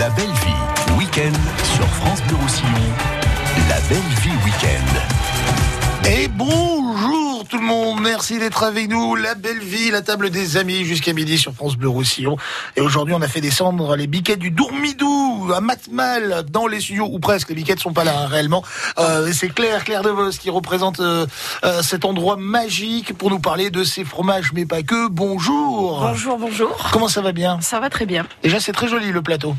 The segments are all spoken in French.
La belle vie, week-end sur France Bleu Roussillon. La belle vie week-end. Et bonjour tout le monde, merci d'être avec nous. La belle vie, la table des amis jusqu'à midi sur France Bleu Roussillon. Et aujourd'hui, on a fait descendre les biquettes du Dourmidou à Matmal dans les studios, ou presque. Les biquettes sont pas là hein, réellement. Euh, c'est Claire, Claire De Vos qui représente euh, euh, cet endroit magique pour nous parler de ces fromages, mais pas que. Bonjour. Bonjour, bonjour. Comment ça va bien? Ça va très bien. Déjà, c'est très joli le plateau.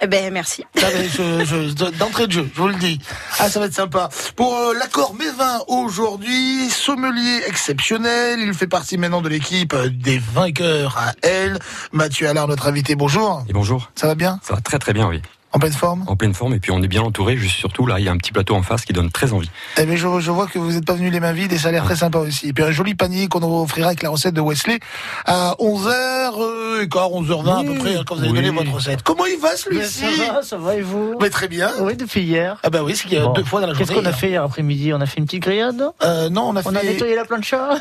Eh ben, merci. Ah ben, je- je- D'entrée de jeu, je vous le dis. Ah, ça va être sympa. Pour euh, l'accord Mévin aujourd'hui, sommelier exceptionnel. Il fait partie maintenant de l'équipe euh, des vainqueurs à elle. Mathieu Allard, notre invité, bonjour. Et bonjour. Ça va bien? Ça va très très bien, oui. En pleine forme? En pleine forme et puis on est bien entouré. Juste surtout là, il y a un petit plateau en face qui donne très envie. Eh bien, je, je vois que vous n'êtes pas venu les mains vides et ça a l'air très sympa aussi. Et puis un joli panier qu'on vous offrira avec la recette de Wesley à 11h, et 11h20 à peu près, hein, quand vous allez Oui. donner votre recette. Comment il va celui-ci ça va, ça va et vous? Mais Très bien. Oui, depuis hier. Ah bah oui, c'est qu'il y a Bon. deux fois dans la journée. Qu'est-ce qu'on a hier. fait hier après-midi? On a fait une petite grillade? Euh, non, on a fait. On a nettoyé la plancha?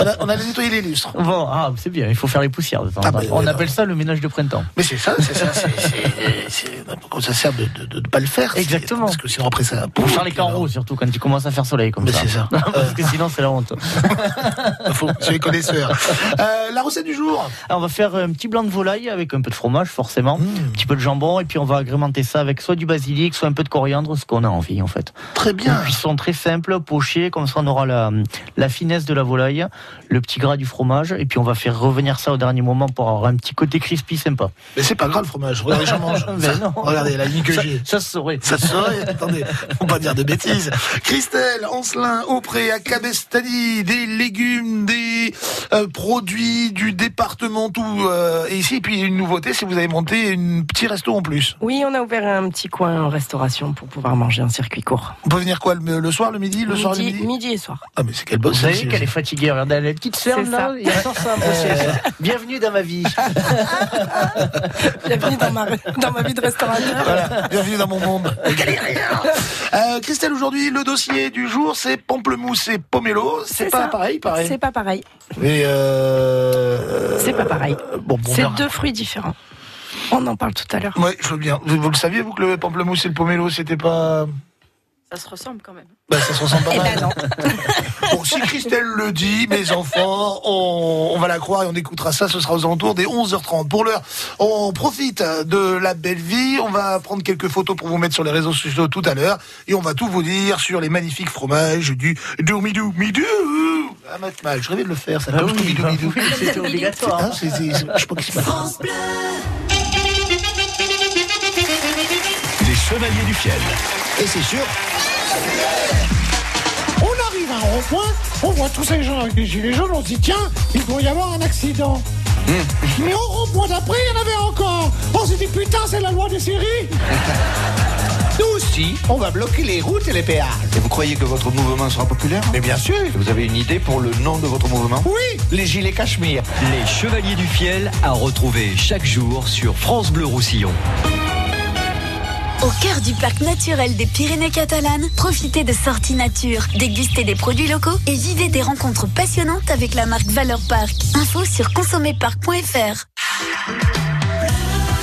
On, a, on a nettoyé les lustres. Bon, ah, c'est bien, il faut faire les poussières de temps en Ah, temps. bah, On appelle ça le ménage de printemps. Mais c'est ça, c'est ça, c'est, c'est, c'est- pourquoi ça sert de ne pas le faire Exactement. Parce que sinon après ça. Pour faire les carreaux, surtout quand il commence à faire soleil comme Mais ça. c'est ça. Parce que sinon, c'est la honte. Faut, c'est les connaisseurs. Euh, la recette du jour. Alors, on va faire un petit blanc de volaille avec un peu de fromage, forcément. Mmh, Un petit peu de jambon, et puis on va agrémenter ça avec soit du basilic, soit un peu de coriandre, ce qu'on a envie, en fait. très bien. Une cuisson très simple, pochée, comme ça on aura la, la finesse de la volaille, le petit gras du fromage, et puis on va faire revenir ça au dernier moment pour avoir un petit côté crispy sympa. Mais c'est pas grave le fromage. Regardez, j'en mange. Mais Ça, non. Regardez la ligne que j'ai. ça se saurait. Ça se saurait. Attendez, faut pas dire de bêtises. Christelle, Ancelin, Aupré, à Cabestany, des légumes, des euh, produits du département, tout. euh, et ici, et puis une nouveauté, c'est que vous avez monté un petit resto en plus. Oui, on a ouvert un petit coin en restauration pour pouvoir manger en circuit court. On peut venir quoi le, le soir, le midi, le soir, le midi, midi et soir. Ah mais c'est quelle bonne Vous savez qu'elle est fatiguée, regardez, elle a petites cernes C'est là, il y a ça, un. Bienvenue dans ma vie. Bienvenue dans ma, dans ma vie de restaurateur. Voilà, bienvenue dans mon monde. Euh, Christelle, aujourd'hui, le dossier du jour, c'est pamplemousse et pomelo. C'est pas pareil, pareil. C'est pas pareil. Et euh... C'est pas pareil. Bon, bon, on C'est deux fruits différents. On en parle tout à l'heure. Ouais, je veux bien. Vous, vous le saviez, vous, que le pamplemousse et le pomelo, c'était pas... Ça se ressemble quand même. Bah, ça se ressemble pas Eh mal. ben non. Bon, si Christelle le dit, mes enfants, on, on va la croire et on écoutera ça. Ce sera aux alentours des 11h30. Pour l'heure, on profite de la belle vie. On va prendre quelques photos pour vous mettre sur les réseaux sociaux tout à l'heure. Et on va tout vous dire sur les magnifiques fromages du Doumidou Midou. Ah, mal. Je rêvais de le faire, ça. Ah oui, Doumidou bah c'était obligatoire. Hein, c'est- c'est- c'est- je. Les Chevaliers du Fiel. Et c'est sûr. Un rond-point, on voit tous ces gens avec des gilets jaunes, on se dit tiens, il doit y avoir un accident. Mais au rond-point d'après, il y en avait encore. On s'est dit putain, c'est la loi des séries. Nous aussi, on va bloquer les routes et les péages. Et vous croyez que votre mouvement sera populaire? Mais bien sûr, Vous avez une idée pour le nom de votre mouvement? Oui, les gilets cachemire. Les Chevaliers du Fiel à retrouver chaque jour sur France Bleu Roussillon. Au cœur du parc naturel des Pyrénées catalanes, profitez de sorties nature, dégustez des produits locaux et vivez des rencontres passionnantes avec la marque Valeur Parc. Info sur consommerparc.fr.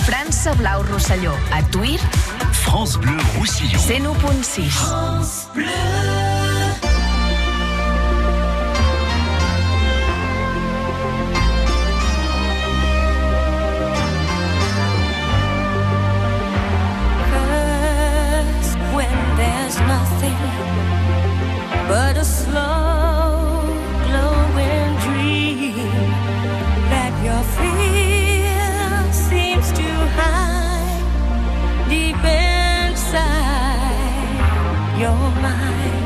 França Blau. A Tuir, France Bleu Roussillon. 101.6. when My.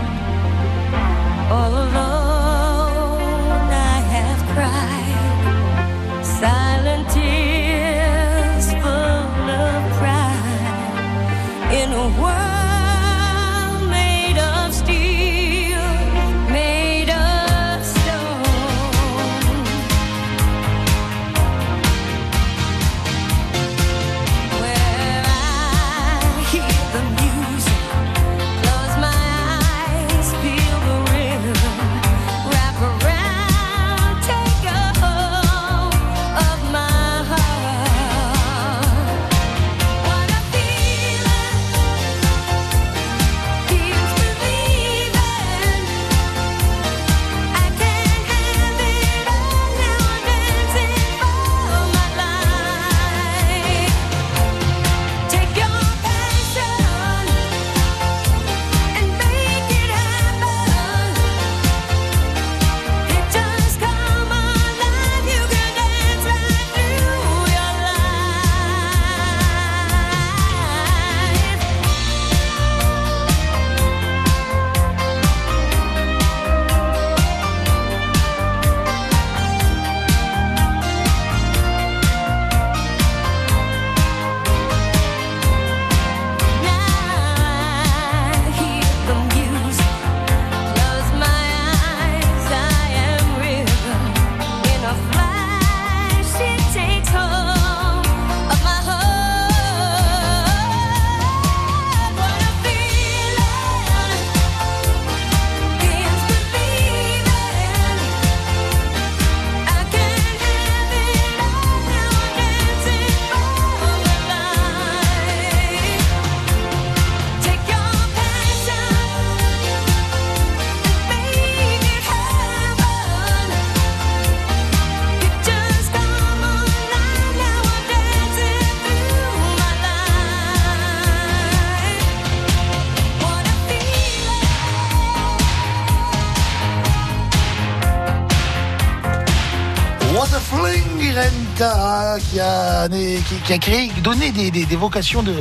Qui, qui a créé, donné des, des, des vocations de,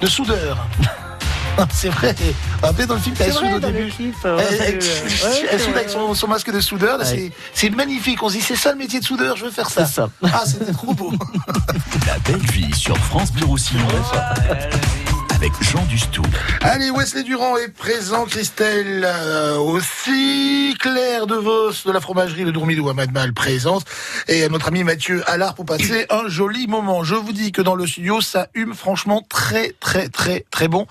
de soudeur. C'est vrai. Après, dans le film, elle C'est soude au dans le début. Elle, elle- elle soude avec son, son masque de soudeur. Ouais. c'est- magnifique. On se dit, c'est ça le métier de soudeur, je veux faire ça. C'est ça. Ah, c'était trop beau. La belle vie sur France Bleu Roussillon. Allez, Wesley Durand est présent, Christelle euh, aussi, Claire De Vos de la fromagerie Le Dourmidou à Madmal présente, et notre ami Mathieu Allard pour passer un joli moment. Je vous dis que dans le studio, ça hume franchement très très très très bon.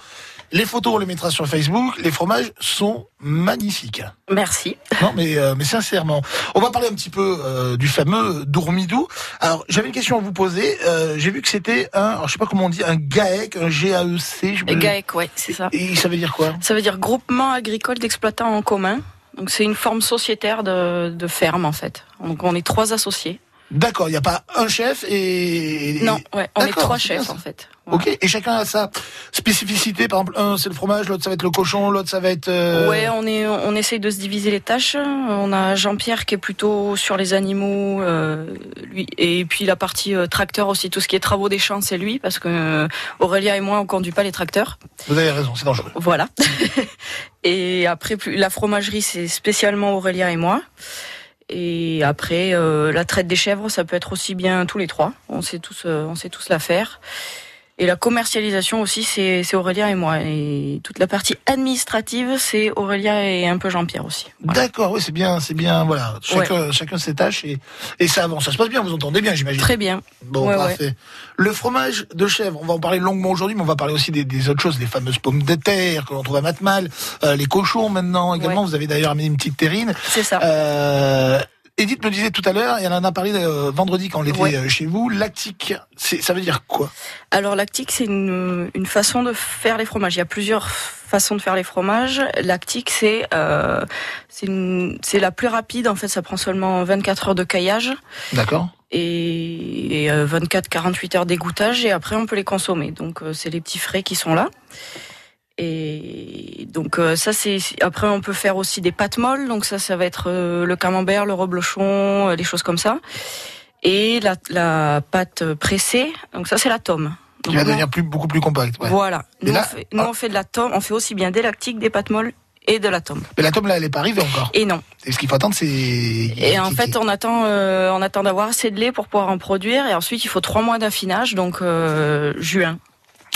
Les photos, on les mettra sur Facebook. Les fromages sont magnifiques. Merci. Non, mais, euh, mais sincèrement. On va parler un petit peu euh, du fameux Dourmidou. Alors, j'avais une question à vous poser. Euh, J'ai vu que c'était un, alors, je sais pas comment on dit, un GAEC, un G-A-E-C. je me- GAEC, ouais, c'est ça. Et ça veut dire quoi? Ça veut dire groupement agricole d'exploitants en commun. Donc c'est une forme sociétaire de, de ferme en fait. Donc on est trois associés. D'accord, il n'y a pas un chef et... Non, ouais, on est trois chefs en fait. Ok, et chacun a sa spécificité. Par exemple, un c'est le fromage, l'autre ça va être le cochon, l'autre ça va être... euh, Ouais, on est, on essaye de se diviser les tâches. On a Jean-Pierre qui est plutôt sur les animaux, euh, lui, et puis la partie euh, tracteur aussi, tout ce qui est travaux des champs, c'est lui, parce que euh, Aurélia et moi on conduit pas les tracteurs. Vous avez raison, c'est dangereux. Voilà. et après, plus, la fromagerie, c'est spécialement Aurélia et moi. Et après, euh, la traite des chèvres, ça peut être aussi bien tous les trois. On sait tous, euh, on sait tous la faire. Et la commercialisation aussi, c'est Aurélia et moi. Et toute la partie administrative, c'est Aurélia et un peu Jean-Pierre aussi. D'accord, oui, c'est bien, c'est bien, voilà. Chacun, chacun ses tâches et, et ça avance. Ça se passe bien, vous entendez bien, j'imagine. Très bien. Bon, Ouais, parfait. Le fromage de chèvre, on va en parler longuement aujourd'hui, mais on va parler aussi des, des autres choses, les fameuses pommes de terre que l'on trouve à Matmal, euh, les cochons maintenant également. Vous avez d'ailleurs amené une petite terrine. C'est ça. Euh, Edith me disait tout à l'heure, et elle en a parlé euh, vendredi quand on était Ouais. euh, chez vous, lactique, c'est- ça veut dire quoi? Alors lactique, c'est une, une façon de faire les fromages. Il y a plusieurs façons de faire les fromages. Lactique, c'est euh, c'est la plus rapide. En fait, ça prend seulement 24 heures de caillage D'accord. et, et 24-48 heures d'égouttage et après on peut les consommer. Donc euh, c'est les petits frais qui sont là. Et donc euh, ça c'est après on peut faire aussi des pâtes molles. Donc ça ça va être euh, le camembert, le reblochon, euh, les choses comme ça. Et la, la pâte pressée. Donc ça c'est la tome. Qui va devenir plus, beaucoup plus compact. ouais. Voilà. Nous, là- on, fait, nous, on fait de la tome, on fait aussi bien des lactiques, des pâtes molles et de la tome. Mais la tome là, elle est pas arrivée encore. Et non. Et ce qu'il faut attendre, c'est. Et en fait, on attend, euh, on attend d'avoir assez de lait pour pouvoir en produire. Et ensuite, il faut trois mois d'affinage, donc euh, juin.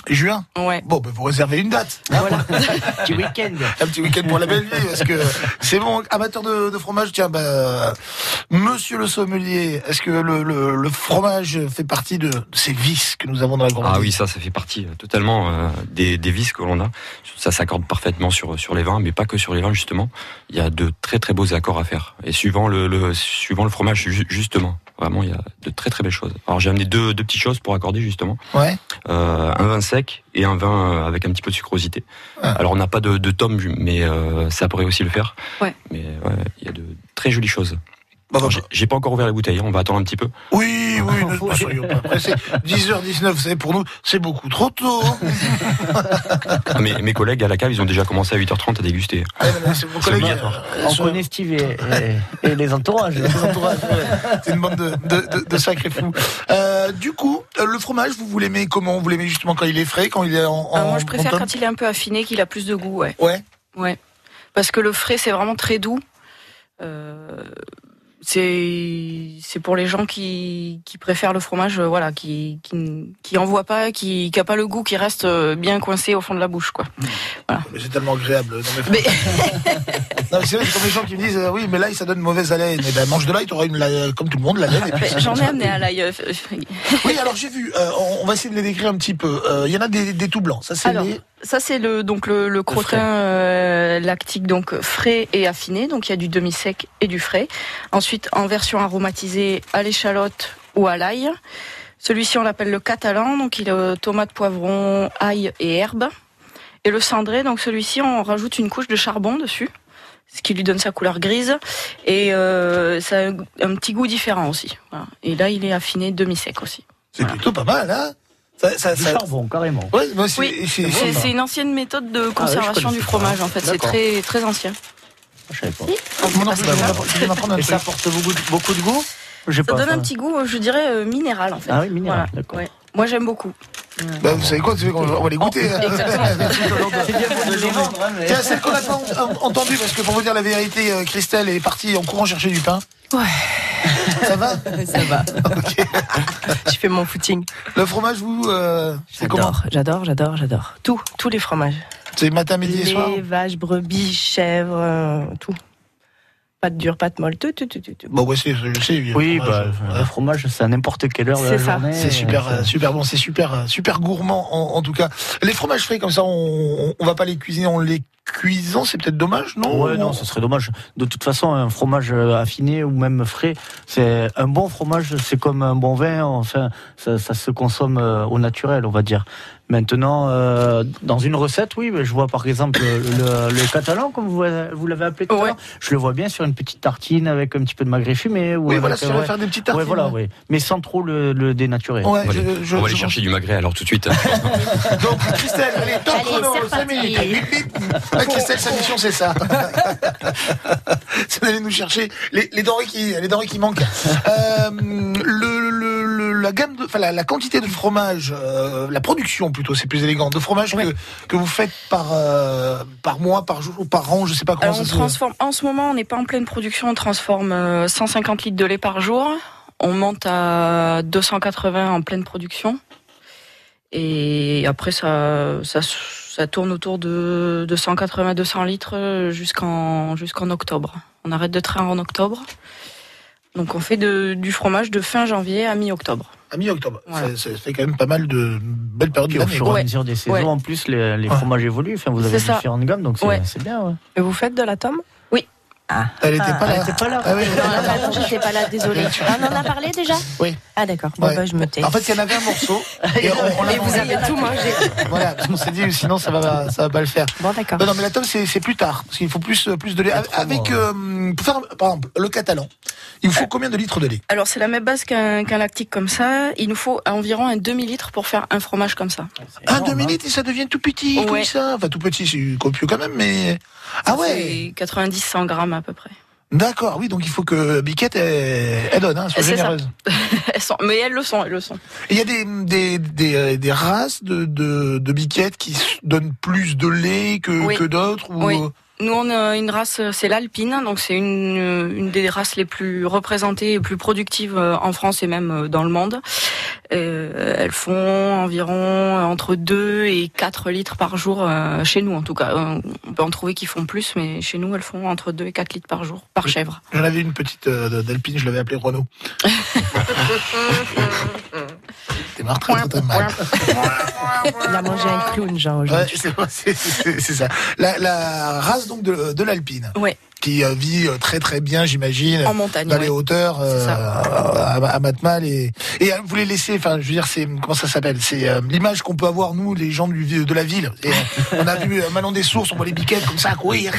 Juin Ouais. Bon, ben vous réservez une date. hein, Voilà. Petit week-end. Un petit week-end pour la belle vie, parce que c'est bon, amateur de, de fromage, tiens, bah, monsieur le sommelier, est-ce que le, le, le fromage fait partie de, de ces vices que nous avons dans la grande Ah oui, ça, ça fait partie euh, totalement euh, des, des vis que l'on a. Ça s'accorde parfaitement sur, sur les vins, mais pas que sur les vins, justement. Il y a de très très beaux accords à faire. Et suivant le, le, suivant le fromage, ju- justement, vraiment, il y a de très très belles choses. Alors j'ai amené deux, deux petites choses pour accorder, justement. Ouais. Euh, un vin sec et un vin euh, avec un petit peu de sucrosité. Alors on n'a pas de, de tome, mais euh, ça pourrait aussi le faire. Ouais. Mais ouais, il y a de très jolies choses. Bah, Alors, j'ai- pas encore ouvert les bouteilles, on va attendre un petit peu. Oui, oui, ne, ne soyons pas pressés. 10h19, vous savez, pour nous, c'est beaucoup trop tôt. Ah, mes, mes collègues à la cave, ils ont déjà commencé à 8h30 à déguster. Ah, c'est vos collègues, obligatoire. euh, On connaît Steve et, et- et les entourages. les entourages, ouais. C'est une bande de, de, de, de sacrés fous. Euh, du coup, euh, le fromage, vous, vous l'aimez comment? Vous l'aimez justement quand il est frais, quand il est en. Ah, moi, je préfère quand il est un peu affiné, qu'il a plus de goût, ouais. Ouais. Ouais. Parce que le frais, c'est vraiment très doux. Euh, c'est c'est pour les gens qui, qui préfèrent le fromage, euh, voilà, qui qui qui en voient pas, qui qui a pas le goût, qui reste euh, bien coincé au fond de la bouche, quoi. Mais c'est tellement agréable. Non, mais... Mais Non, mais c'est vrai, c'est comme les gens qui me disent euh, oui, mais l'ail ça donne mauvaise haleine. Eh ben, mange de l'ail, t'auras une la- comme tout le monde la laine. Et j'en ai amené à l'ail. Oui, alors j'ai vu. euh, on, on va essayer de les décrire un petit peu. Euh, Il y en a des, des tout blancs. Ça c'est Alors, les. Ça c'est le donc le, le crottin euh, lactique donc frais et affiné. Donc il y a du demi sec et du frais. Ensuite en version aromatisée à l'échalote ou à l'ail. Celui-ci on l'appelle le catalan. Donc il est euh, tomate, poivron, ail et herbe. Et le cendré donc celui-ci on rajoute une couche de charbon dessus. Ce qui lui donne sa couleur grise et euh, ça a un, petit goût différent aussi. Voilà. Et là il est affiné demi sec aussi. C'est plutôt pas mal, hein? Ça, ça, Du ça- charbon, carrément. Ouais, c'est- Oui, c'est- c'est c'est- c'est une ancienne méthode de Ah conservation connaissais du pas. fromage en fait. C'est très très ancien. Je savais pas. Apprendre un Et ça apporte beaucoup de, beaucoup de goût? J'ai Ça pas. donne ça. un petit goût, je dirais, euh, minéral en fait. Ah oui, minéral, Voilà. d'accord. Ouais. Moi j'aime beaucoup. Bah, vous savez quoi, qu'on- on va les goûter. hein. C'est bien les hein, mais- Tiens, celle qu'on n'a pas en- entendu, parce que pour vous dire la vérité, euh, Christelle est partie en courant chercher du pain. Ouais. Ça va Ça va. Je fais mon footing. Le fromage, vous, euh, c'est comment J'adore, j'adore, j'adore, j'adore. Tout, tous les fromages. C'est matin, midi et soir Lait, vache, brebis, chèvre, euh, tout. Pâte dure, pâte molle, tout, tout, tout, tout. Bon, ouais, c'est, je sais. Oui, fromage, bah, euh, le fromage, c'est à n'importe quelle heure de la C'est ça. journée. C'est super, Euh, super bon, c'est super, super gourmand en, en tout cas. Les fromages frais comme ça, on, on, on va pas les cuisiner, on les cuisant, c'est peut-être dommage, non? Ouais, non, ce serait dommage. De toute façon, un fromage euh, affiné ou même frais, c'est un bon fromage, c'est comme un bon vin. Enfin, ça, ça se consomme au naturel, on va dire. Maintenant, euh, dans une recette, oui, mais je vois par exemple le, le catalan, comme vous, vous l'avez appelé tout à Ouais. l'heure. Je le vois bien sur une petite tartine avec un petit peu de magret fumé. Ou Oui, avec, voilà, si euh, on va faire des petites Ouais, tartines. voilà, ouais. oui. Mais sans trop le, le dénaturer. Ouais, On va, je- aller, je- on va aller je- chercher du magret alors tout de suite. Donc, Christelle, allez, top Allez, chrono, c'est 5 reparti. minutes. Bip, bip. Ah, Christelle, sa mission, c'est ça. c'est d'aller nous chercher les, les denrées qui, les denrées qui manquent. Euh, le, le, la gamme de, enfin, la, la quantité de fromage, euh, la production plutôt, c'est plus élégant, de fromage que, que vous faites par, euh, par mois, par jour ou par an, je sais pas comment Alors, on ça se transforme. En ce moment, on n'est pas en pleine production. On transforme euh, 150 litres de lait par jour. On monte à 280 en pleine production. Et après, ça, ça, ça tourne autour de, de 180-200 litres jusqu'en jusqu'en octobre. On arrête de traire en octobre. Donc, on fait de, du fromage de fin janvier à mi-octobre. À mi-octobre. Voilà. Ça, ça fait quand même pas mal de belles périodes au fur et à mesure des saisons, Ouais. en plus, les, les Ouais. fromages évoluent. Enfin, vous avez différentes gammes, donc c'est Ouais. bien. ouais. Et vous faites de la tome? Oui. Ah. Elle était pas Elle là. était pas là. Ah oui. Non, non, non, j'étais pas là, désolée. Ah, on en a parlé déjà? Oui. Ah d'accord, bon Ouais. bah je me tais. En fait, il y en avait un morceau. Et on, on l'a Et vous avez tout mangé. Voilà, parce qu'on s'est dit, sinon ça va, ça va pas le faire. Bon d'accord. Non, non, mais la tome, c'est c'est plus tard. Parce qu'il faut plus, plus de lait. Avec, euh, pour faire, par exemple, le catalan, il vous faut combien de litres de lait Alors, c'est la même base qu'un lactique comme ça. Il nous faut environ un demi-litre pour faire un fromage comme ça. Un demi-litre et ça devient tout petit, comme Ouais. ça. Enfin, tout petit, c'est copieux quand même, mais. Ah ouais C'est 90-100 grammes à peu près. D'accord, oui, donc il faut que Biquette, elle, elle donne, hein, soit généreuse. Elles sont, mais elles le sont, elles le sont. Il y a des, des, des, euh, des races de, de, de biquettes qui donnent plus de lait que, Oui. que d'autres ou... Oui. Nous, on a une race, c'est l'alpine, donc c'est une, une des races les plus représentées et plus productives euh, en France et même euh, dans le monde. Euh, elles font environ entre 2 et 4 litres par jour, euh, chez nous en tout cas. Euh, On peut en trouver qui font plus, mais chez nous, elles font entre 2 et 4 litres par jour, par chèvre. J'en avais une petite d'alpine, je l'avais appelée Renault. T'es très, très mal. Il a mangé un clown genre Ouais, c'est ça. La, la race donc de, de l'alpine, Ouais. Qui vit euh, très très bien, j'imagine, En montagne, dans les hauteurs, euh, à, à Matmal et et vous les laissez. Enfin, je veux dire, c'est comment ça s'appelle? C'est euh, l'image qu'on peut avoir nous, les gens du, de la ville. Et, euh, on a vu euh, Manon des Sources, on voit les biquettes comme ça, courir.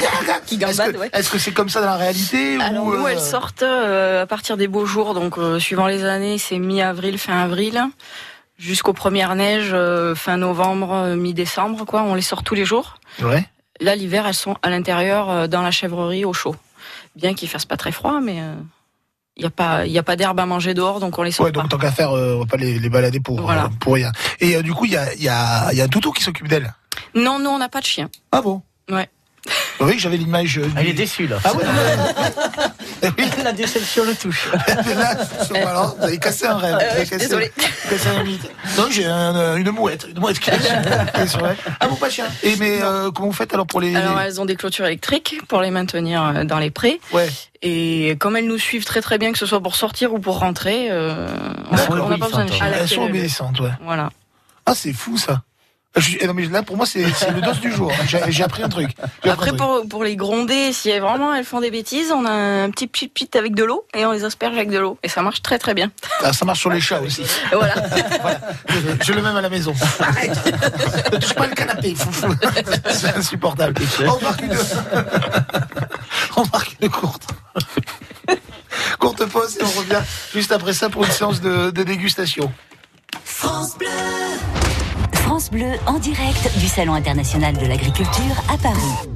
Qui Est-ce gambadent, que ouais. est-ce que c'est comme ça dans la réalité Alors ou, nous, elles sortent euh, à partir des beaux jours, donc euh, suivant les années, c'est mi-avril, fin avril, jusqu'aux premières neiges, euh, fin novembre, euh, mi-décembre, quoi. On les sort tous les jours. Ouais. Là, l'hiver, elles sont à l'intérieur, euh, dans la chèvrerie, au chaud. Bien qu'il fasse pas très froid, mais il n'y a pas, y a pas d'herbe à manger dehors, donc on les sort Ouais, donc pas. tant qu'à faire, euh, on va pas les, les balader pour, Voilà. euh, pour rien. Et euh, du coup, il y a, il y, a, il y a un toutou qui s'occupe d'elle. Non, nous, on n'a pas de chien. Ah bon? Ouais. Oui, j'avais l'image. euh, Ah, est déçu là. Ah oui. La déception le touche. Là, voilà, vous avez cassé un rêve. Euh, cassé- désolée. cassé un mythe. Non, j'ai un, euh, une mouette. Une mouette qui est sur elle. Ah bon, pas chien. Et mais euh, comment vous faites alors pour les. Alors, elles ont des clôtures électriques pour les maintenir euh, dans les prés. Ouais. Et comme elles nous suivent très très bien, que ce soit pour sortir ou pour rentrer, euh, on n'a n'a pas besoin de obéissantes, chien. Elles sont obéissantes, ouais. Voilà. Ah, c'est fou ça. Je eh non, mais là, pour moi, c'est le dos du jour. J'ai appris un truc. Après, un truc. pour, pour les gronder, si vraiment elles font des bêtises, on a un petit pit pit avec de l'eau et on les asperge avec de l'eau. Et ça marche très très bien. Ah, ça marche sur les chats aussi. Et voilà. Voilà. Je, je le même à la maison. Arrête Ne touche pas le canapé, foufou. C'est insupportable. On marque une... On marque une courte. Courte pause et on revient juste après ça pour une séance de, de dégustation. France Bleu. France Bleu en direct du Salon international de l'agriculture à Paris.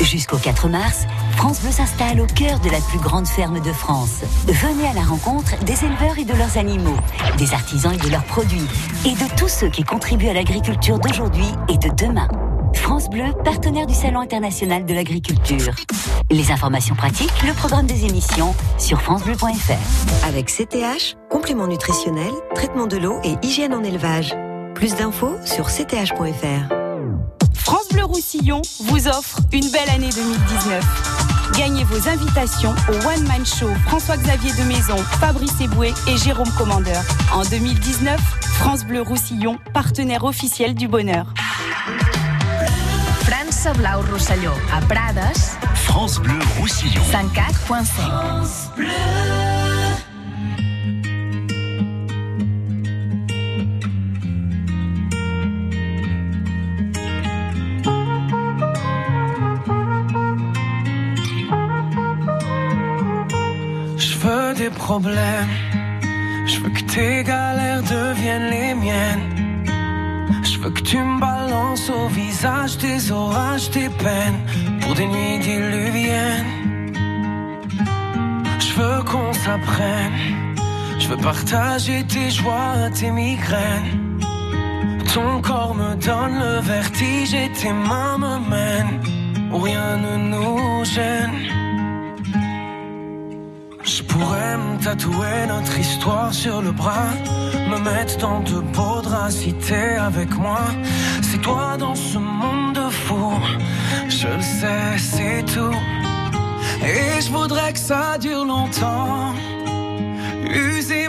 Jusqu'au 4 mars, France Bleu s'installe au cœur de la plus grande ferme de France. Venez à la rencontre des éleveurs et de leurs animaux, des artisans et de leurs produits, et de tous ceux qui contribuent à l'agriculture d'aujourd'hui et de demain. France Bleu, partenaire du Salon international de l'agriculture. Les informations pratiques, le programme des émissions sur francebleu.fr. Avec CTH, complément nutritionnel, traitement de l'eau et hygiène en élevage. Plus d'infos sur cth.fr. France Bleu Roussillon vous offre une belle année 2019. Gagnez vos invitations au One Man Show François-Xavier de Maison, Fabrice Eboué et Jérôme Commandeur. En 2019, France Bleu Roussillon, partenaire officiel du bonheur. França Blau Rosselló, a Prades, France Bleu Roussillon. 104.5. Je veux que tes galères deviennent les miennes. Je veux que tu me balances au visage tes orages, tes peines pour des nuits diluviennes. Je veux qu'on s'apprenne. Je veux partager tes joies, tes migraines. Ton corps me donne le vertige et tes mains me mènent où rien ne nous gêne. Tatouer notre histoire sur le bras, me mettre dans de beaux draps avec moi. C'est toi dans ce monde de fou, je le sais, c'est tout. Et je voudrais que ça dure longtemps, user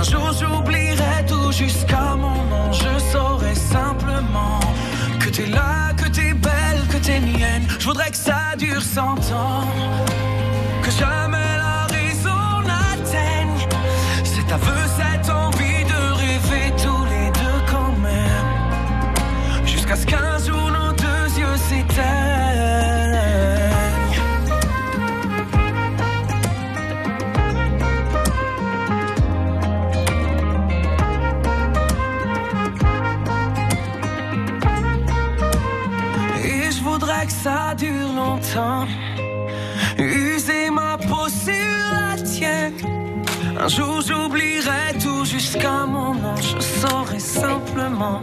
Un jour j'oublierai tout jusqu'à mon nom. Je saurai simplement que t'es là, que t'es belle, que t'es mienne. Je voudrais que ça dure cent ans. Que jamais la raison n'atteigne cet aveu, cette envie de rêver tous les deux quand même. Jusqu'à ce qu'un ça dure longtemps. User ma peau sur la tienne. Un jour j'oublierai tout jusqu'à mon nom. Je saurai simplement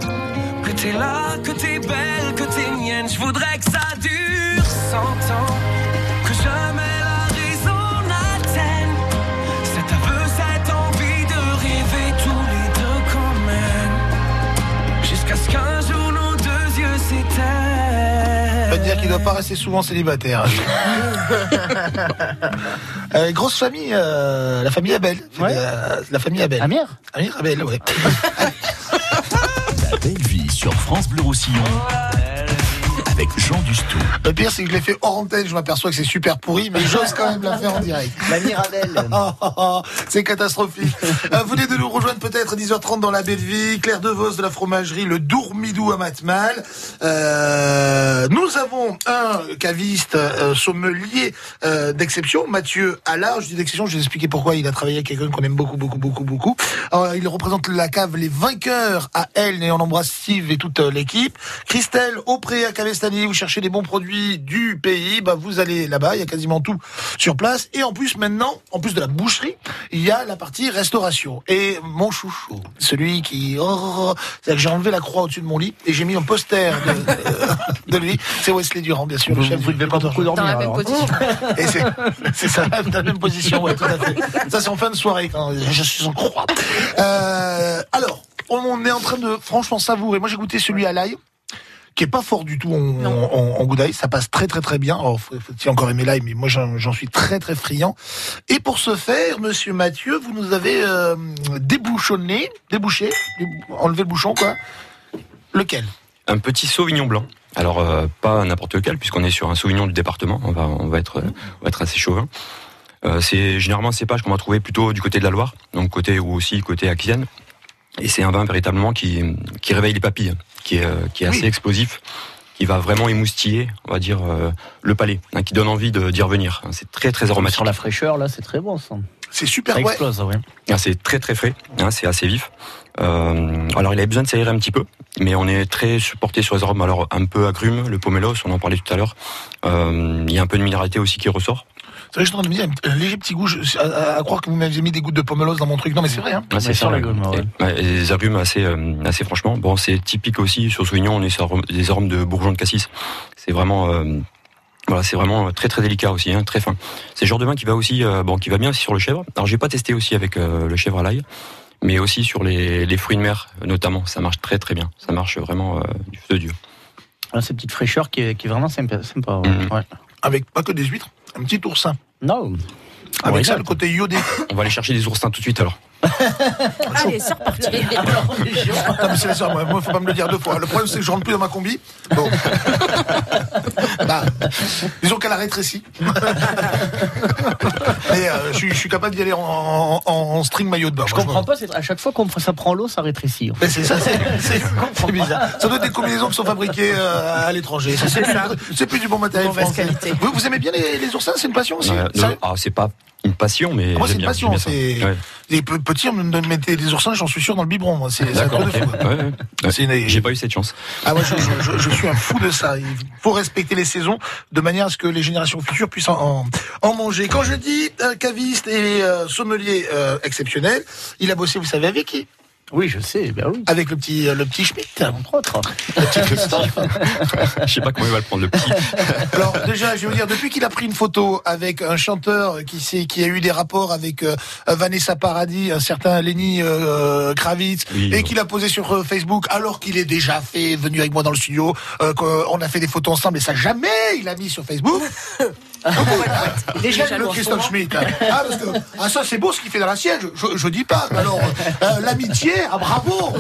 que t'es là, que t'es belle, que t'es mienne. Je voudrais que ça dure cent ans. Dire qu'il doit pas rester souvent célibataire. Euh, grosse famille, euh, la famille Abel. Euh, la famille Abel. Amir Amir Abel, ouais. La belle vie sur France Bleu Roussillon. Avec Jean Dustou. Le pire, c'est que je l'ai fait hors antenne. Je m'aperçois que c'est super pourri, mais j'ose quand même la faire en direct. La Mirabelle. c'est catastrophique. Euh, vous venez de nous rejoindre peut-être à 10h30 dans la belle vie. Claire Devos de la fromagerie, le Dourmidou à Matmal. Euh, nous avons un caviste euh, sommelier euh, d'exception, Mathieu Allard. Je dis d'exception, je vais vous expliquer pourquoi il a travaillé avec quelqu'un qu'on aime beaucoup, beaucoup, beaucoup, beaucoup. Alors, il représente la cave Les Vainqueurs à Elne et on embrasse Steve et toute l'équipe. Christelle Aupré à Cavesta Vous cherchez des bons produits du pays, bah vous allez là-bas, il y a quasiment tout sur place. Et en plus maintenant, en plus de la boucherie, il y a la partie restauration. Et mon chouchou, celui qui, oh, c'est que j'ai enlevé la croix au-dessus de mon lit et j'ai mis un poster de, de lui. C'est Wesley Durand, bien sûr, le Vous chef vous du devez pas beaucoup dormir. Dans la même alors. position. et c'est, c'est ça, dans la même position, ouais, tout à fait. Ça, c'est en fin de soirée, quand je suis en croix. Euh, alors, on est en train de franchement savourer. Moi, j'ai goûté celui à l'ail qui est pas fort du tout en, en, en goût d'ail. Ça passe très très très bien. Alors, faut, faut-il encore aimer l'ail, mais moi j'en, suis très très friand. Et pour ce faire, Monsieur Mathieu, vous nous avez euh, débouchonné, débouché, débou- enlevé le bouchon quoi. Lequel? Un petit Sauvignon blanc. Alors euh, pas n'importe lequel, puisqu'on est sur un Sauvignon du département. On va, on va être, euh, on va être assez chauvin. Euh, c'est généralement un cépage qu'on va trouver plutôt du côté de la Loire, donc côté ou aussi côté Aquitaine. Et c'est un vin véritablement qui, qui réveille les papilles, qui est, qui est assez Oui. explosif, qui va vraiment émoustiller, on va dire, euh, le palais, hein, qui donne envie de- d'y revenir. C'est très très aromatique. Sur la fraîcheur, là, c'est très bon, ça. C'est super, Ça ouais. explose, ouais. Ah, c'est très très frais, hein, c'est assez vif. Euh, alors il avait besoin de s'aérer un petit peu, mais on est très porté sur les arômes. Alors un peu agrumes, le pomelos, on en parlait tout à l'heure. Euh, il y a un peu de minéralité aussi qui ressort. C'est vrai, je suis en train de me dire, un léger petit goût, je- à, à- à croire que vous m'aviez mis des gouttes de pomelos dans mon truc. Non, mais c'est vrai, hein. Ah, c'est ça, la gomme, les agrumes assez, euh, assez franchement. Bon, c'est typique aussi sur Sauvignon, on est sur des arômes de bourgeon de cassis. C'est vraiment, euh, voilà, c'est vraiment très très délicat aussi, hein, très fin. C'est le genre de vin qui va aussi, euh, bon, qui va bien aussi sur le chèvre. Alors j'ai pas testé aussi avec euh, le chèvre à l'ail, mais aussi sur les, les fruits de mer notamment. Ça marche très très bien. Ça marche vraiment euh, du feu de Dieu. Là, cette petite fraîcheur qui est, qui est vraiment sympa. sympa ouais. Ouais. Avec pas que des huîtres, un petit oursin. Non. Avec ça, Regarde. le côté iodé. On va aller chercher des oursins tout de suite alors. Allez, c'est reparti. Non, mais c'est moi, moi, faut pas me le dire deux fois. Le problème, c'est que je rentre plus dans ma combi. Bon. bah, disons qu'elle a rétréci. Mais euh, je, suis, je suis capable d'y aller en, en- en string maillot de bain. Je moi, comprends pas, à chaque fois qu'on ça prend l'eau, ça rétrécit. en fait. Mais c'est ça, c'est bizarre. Ça doit être des combinaisons qui sont fabriquées euh, à l'étranger. C'est plus, du bon matériel Mauvaise français. qualité. Vous, vous aimez bien les, les oursins C'est une passion aussi ah, c'est pas une passion, mais Moi, c'est une bien, passion. Ouais. les pe- petits, on me mettait des oursins, j'en suis sûr, dans le biberon. moi. C'est un de fou. Ouais, ouais. Une- J'ai pas eu cette chance. Ah moi je, je- je- je suis un fou de ça. Il faut respecter les saisons de manière à ce que les générations futures puissent en, en, en manger. Quand je dis euh, caviste et euh, sommelier euh, exceptionnel, il a bossé, vous savez avec qui? Oui, je sais, ben oui. Avec le petit euh, le petit Schmitt, Entre autres. le petit Christophe. Je sais pas comment il va le prendre le petit. Alors déjà, je vais vous dire, depuis qu'il a pris une photo avec un chanteur qui s'est, qui a eu des rapports avec euh, Vanessa Paradis, un certain Lenny euh, Kravitz, Oui, et qu'il a posé sur euh, Facebook, alors qu'il est déjà fait, venu avec moi dans le studio, euh, qu'on a fait des photos ensemble, et ça jamais il a mis sur Facebook. Déjà, le Christophe Schmitt. hein. Ah, parce que, ah, ça c'est beau ce qu'il fait dans la siège. Je, je dis pas. Alors, euh, l'amitié, ah, bravo.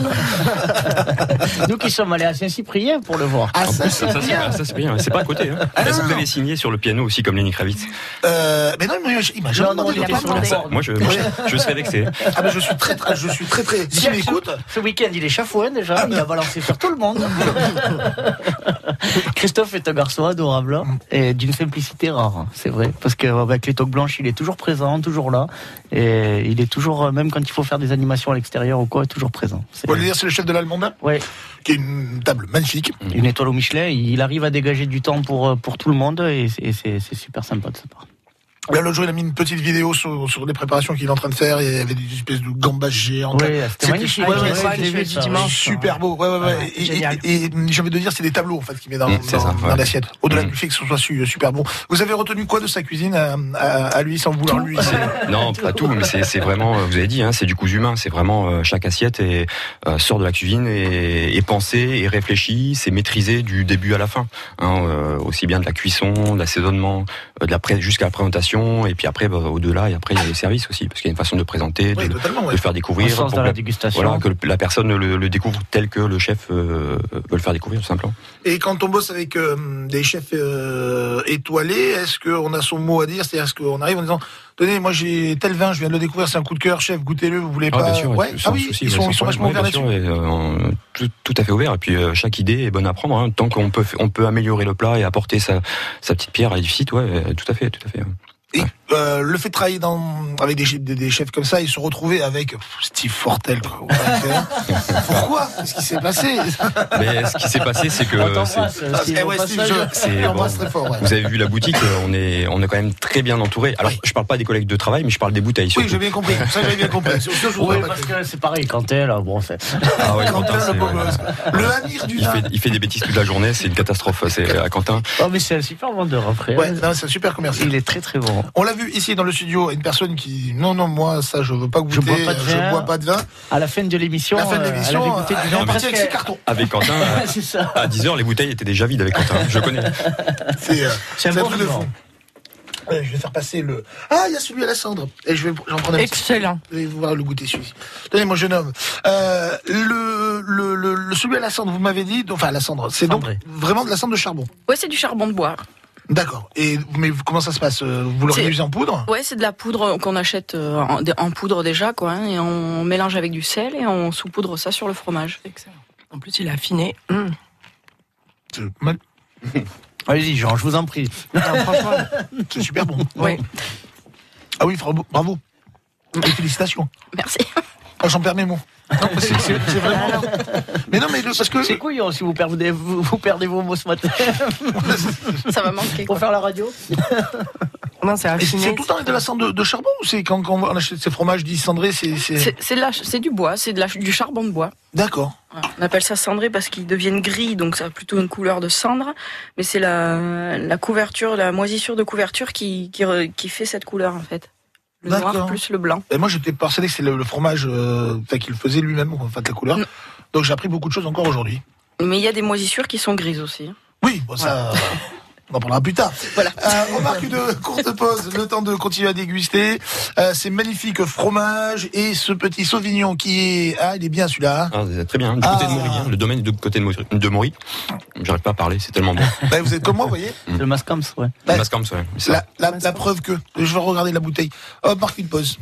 Nous qui sommes allés à Saint-Cyprien pour le voir. Ah, ça, Ça, c'est bien. ça, c'est bien. C'est pas à côté. Hein. Est-ce que vous avez signé sur le piano aussi comme Lenny Kravitz Euh, mais non, mais il m'a jamais Non, non, demandé. Moi, je, moi, je, je serais vexé. Ah, mais je suis très, très, je suis très, très. S'il m'écoute, Ce week-end, il est chafouin déjà, il a balancé sur tout le monde. Christophe est un garçon adorable hein, et d'une simplicité rare, c'est vrai. Parce qu'avec les toques blanches, il est toujours présent, toujours là. Et il est toujours, euh, même quand il faut faire des animations à l'extérieur ou quoi, toujours présent. C'est Vous voulez dire c'est le chef de l'Almonda ouais, qui est une table magnifique. une étoile au Michelin. Il arrive à dégager du temps pour, euh, pour tout le monde et c'est super sympa de sa part. Là, l'autre jour, il a mis une petite vidéo sur, sur des préparations qu'il est en train de faire. Et il y avait des espèces de gambas géantes. Ouais, c'était magnifique. Ouais, ouais, Ouais, ouais. super beau. Ouais, ouais, ouais. Ah, et, et, et, j'ai envie de dire, c'est des tableaux en fait qu'il met dans, Mm, c'est dans, ça, dans l'assiette. Au-delà Mm. du fait que ce soit su- super bon. Vous avez retenu quoi de sa cuisine à, à- à lui sans vouloir lui c'est- Non, pas tout, mais c'est c'est vraiment, euh, vous avez dit, hein, c'est du coup humain. C'est vraiment euh, chaque assiette est, euh, sort de la cuisine et est pensée et réfléchie. C'est maîtrisé du début à la fin, hein, euh, aussi bien de la cuisson, de l'assaisonnement, de la pré- jusqu'à la présentation, et puis après bah, au-delà, et après il y a les services aussi, parce qu'il y a une façon de présenter, de, Oui, totalement. de ouais. le faire découvrir, sens pour de la que- dégustation. voilà, que la personne le, le découvre tel que le chef euh, veut le faire découvrir tout simplement. Et quand on bosse avec euh, des chefs euh, étoilés, est-ce qu'on a son mot à dire? C'est-à-dire, est-ce qu'on arrive en disant Tenez, moi j'ai tel vin, je viens de le découvrir, c'est un coup de cœur, chef, goûtez-le, vous voulez Ah, pas bien sûr, Ouais. Ah oui, souci, ils sont, ils vachement ouverts là-dessus. euh, tout, tout à fait ouvert. Et puis euh, chaque idée est bonne à prendre. hein. Tant qu'on peut, on peut améliorer le plat et apporter sa, sa petite pierre à l'édifice, ouais, tout à fait, tout à fait. ouais. Et euh, le fait de travailler dans, avec des, chefs- des, des chefs comme ça et se retrouver avec Steve Fortel, faire. Pourquoi? Qu'est-ce qui s'est passé? Mais ce qui s'est passé, c'est que. Vous avez vu la boutique, euh, on est, on est quand même très bien entouré. Alors, je parle pas des collègues de travail, mais je parle des bouteilles. Oui, j'ai bien compris. Ça, j'avais bien compris. C'est sûr, je Oui, parce que- c'est pareil, elle, bon, c'est. Ah ouais, Quentin, Quentin, le. Le Amir du il fait, il fait des bêtises toute la journée, c'est une catastrophe. C'est à Quentin. Oh, mais c'est un super vendeur après. Ouais, non, c'est un super commercial. Il est très très bon. On l'a vu ici dans le studio, une personne qui non non moi ça je veux pas goûter, Je bois pas de je vin. bois pas de vin. À la fin de l'émission, La fin de l'émission, elle avait goûté du elle est vin repartie presque- avec ses cartons. Avec Quentin, euh, ça. à 10h, les bouteilles étaient déjà vides avec Quentin. Je connais. C'est euh, C'est un bon truc de fou. Je vais faire passer le. Ah, il y a celui à la cendre. Et je vais j'en prendre un petit. Excellent. Vous allez voir le goûter celui-ci. Tenez, mon jeune homme. Euh, le, le, le, le- celui à la cendre, vous m'avez dit, enfin à la cendre, c'est donc vraiment de la cendre de charbon. Ouais, c'est du charbon de bois. D'accord. Et mais comment ça se passe? Vous le réduisez en poudre? Ouais, c'est de la poudre qu'on achète euh, en, en poudre déjà, quoi. hein, et on mélange avec du sel et on saupoudre ça sur le fromage. Excellent. En plus, il a affiné. Hum. C'est mal- Allez-y, Jean, je vous en prie. Non, franchement, c'est super bon. Ouais. Ah oui, bravo. bravo. Et félicitations. Merci. Ah, J'en perds mes mots. Non, c'est vraiment. Mais non, mais le- parce que C'est couillon si vous perdez, vous, vous perdez vos mots ce matin. Ça va manquer. Pour Quoi. faire la radio non, c'est tout le temps avec de la cendre de, de charbon ou c'est quand, quand on achète ces fromages dits cendrés, c'est. du bois, c'est de la- du charbon de bois. D'accord. On appelle ça cendré parce qu'ils deviennent gris, donc ça a plutôt une couleur de cendre. Mais c'est la, la couverture, la moisissure de couverture qui, qui, qui fait cette couleur en fait. Le noir plus le blanc. Et moi, j'étais persuadé que c'est le, fromage euh, enfin, qu'il faisait lui-même, en fait, la couleur. Mm. Donc j'ai appris beaucoup de choses encore aujourd'hui. Mais il y a des moisissures qui sont grises aussi. Oui, bon, ça. On en parlera plus tard. Voilà. Euh, on marque une courte pause, le temps de continuer à déguster euh, ces magnifiques fromages et ce petit sauvignon qui est... Ah, il est bien celui-là. hein. Ah, très bien. Du côté de Maury, hein, le domaine est du côté de Maury. De Maury. J'arrive pas à parler, c'est tellement bon. Bah, vous êtes comme moi, vous voyez Le Mascams, ouais. Ouais. Mascams, ouais. C'est la, la, la preuve que... Je vais regarder la bouteille. Hop, marque une pause.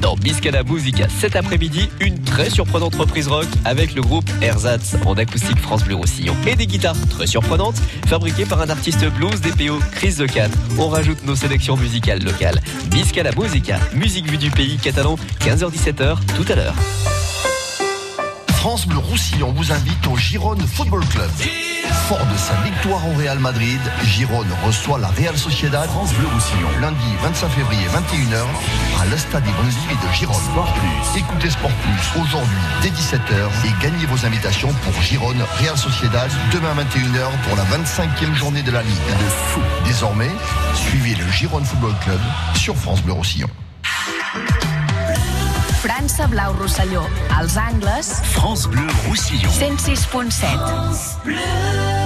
Dans Biscala Musica cet après-midi, une très surprenante reprise rock avec le groupe Ersatz en acoustique France Bleu Roussillon et des guitares très surprenantes fabriquées par un artiste blues DPO Chris The. On rajoute nos sélections musicales locales. Biscala Musica, musique vue du pays catalan, 15h-17h tout à l'heure. France Bleu Roussillon vous invite au Gironde Football Club. Fort de sa victoire au Real Madrid, Gironde reçoit la Real Sociedad France Bleu Roussillon lundi 25 février 21h à l'Estade Bonzi de Gironde. Sport Plus. Écoutez Sport Plus aujourd'hui dès 17h et gagnez vos invitations pour Gironde Real Sociedad demain 21h pour la 25e journée de la Ligue de. Désormais, suivez le Gironde Football Club sur France Bleu Roussillon. França Blau Rosselló. Els angles, France Bleu Roussillon. 106.7. Here's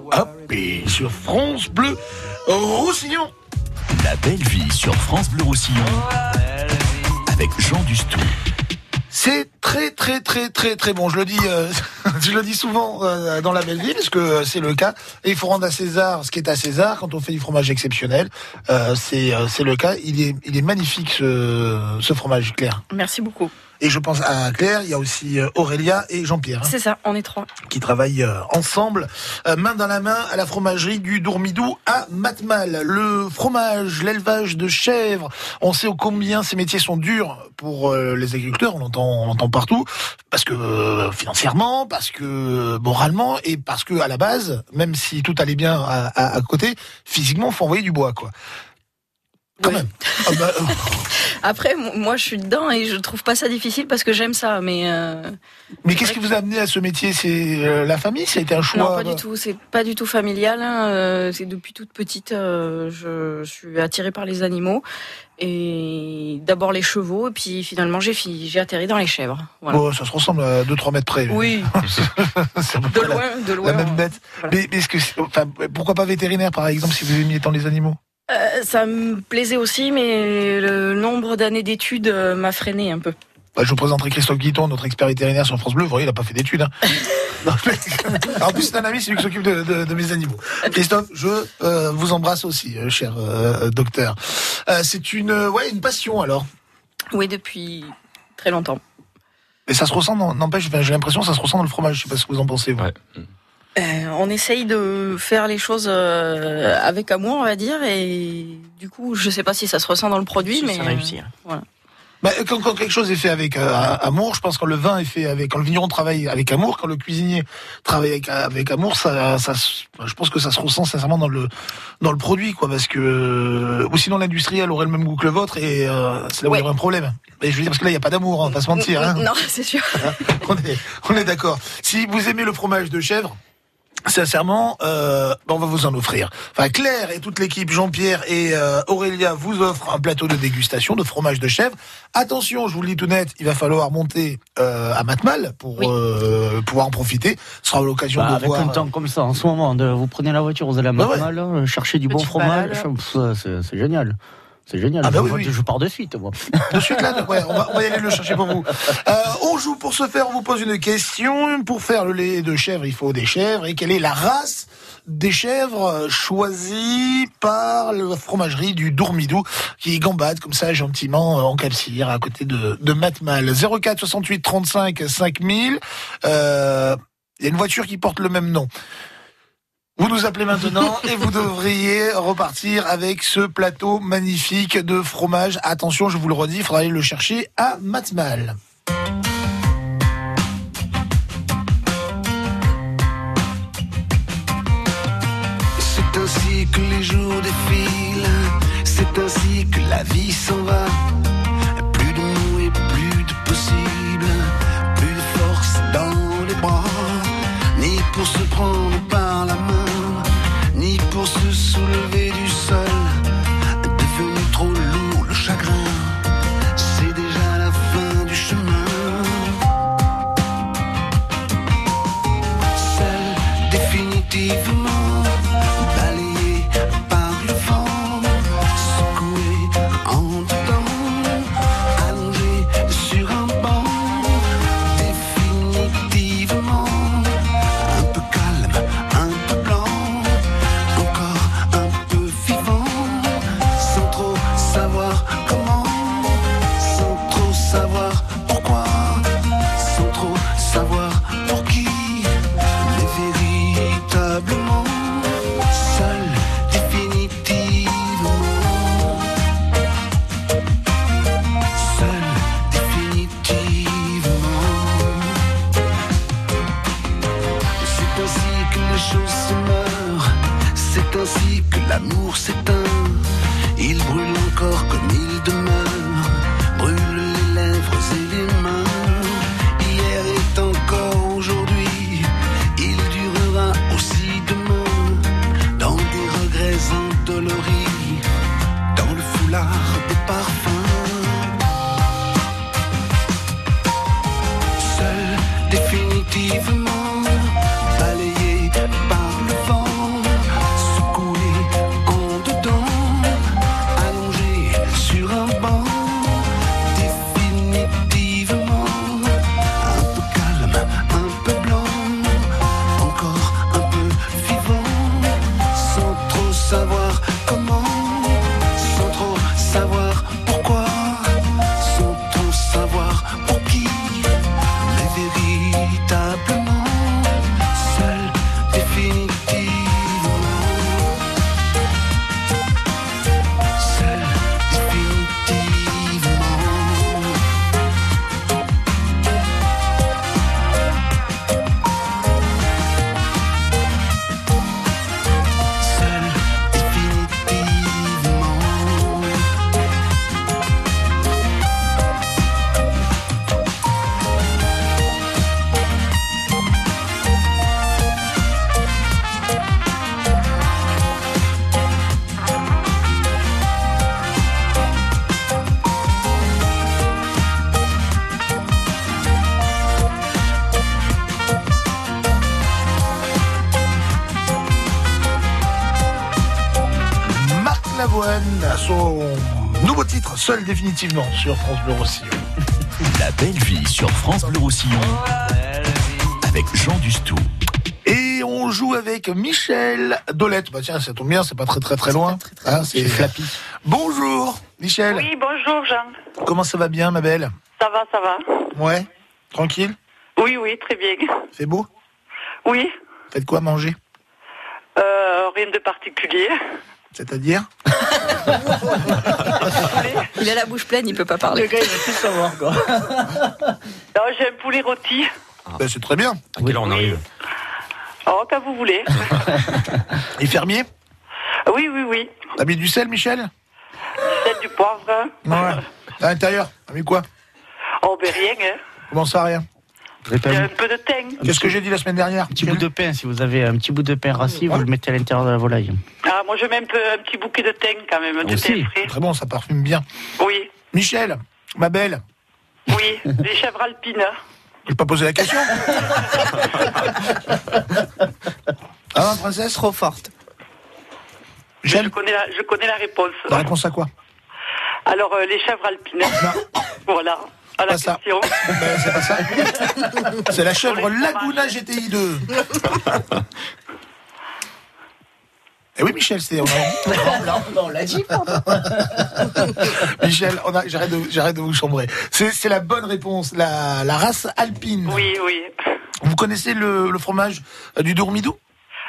sur France Bleu Roussillon. La belle vie sur France Bleu Roussillon avec Jean Dustou. C'est très très très très très bon. Je le dis, euh, je le dis souvent euh, dans la belle ville, parce que euh, c'est le cas. Et il faut rendre à César ce qui est à César. Quand on fait du fromage exceptionnel, euh, c'est euh, c'est le cas. Il est il est magnifique ce ce fromage Claire. Merci beaucoup. Et je pense à Claire. Il y a aussi euh, Aurélia et Jean-Pierre. hein, C'est ça, on est trois. qui travaillent euh, ensemble, euh, main dans la main, à la fromagerie du Dourmidou à Matmal. Le fromage, l'élevage de chèvres, on sait combien ces métiers sont durs pour les agriculteurs, on l'entend, on l'entend partout, parce que financièrement, parce que moralement, et parce que à la base, même si tout allait bien à, à- à côté, physiquement, faut envoyer du bois, quoi. Quand même. Ah bah, euh, Après, moi, je suis dedans et je trouve pas ça difficile parce que j'aime ça, mais euh, mais qu'est-ce qui vous a amené à ce métier? C'est euh, la famille? Été un choix non, pas du tout. C'est pas du tout familial. hein, c'est depuis toute petite, je, suis attirée par les animaux et d'abord les chevaux, et puis finalement j'ai atterri dans les chèvres. Voilà. Bon, ça se ressemble à 2-3 mètres près. Oui. De la- loin, de loin. La même bête. Mais, mais est-ce que, c'est- enfin, pourquoi pas vétérinaire, par exemple, si vous aimiez tant les animaux? Euh, ça me plaisait aussi, mais le nombre d'années d'études euh, m'a freiné un peu. Bah, Je vous présenterai Christophe Guiton, notre expert vétérinaire sur France Bleu. Vous voyez, il n'a pas fait d'études. hein. Mais- en plus, c'est un ami, c'est lui qui s'occupe de, de- de mes animaux. Christophe, je euh, vous embrasse aussi, euh, cher euh, docteur. Euh, c'est une, ouais, une passion alors. Oui, depuis très longtemps. Et ça se ressent, dans- n'empêche, j'ai l'impression que ça se ressent dans le fromage. Je sais pas ce que vous en pensez. Vous. Euh, on essaye de faire les choses euh, avec amour, on va dire, et du coup, je sais pas si ça se ressent dans le produit, Si, mais ça réussit. euh, voilà. Bah, quand, quand quelque chose est fait avec euh, amour, je pense que quand le vin est fait avec, quand le vigneron travaille avec amour, quand le cuisinier travaille avec, avec amour, ça, ça, se- je pense que ça se ressent sincèrement dans le dans le produit, quoi, parce que ou sinon l'industriel aurait le même goût que le vôtre et euh, c'est là où il y aurait un problème. Et je veux dire parce que là il n'y a pas d'amour, hein, pas se mentir. Hein. Non, c'est sûr. on est, on est d'accord. Si vous aimez le fromage de chèvre, sincèrement, euh, on va vous en offrir. Enfin, Claire et toute l'équipe, Jean-Pierre et euh, Aurélia vous offrent un plateau de dégustation de fromage de chèvre. Attention, je vous le dis tout net, il va falloir monter euh, à Matmal pour euh, pouvoir en profiter. Ce sera l'occasion Bah, de avec voir. un temps comme ça, en ce moment, de, vous prenez la voiture, vous allez à Bah ouais. Matmal, chercher du bon fromage, c'est génial. C'est génial. Ah bah je, oui, oui. je pars de suite, moi. De suite là, ouais, on, va, on va y aller le chercher pour vous. Euh, on joue pour ce faire, on vous pose une question. Pour faire le lait de chèvre, il faut des chèvres. Et quelle est la race des chèvres euh, choisie par la fromagerie du Dourmidou qui gambade comme ça gentiment euh, en capsire à côté de, de Matmal 04 68 35 5000. Euh, Il y a une voiture qui porte le même nom. Vous nous appelez maintenant et vous devriez repartir avec ce plateau magnifique de fromage. Attention, je vous le redis, il faudra aller le chercher à Matmal. C'est ainsi que les jours défilent, c'est ainsi que la vie s'en va. Plus de nous et plus de possible, plus de force dans les bras, ni pour se prendre par la main, pour se soulever définitivement sur France Bleu Roussillon. La belle vie sur France Bleu Roussillon avec Jean Dustou. Et on joue avec Michel Dolette. Bah tiens, ça tombe bien, c'est pas très très très loin. Hein, c'est Flappy. Bonjour, Michel. Oui, bonjour Jean. Comment ça va bien, ma belle? Ça va, ça va. Ouais. Tranquille? Oui, oui, très bien. C'est beau? Oui, Faites quoi manger? Euh, rien de particulier. C'est-à-dire Il a la bouche pleine, il peut pas parler. Le gars, il va tout savoir, quoi. Non, j'ai un poulet rôti. Ben, C'est très bien. À quelle heure on arrive Oh, quand vous voulez. Et fermier oui, oui, oui. T'as mis du sel, Michel Celle du poivre. Ouais. À l'intérieur, t'as mis quoi Oh, ben rien, hein. Comment ça, rien Il y a un peu de thym. Qu'est-ce que j'ai dit la semaine dernière Un petit bout de pain, si vous avez un petit bout de pain rassis, vous le mettez à l'intérieur de la volaille. Ah, moi, je mets un, peu, un petit bouquet de thym quand même, de thym frais. Très bon, ça parfume bien. Oui, Michel, ma belle, oui, des chèvres alpines. j'ai pas posé la question. ah, princesse Trop forte. Je connais, la, je connais la réponse. La réponse à quoi? Alors, euh, les chèvres alpines. Voilà, à la Pas ça. question. Ben, c'est pas ça. C'est la chèvre Laguna GTI 2. Eh oui, Michel, c'est. on a- on l'a dit. Michel, on a- j'arrête de, j'arrête de vous chambrer. C'est c'est la bonne réponse, la, la race alpine. Oui, oui. Vous connaissez le, le fromage euh, du Dourmidou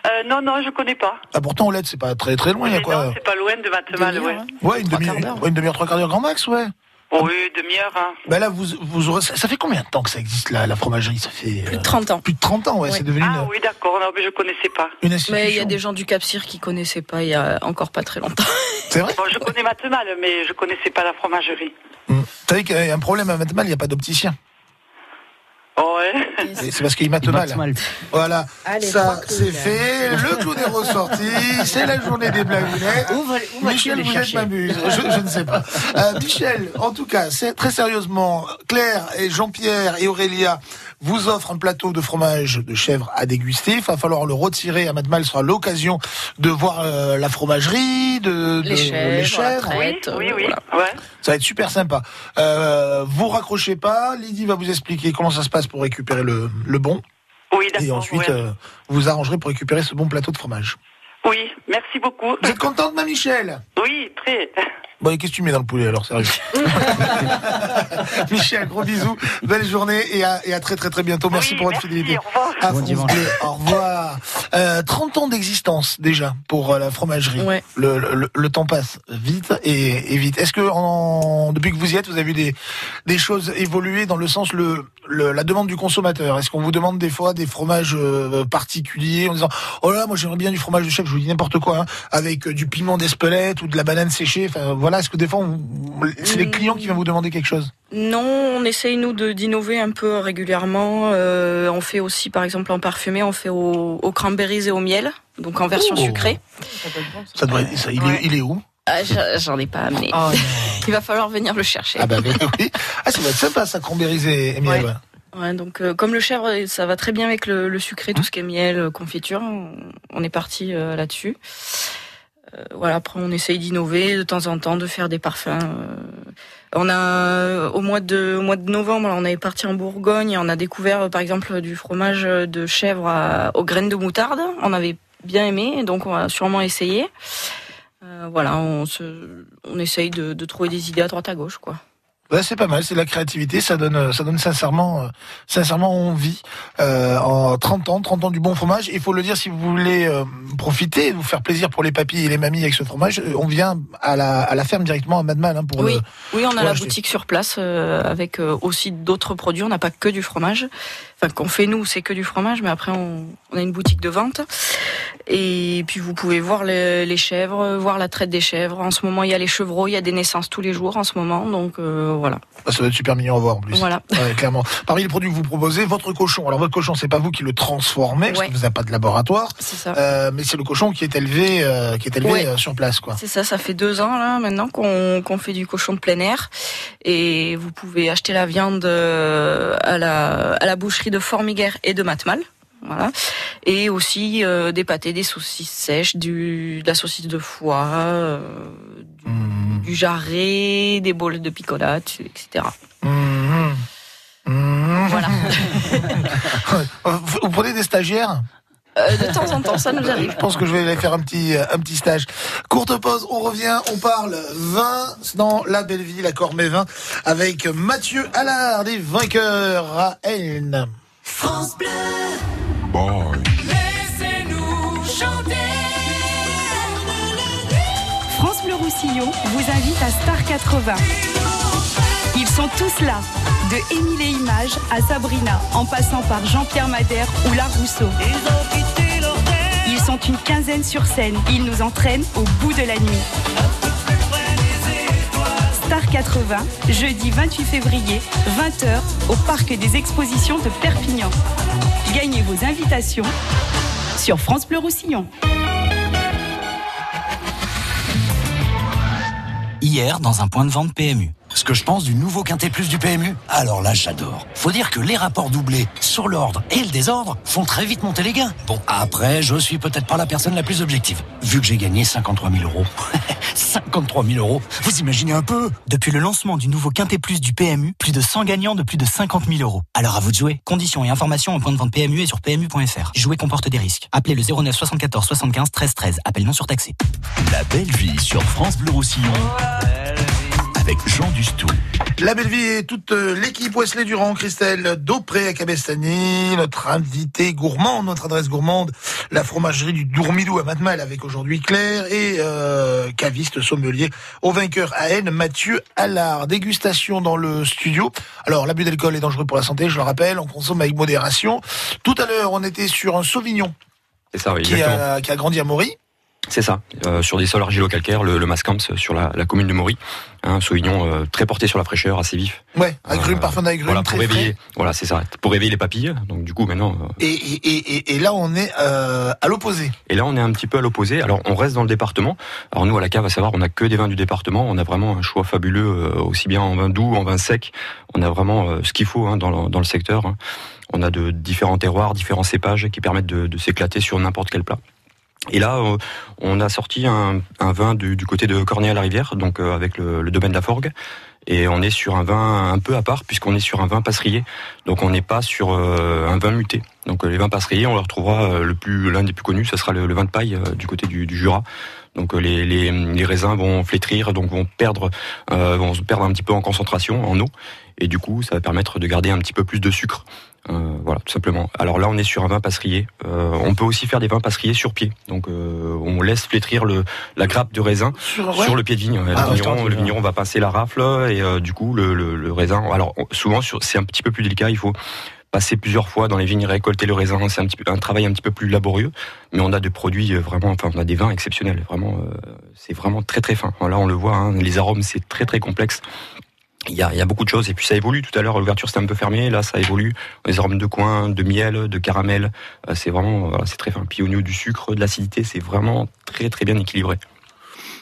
Euh, non, non, je connais pas. ah, Pourtant, Olette, c'est pas très très loin, il y a quoi Non, c'est pas loin de Matemal, ouais. Ouais, une demi-heure, ouais, une demi-heure, trois quarts d'heure grand max, ouais. Oui, demiheure. Hein. Ben là, vous, vous aurez, ça, ça fait combien de temps que ça existe, la, la fromagerie? Ça fait. Plus de 30 ans. Plus de 30 ans, ouais, c'est devenu Ah une, oui, d'accord, non, mais je connaissais pas. une. Mais il y a des gens du Cap Cyr qui connaissaient pas il y a encore pas très longtemps. C'est vrai? Bon, je connais Matemal, mais je connaissais pas la fromagerie. Vous savez qu'il y a un problème à Matemal, il n'y a pas d'opticien. Oh, ouais. C'est parce qu'il mate mal. Voilà, Allez, ça c'est fait, le clown est ressorti, c'est la journée des blagounettes. Où va- où vas-tu Michel, vous êtes m'amuse, je, je ne sais pas. Euh, Michel, en tout cas, c'est très sérieusement, Claire et Jean-Pierre et Aurélia vous offrent un plateau de fromage de chèvre à déguster. Il va falloir le retirer à Matmal, ce sera l'occasion de voir euh, la fromagerie, de, de- Les chèvres, Oui, traite, oui, euh, oui. voilà. Ouais. ça va être super sympa. Euh, vous raccrochez pas, Lydie va vous expliquer comment ça se passe pour récupérer le, le bon. Oui, d'accord. Et ensuite, ouais. euh, vous arrangerez pour récupérer ce bon plateau de fromage. Oui, merci beaucoup. Vous êtes contente, ma Michel? Oui, très. Bon, et qu'est-ce que tu mets dans le poulet alors, sérieux Michel, gros bisous, belle journée et à, et à très très très bientôt. Merci pour votre fidélité. À Bon France dimanche. Bleu, au revoir. Euh, 30 ans d'existence déjà pour euh, la fromagerie. Ouais. Le, le- le temps passe vite et, et vite. Est-ce que en- depuis que vous y êtes, vous avez vu des, des choses évoluer dans le sens le, le- la demande du consommateur? Est-ce qu'on vous demande des fois des fromages euh, particuliers en disant oh là moi j'aimerais bien du fromage de chèvre, je vous dis n'importe quoi, hein, avec euh, du piment d'Espelette ou de la banane séchée. Enfin voilà, est-ce que des fois on- c'est les clients qui viennent vous demander quelque chose? Non, on essaye nous de d'innover un peu régulièrement. Euh, on fait aussi, par exemple, en parfumé, on fait au, au cranberries et au miel, donc en version Oh. sucrée. Ça devrait, ça, il, est, il est où? Ah, J'en ai pas amené. Il va falloir venir le chercher. Ah bah oui. Ah ça va être sympa ça, cranberries et, miel. ouais. Ouais, donc euh, comme le chèvre, ça va très bien avec le, le sucré, tout ce qui est miel, confiture. On, on est parti euh, là-dessus. Euh, voilà, après on essaye d'innover de temps en temps, de faire des parfums. euh. On a euh, au mois de au mois de novembre, on est parti en Bourgogne et on a découvert par exemple du fromage de chèvre à- aux graines de moutarde. On avait bien aimé, donc on va sûrement essayer. Euh, voilà, on se, on essaye de, de trouver des idées à droite à gauche, quoi. Ouais, c'est pas mal, c'est de la créativité, ça donne, euh, ça donne sincèrement, euh, sincèrement envie. Euh, en 30 ans, 30 ans du bon fromage. Il faut le dire, si vous voulez euh, profiter, vous faire plaisir pour les papilles et les mamies avec ce fromage, euh, on vient à la, à la ferme directement à Madmal hein, pour Oui, le. oui, on a la boutique sur place euh, avec euh, aussi d'autres produits. On n'a pas que du fromage. Enfin, qu'on fait nous, c'est que du fromage, mais après on, on a une boutique de vente. Et puis vous pouvez voir les, les chèvres, voir la traite des chèvres. En ce moment, il y a les chevreaux, il y a des naissances tous les jours en ce moment, donc euh, voilà. Ah, ça va être super mignon à voir en plus. Voilà. Ouais, clairement. Parmi les produits que vous proposez, votre cochon. Alors votre cochon, c'est pas vous qui le transformez, parce Ouais. que vous n'avez pas de laboratoire. C'est ça. Euh, mais c'est le cochon qui est élevé, euh, qui est élevé Ouais. sur place, quoi. C'est ça, ça fait deux ans là maintenant qu'on fait du cochon de plein air et vous pouvez acheter la viande à la, à la boucherie de Formiguère et de Matmal. Voilà. Et aussi euh, des pâtés, des saucisses sèches, du, de la saucisse de foie, euh, du, du jarret, des bols de picolade, etc. Mhm. Mhm. Voilà. vous, vous prenez des stagiaires? Euh, de temps en temps, ça nous arrive. Je pense que je vais aller faire un petit, un petit stage. Courte pause, on revient, on parle vin dans la belle ville, à Cormévin, avec Mathieu Allard, des vainqueurs à Elne. France Bleu. Laissez-nous chanter. France Bleu Roussillon vous invite à Star 80. Ils sont tous là, de Émile et Images à Sabrina, en passant par Jean-Pierre Madère ou La Rousseau. Ils sont une quinzaine sur scène. Ils nous entraînent au bout de la nuit. Star 80, jeudi 28 février, 20h, au Parc des Expositions de Perpignan. Gagnez vos invitations sur France Bleu Roussillon. Hier, dans un point de vente PMU. Ce que je pense du nouveau Quintet Plus du PMU Alors là, j'adore. Faut dire que les rapports doublés sur l'ordre et le désordre font très vite monter les gains. Bon, après, je suis peut-être pas la personne la plus objective. Vu que j'ai gagné 53 000 euros. 53 000 euros Vous imaginez un peu Depuis le lancement du nouveau Quintet Plus du PMU, plus de 100 gagnants de plus de 50 000 euros. Alors à vous de jouer. Conditions et informations au point de vente PMU et sur PMU.fr. Jouer comporte des risques. Appelez le 09 74 75 13 13. Appel non surtaxé. La belle vie sur France Bleu Roussillon avec Jean Dustou. La belle vie et toute euh, l'équipe Wesley Durand, Christelle Daupré à Cabestany, notre invité gourmand, notre adresse gourmande, la fromagerie du Dourmidou à Matmal avec aujourd'hui Claire et euh, caviste sommelier au vainqueur à N, Mathieu Allard. Dégustation dans le studio. Alors l'abus d'alcool est dangereux pour la santé, je le rappelle, on consomme avec modération. Tout à l'heure on était sur un Sauvignon ça, oui, qui exactement. a, qui a grandi à Maury. C'est ça, euh, sur des sols argilo-calcaires, le, le Mascamps sur la, la commune de Maury, un Sauvignon euh, très porté sur la fraîcheur, assez vif. Ouais, agrumes, parfum d'agrumes, Voilà, très pour réveiller, voilà, c'est ça, pour réveiller les papilles. Donc du coup, maintenant, euh, Et, et, et, là on est euh, à l'opposé. Et là, on est un petit peu à l'opposé. Alors, on reste dans le département. Alors, nous, à la cave, à savoir, on a que des vins du département. On a vraiment un choix fabuleux, euh, aussi bien en vin doux, en vin sec. On a vraiment euh, ce qu'il faut hein, dans, le, dans le secteur. hein. On a de différents terroirs, différents cépages qui permettent de, de s'éclater sur n'importe quel plat. Et là, euh, on a sorti un, vin du, côté de Cornay-à-la-Rivière, donc euh, avec le, domaine de la Forgue. Et on est sur un vin un peu à part, puisqu'on est sur un vin passerier. Donc on n'est pas sur euh, un vin muté. Donc les vins passeriers, on le retrouvera le plus l'un des plus connus, ce sera le, vin de paille du côté du, Jura. Donc les, les, les raisins vont flétrir, donc vont perdre, vont se perdre un petit peu en concentration, en eau, et du coup, ça va permettre de garder un petit peu plus de sucre. Euh, voilà, tout simplement. Alors là, on est sur un vin passerillier. Euh, on peut aussi faire des vins passerilliers sur pied. Donc, euh, on laisse flétrir la grappe de raisin sur, le pied de vigne. Le, vigneron, va passer la rafle et euh, du coup, le, raisin. Alors, souvent, c'est un petit peu plus délicat. Il faut passer plusieurs fois dans les vignes, récolter le raisin. C'est un, travail un petit peu plus laborieux. Mais on a des produits vraiment, enfin, on a des vins exceptionnels. C'est vraiment très très fin. Là, on le voit. Hein. Les arômes, c'est très très complexe. Il y, a, il y a beaucoup de choses et puis ça évolue. Tout à l'heure, l'ouverture c'était un peu fermé. Là, ça évolue. Les arômes de coin, de miel, de caramel, euh, c'est vraiment, voilà, c'est très fin. Puis au niveau du sucre, de l'acidité, c'est vraiment très très bien équilibré.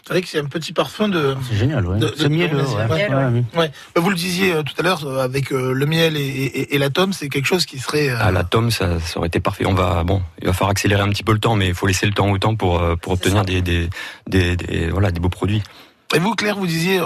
C'est vrai que c'est un petit parfum de. C'est génial, ouais. de- de- de- ouais. ouais. Ouais, oui. Ouais. Bah, Vous le disiez euh, tout à l'heure, euh, avec euh, le miel et, et, et la tome, c'est quelque chose qui serait. euh, À la tome, ça, ça aurait été parfait. On va, bon, il va falloir accélérer un petit peu le temps, mais il faut laisser le temps au temps pour pour obtenir des, des, des, des- voilà des beaux produits. Et vous, Claire, vous disiez euh,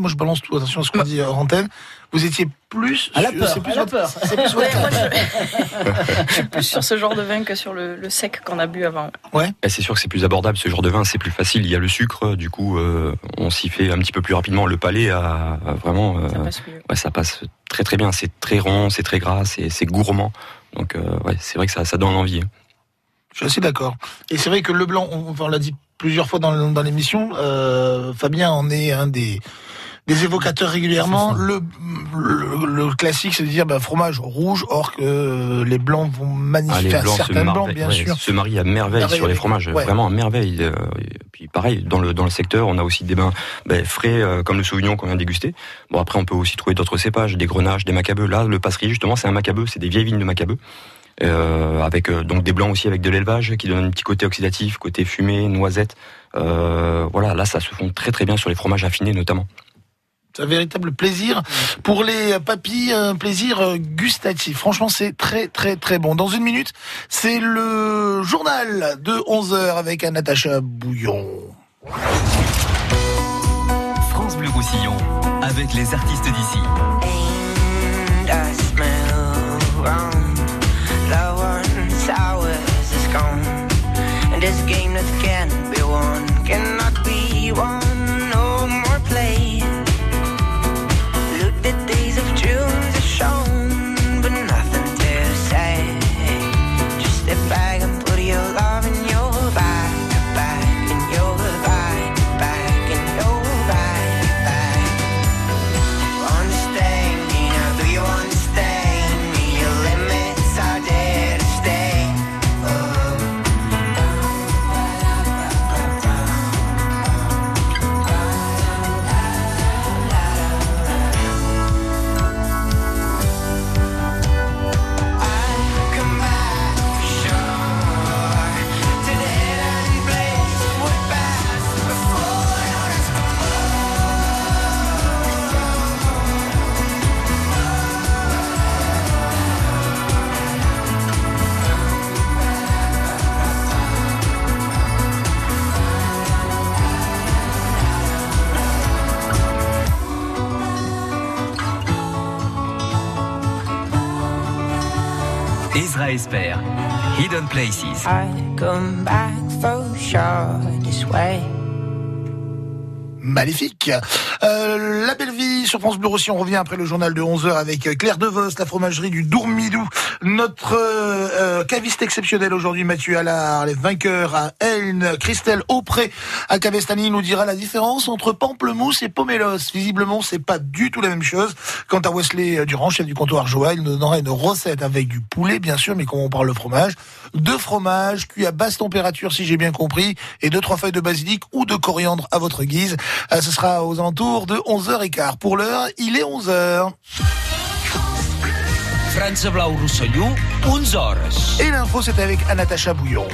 moi je balance tout, attention à ce qu'on dit antenne, vous étiez plus. À la sur- peur, c'est plus à la votre- peur. C'est plus votre Ouais, moi, cas. Je suis plus sur ce genre de vin que sur le, le sec qu'on a bu avant. Ouais. Et c'est sûr que c'est plus abordable ce genre de vin, c'est plus facile. Il y a le sucre, du coup, euh, on s'y fait un petit peu plus rapidement. Le palais a, a vraiment, euh, passe mieux. ouais, ça passe très très bien. C'est très rond, c'est très gras, c'est c'est gourmand. Donc euh, ouais, c'est vrai que ça, ça donne envie. Je suis assez d'accord. Et c'est vrai que le blanc, on, on l'a dit plusieurs fois dans, dans l'émission, euh, Fabien en est un des, des évocateurs régulièrement. Le, le, le classique, c'est de dire bah, fromage rouge, or que les blancs vont Ah, magnifier, les blancs se, certains blancs, bien ouais, sûr. se marient à merveille Merveille sur les fromages, ouais. vraiment à merveille. Euh, et puis pareil, dans le dans le secteur, on a aussi des bains ben, frais euh, comme le Sauvignon qu'on vient de déguster. Bon après, on peut aussi trouver d'autres cépages, des grenaches, des macabeux. Là, le passerie justement, c'est un macabeux, c'est des vieilles vignes de macabeux. Euh, avec euh, donc des blancs aussi avec de l'élevage qui donne un petit côté oxydatif, côté fumée, noisette. Euh, voilà, là ça se fond très très bien sur les fromages affinés notamment. C'est un véritable plaisir pour les papilles, un plaisir gustatif. Franchement, c'est très très très bon. Dans une minute, c'est le journal de 11h avec Natacha Bouillon. France Bleu Roussillon, avec les artistes d'ici. This game that can be won. Cannot Ezra Esper, Hidden Places. I come back for sure this way. Magnifique. Euh, la belle vie sur France Bleu Roussillon. On revient après le journal de 11h avec euh, Claire Devos, la fromagerie du Dourmidou. Notre euh, euh, caviste exceptionnel aujourd'hui, Mathieu Allard, les vainqueurs à Elne, Christelle Aupré à Cavestani nous dira la différence entre pamplemousse et pomelos. Visiblement, c'est pas du tout la même chose. Quant à Wesley Durand, chef du comptoir Joa, il nous donnera une recette avec du poulet, bien sûr, mais comment on parle le fromage. Deux fromages cuits à basse température, si j'ai bien compris, et deux, trois feuilles de basilic ou de coriandre à votre guise. Ce sera aux alentours de 11h15. Pour l'heure, il est 11h. France Blau Roussillon, 11 heures. Et l'info, c'est avec Anatacha Bouillon.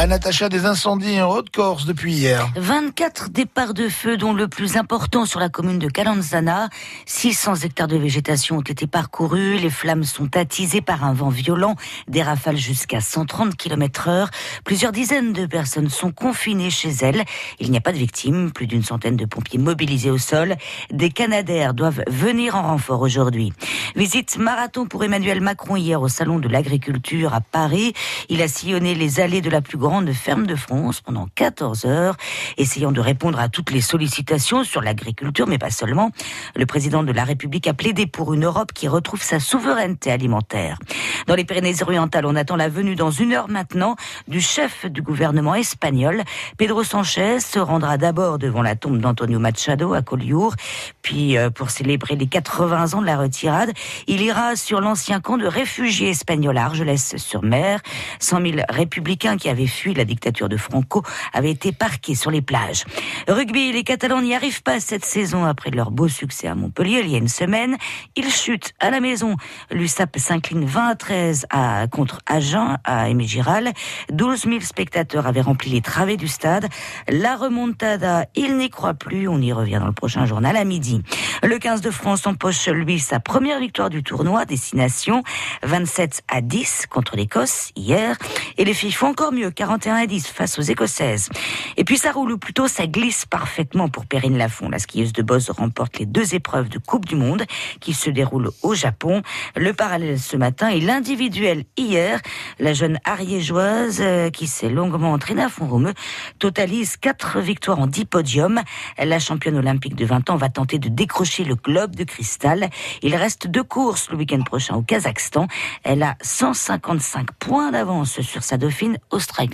Anatacha, des incendies en Haute-Corse depuis hier. 24 départs de feu, dont le plus important sur la commune de Calanzana. 600 hectares de végétation ont été parcourus. Les flammes sont attisées par un vent violent, des rafales jusqu'à 130 km heure. Plusieurs dizaines de personnes sont confinées chez elles. Il n'y a pas de victimes. Plus d'une centaine de pompiers mobilisés au sol. Des Canadaires doivent venir en renfort aujourd'hui. Visite marathon pour Emmanuel Macron hier au Salon de l'Agriculture à Paris. Il a sillonné les allées de la plus grande grande ferme de France pendant 14 heures, essayant de répondre à toutes les sollicitations sur l'agriculture, mais pas seulement. Le président de la République a plaidé pour une Europe qui retrouve sa souveraineté alimentaire. Dans les Pyrénées-Orientales, on attend la venue dans une heure maintenant du chef du gouvernement espagnol. Pedro Sanchez se rendra d'abord devant la tombe d'Antonio Machado à Collioure, puis euh, pour célébrer les 80 ans de la retirade, il ira sur l'ancien camp de réfugiés espagnols à Argelès-sur-Mer. 100 000 républicains qui avaient fui la dictature de Franco avaient été parqués sur les plages. Rugby, les Catalans n'y arrivent pas cette saison après leur beau succès à Montpellier il y a une semaine. Ils chutent à la maison. L'USAP s'incline 20 à 13 à, contre Agen à Aimé Giral. 12 000 spectateurs avaient rempli les travées du stade. La remontada, il n'y croit plus. On y revient dans le prochain journal à midi. Le 15 de France empoche, lui, sa première victoire du tournoi, destination 27 à 10 contre l'Écosse hier. Et les filles font encore mieux, 41 à 10 face aux Écossaises. Et puis ça roule, ou plutôt ça glisse parfaitement pour Perrine Lafont. La skieuse de Boz remporte les deux épreuves de Coupe du Monde qui se déroulent au Japon. Le parallèle ce matin et l'individuel hier. La jeune ariégeoise euh, qui s'est longuement entraînée à fond totalise quatre victoires en 10 podiums. La championne olympique de 20 ans va tenter de décrocher le globe de cristal. Il reste deux courses le week-end prochain au Kazakhstan. Elle a 155 points d'avance sur sa dauphine australienne.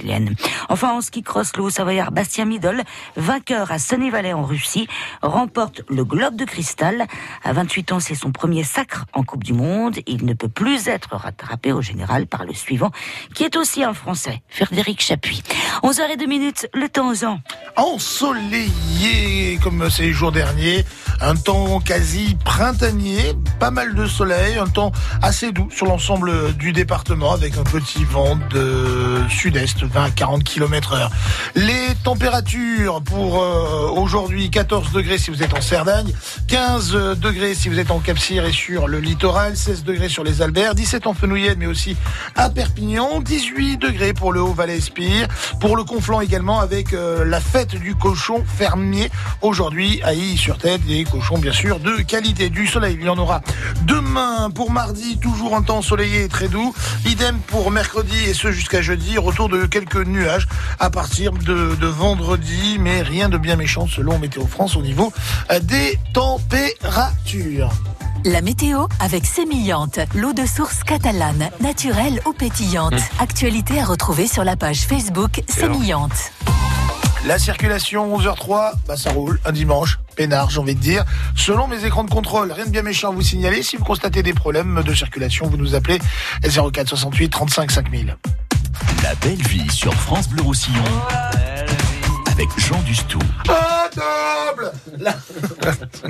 Enfin, en ski cross, le Haut-Savoyard Bastien Midol, vainqueur à Sunny Valley en Russie, remporte le globe de cristal. À 28 ans, c'est son premier sacre en Coupe du Monde. Il ne peut plus être rattrapé au général par le suivant, qui est aussi un Français, Frédéric Chapuis. 11h02 minutes, le temps aux ans. Ensoleillé comme ces jours derniers, un temps quasi printanier, pas mal de soleil, un temps assez doux sur l'ensemble du département avec un petit vent de sud-est, 20 à 40 km heure. Les températures pour euh, aujourd'hui, 14 degrés si vous êtes en Cerdagne, 15 degrés si vous êtes en Cap-Cyr et sur le littoral, 16 degrés sur les Alberts, 17 en Fenouillette mais aussi à Perpignan, 18 degrés pour le Haut-Valais-Espire, pour le Conflent également avec euh, la fête du cochon fermier aujourd'hui à Illy-sur-Tête, des cochons bien sûr de qualité. Du soleil, il y en aura demain pour mardi, toujours un temps ensoleillé et très doux. Idem pour mercredi et ce jusqu'à jeudi, retour de quelques nuages à partir de, de vendredi, mais rien de bien méchant selon Météo France au niveau euh, des températures. La météo avec Sémillante, l'eau de source catalane, naturelle ou pétillante. Actualité à retrouver sur la page Facebook Sémillante. La circulation 11h03, bah ça roule, un dimanche, peinard j'ai envie de dire. Selon mes écrans de contrôle, rien de bien méchant à vous signaler. Si vous constatez des problèmes de circulation, vous nous appelez 04 68 35 5000. La belle vie sur France Bleu Roussillon avec Jean Dustou. À table la...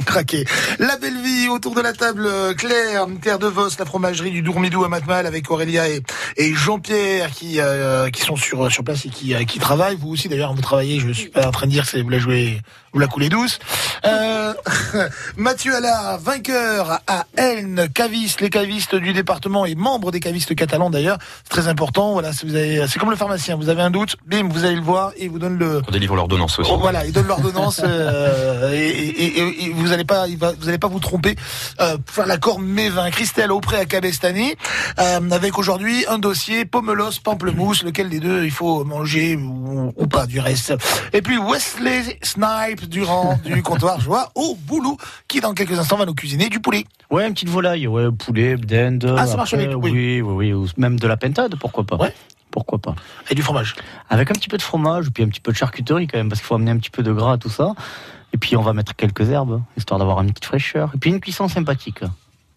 Craqué. La belle vie autour de la table, euh, Claire, Terre de Vos, la fromagerie du Dourmidou à Matmal avec Aurélia et, Jean-Pierre qui, euh, qui sont sur, sur place et qui, euh, qui travaillent. Vous aussi d'ailleurs, vous travaillez, je suis pas en train de dire que vous la jouez, vous la coulez douce. Euh, Mathieu Allard, vainqueur à Elne, caviste, les cavistes du département et membre des cavistes catalans d'ailleurs. C'est très important. Voilà, si vous avez, c'est comme le pharmacien. Vous avez un doute, bim, vous allez le voir et il vous donne le. On délivre l'ordonnance aussi. Voilà, il donne l'ordonnance euh, et, et- et- et vous allez pas, vous allez pas vous tromper. Euh, pour faire l'accord Mévin, Christelle Aupré à Cabestany, euh, avec aujourd'hui un dossier pomelos pamplemousse, lequel des deux il faut manger ou, ou pas du reste. Et puis Wesley Durand du comptoir Joie au boulot, qui dans quelques instants va nous cuisiner du poulet. Ouais, une petite volaille, ouais, poulet, dinde. Ah, ça marche avec, oui. Oui, oui, ou même de la pentade, pourquoi pas. Ouais. Pourquoi pas. Et du fromage. Avec un petit peu de fromage, puis un petit peu de charcuterie quand même, parce qu'il faut amener un petit peu de gras, tout ça. Et puis on va mettre quelques herbes, histoire d'avoir une petite fraîcheur. Et puis une cuisson sympathique.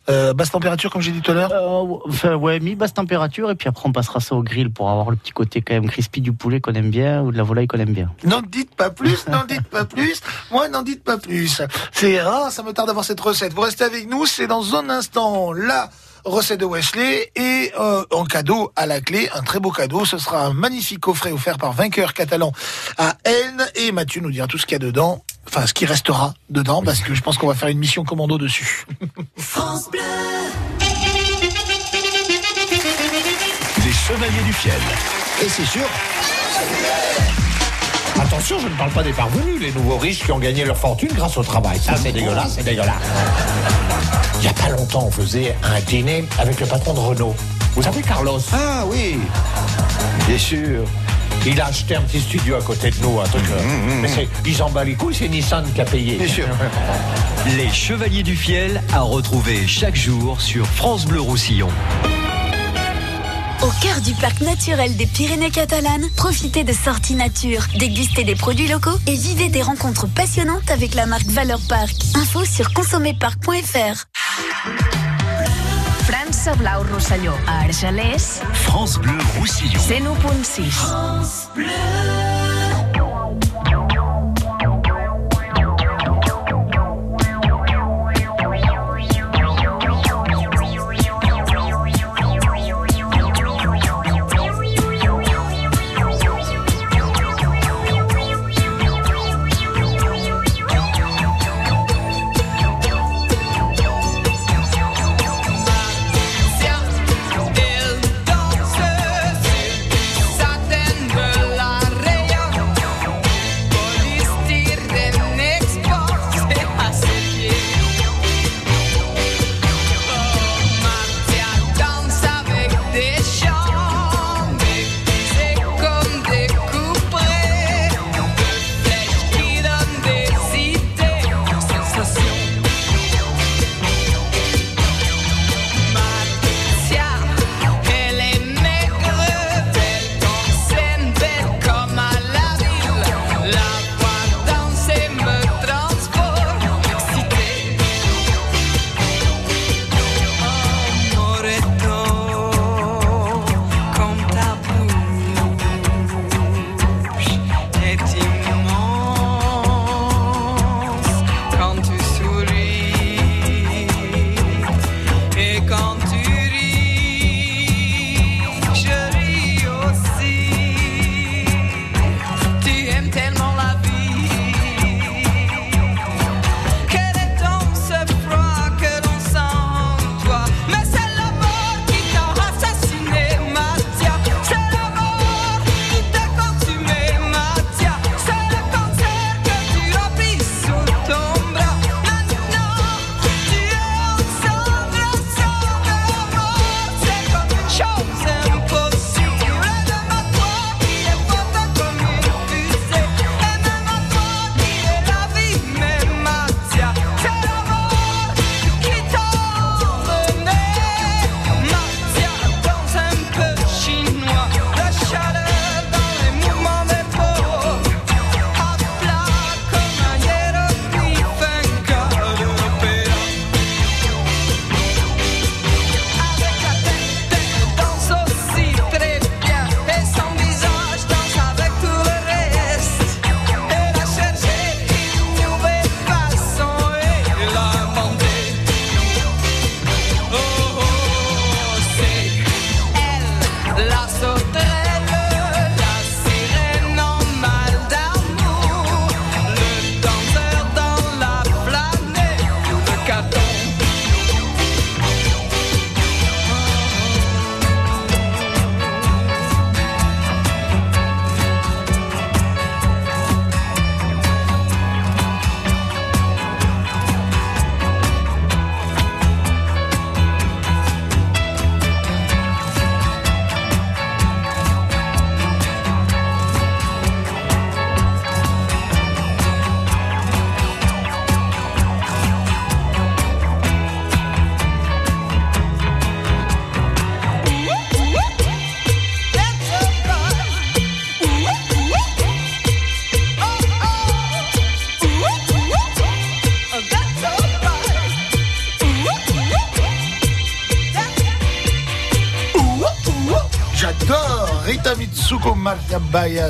Euh, basse température, comme j'ai dit tout à l'heure Euh, Enfin, ouais, mi-basse température, et puis après on passera ça au grill pour avoir le petit côté quand même crispy du poulet qu'on aime bien, ou de la volaille qu'on aime bien. N'en dites pas plus, n'en dites pas plus. Moi, n'en dites pas plus. C'est ah, ça me tarde d'avoir cette recette. Vous restez avec nous, c'est dans un instant la recette de Wesley et euh, en cadeau à la clé, un très beau cadeau. Ce sera un magnifique coffret offert par vainqueur catalan à Elne et Mathieu nous dira tout ce qu'il y a dedans. Enfin, ce qui restera dedans, parce que je pense qu'on va faire une mission commando dessus. France Bleu. Les Chevaliers du Fiel. Et c'est sûr. Attention, je ne parle pas des parvenus, les nouveaux riches qui ont gagné leur fortune grâce au travail. Ça, c'est dégueulasse, c'est dégueulasse. Il n'y a pas longtemps, on faisait un dîner avec le patron de Renault. Vous savez, Carlos? Ah oui, bien sûr. Il a acheté un petit studio à côté de nous, un truc. euh, mais c'est- ils en bat les couilles, c'est Nissan qui a payé. Bien sûr. Les Chevaliers du Fiel à retrouver chaque jour sur France Bleu Roussillon. Au cœur du parc naturel des Pyrénées catalanes, profitez de sorties nature, dégustez des produits locaux et vivez des rencontres passionnantes avec la marque Valeur Parc. Info sur consommerparc.fr. França Blau Rosselló, a Argelers, France Bleu Roussillon. 101.6. Elle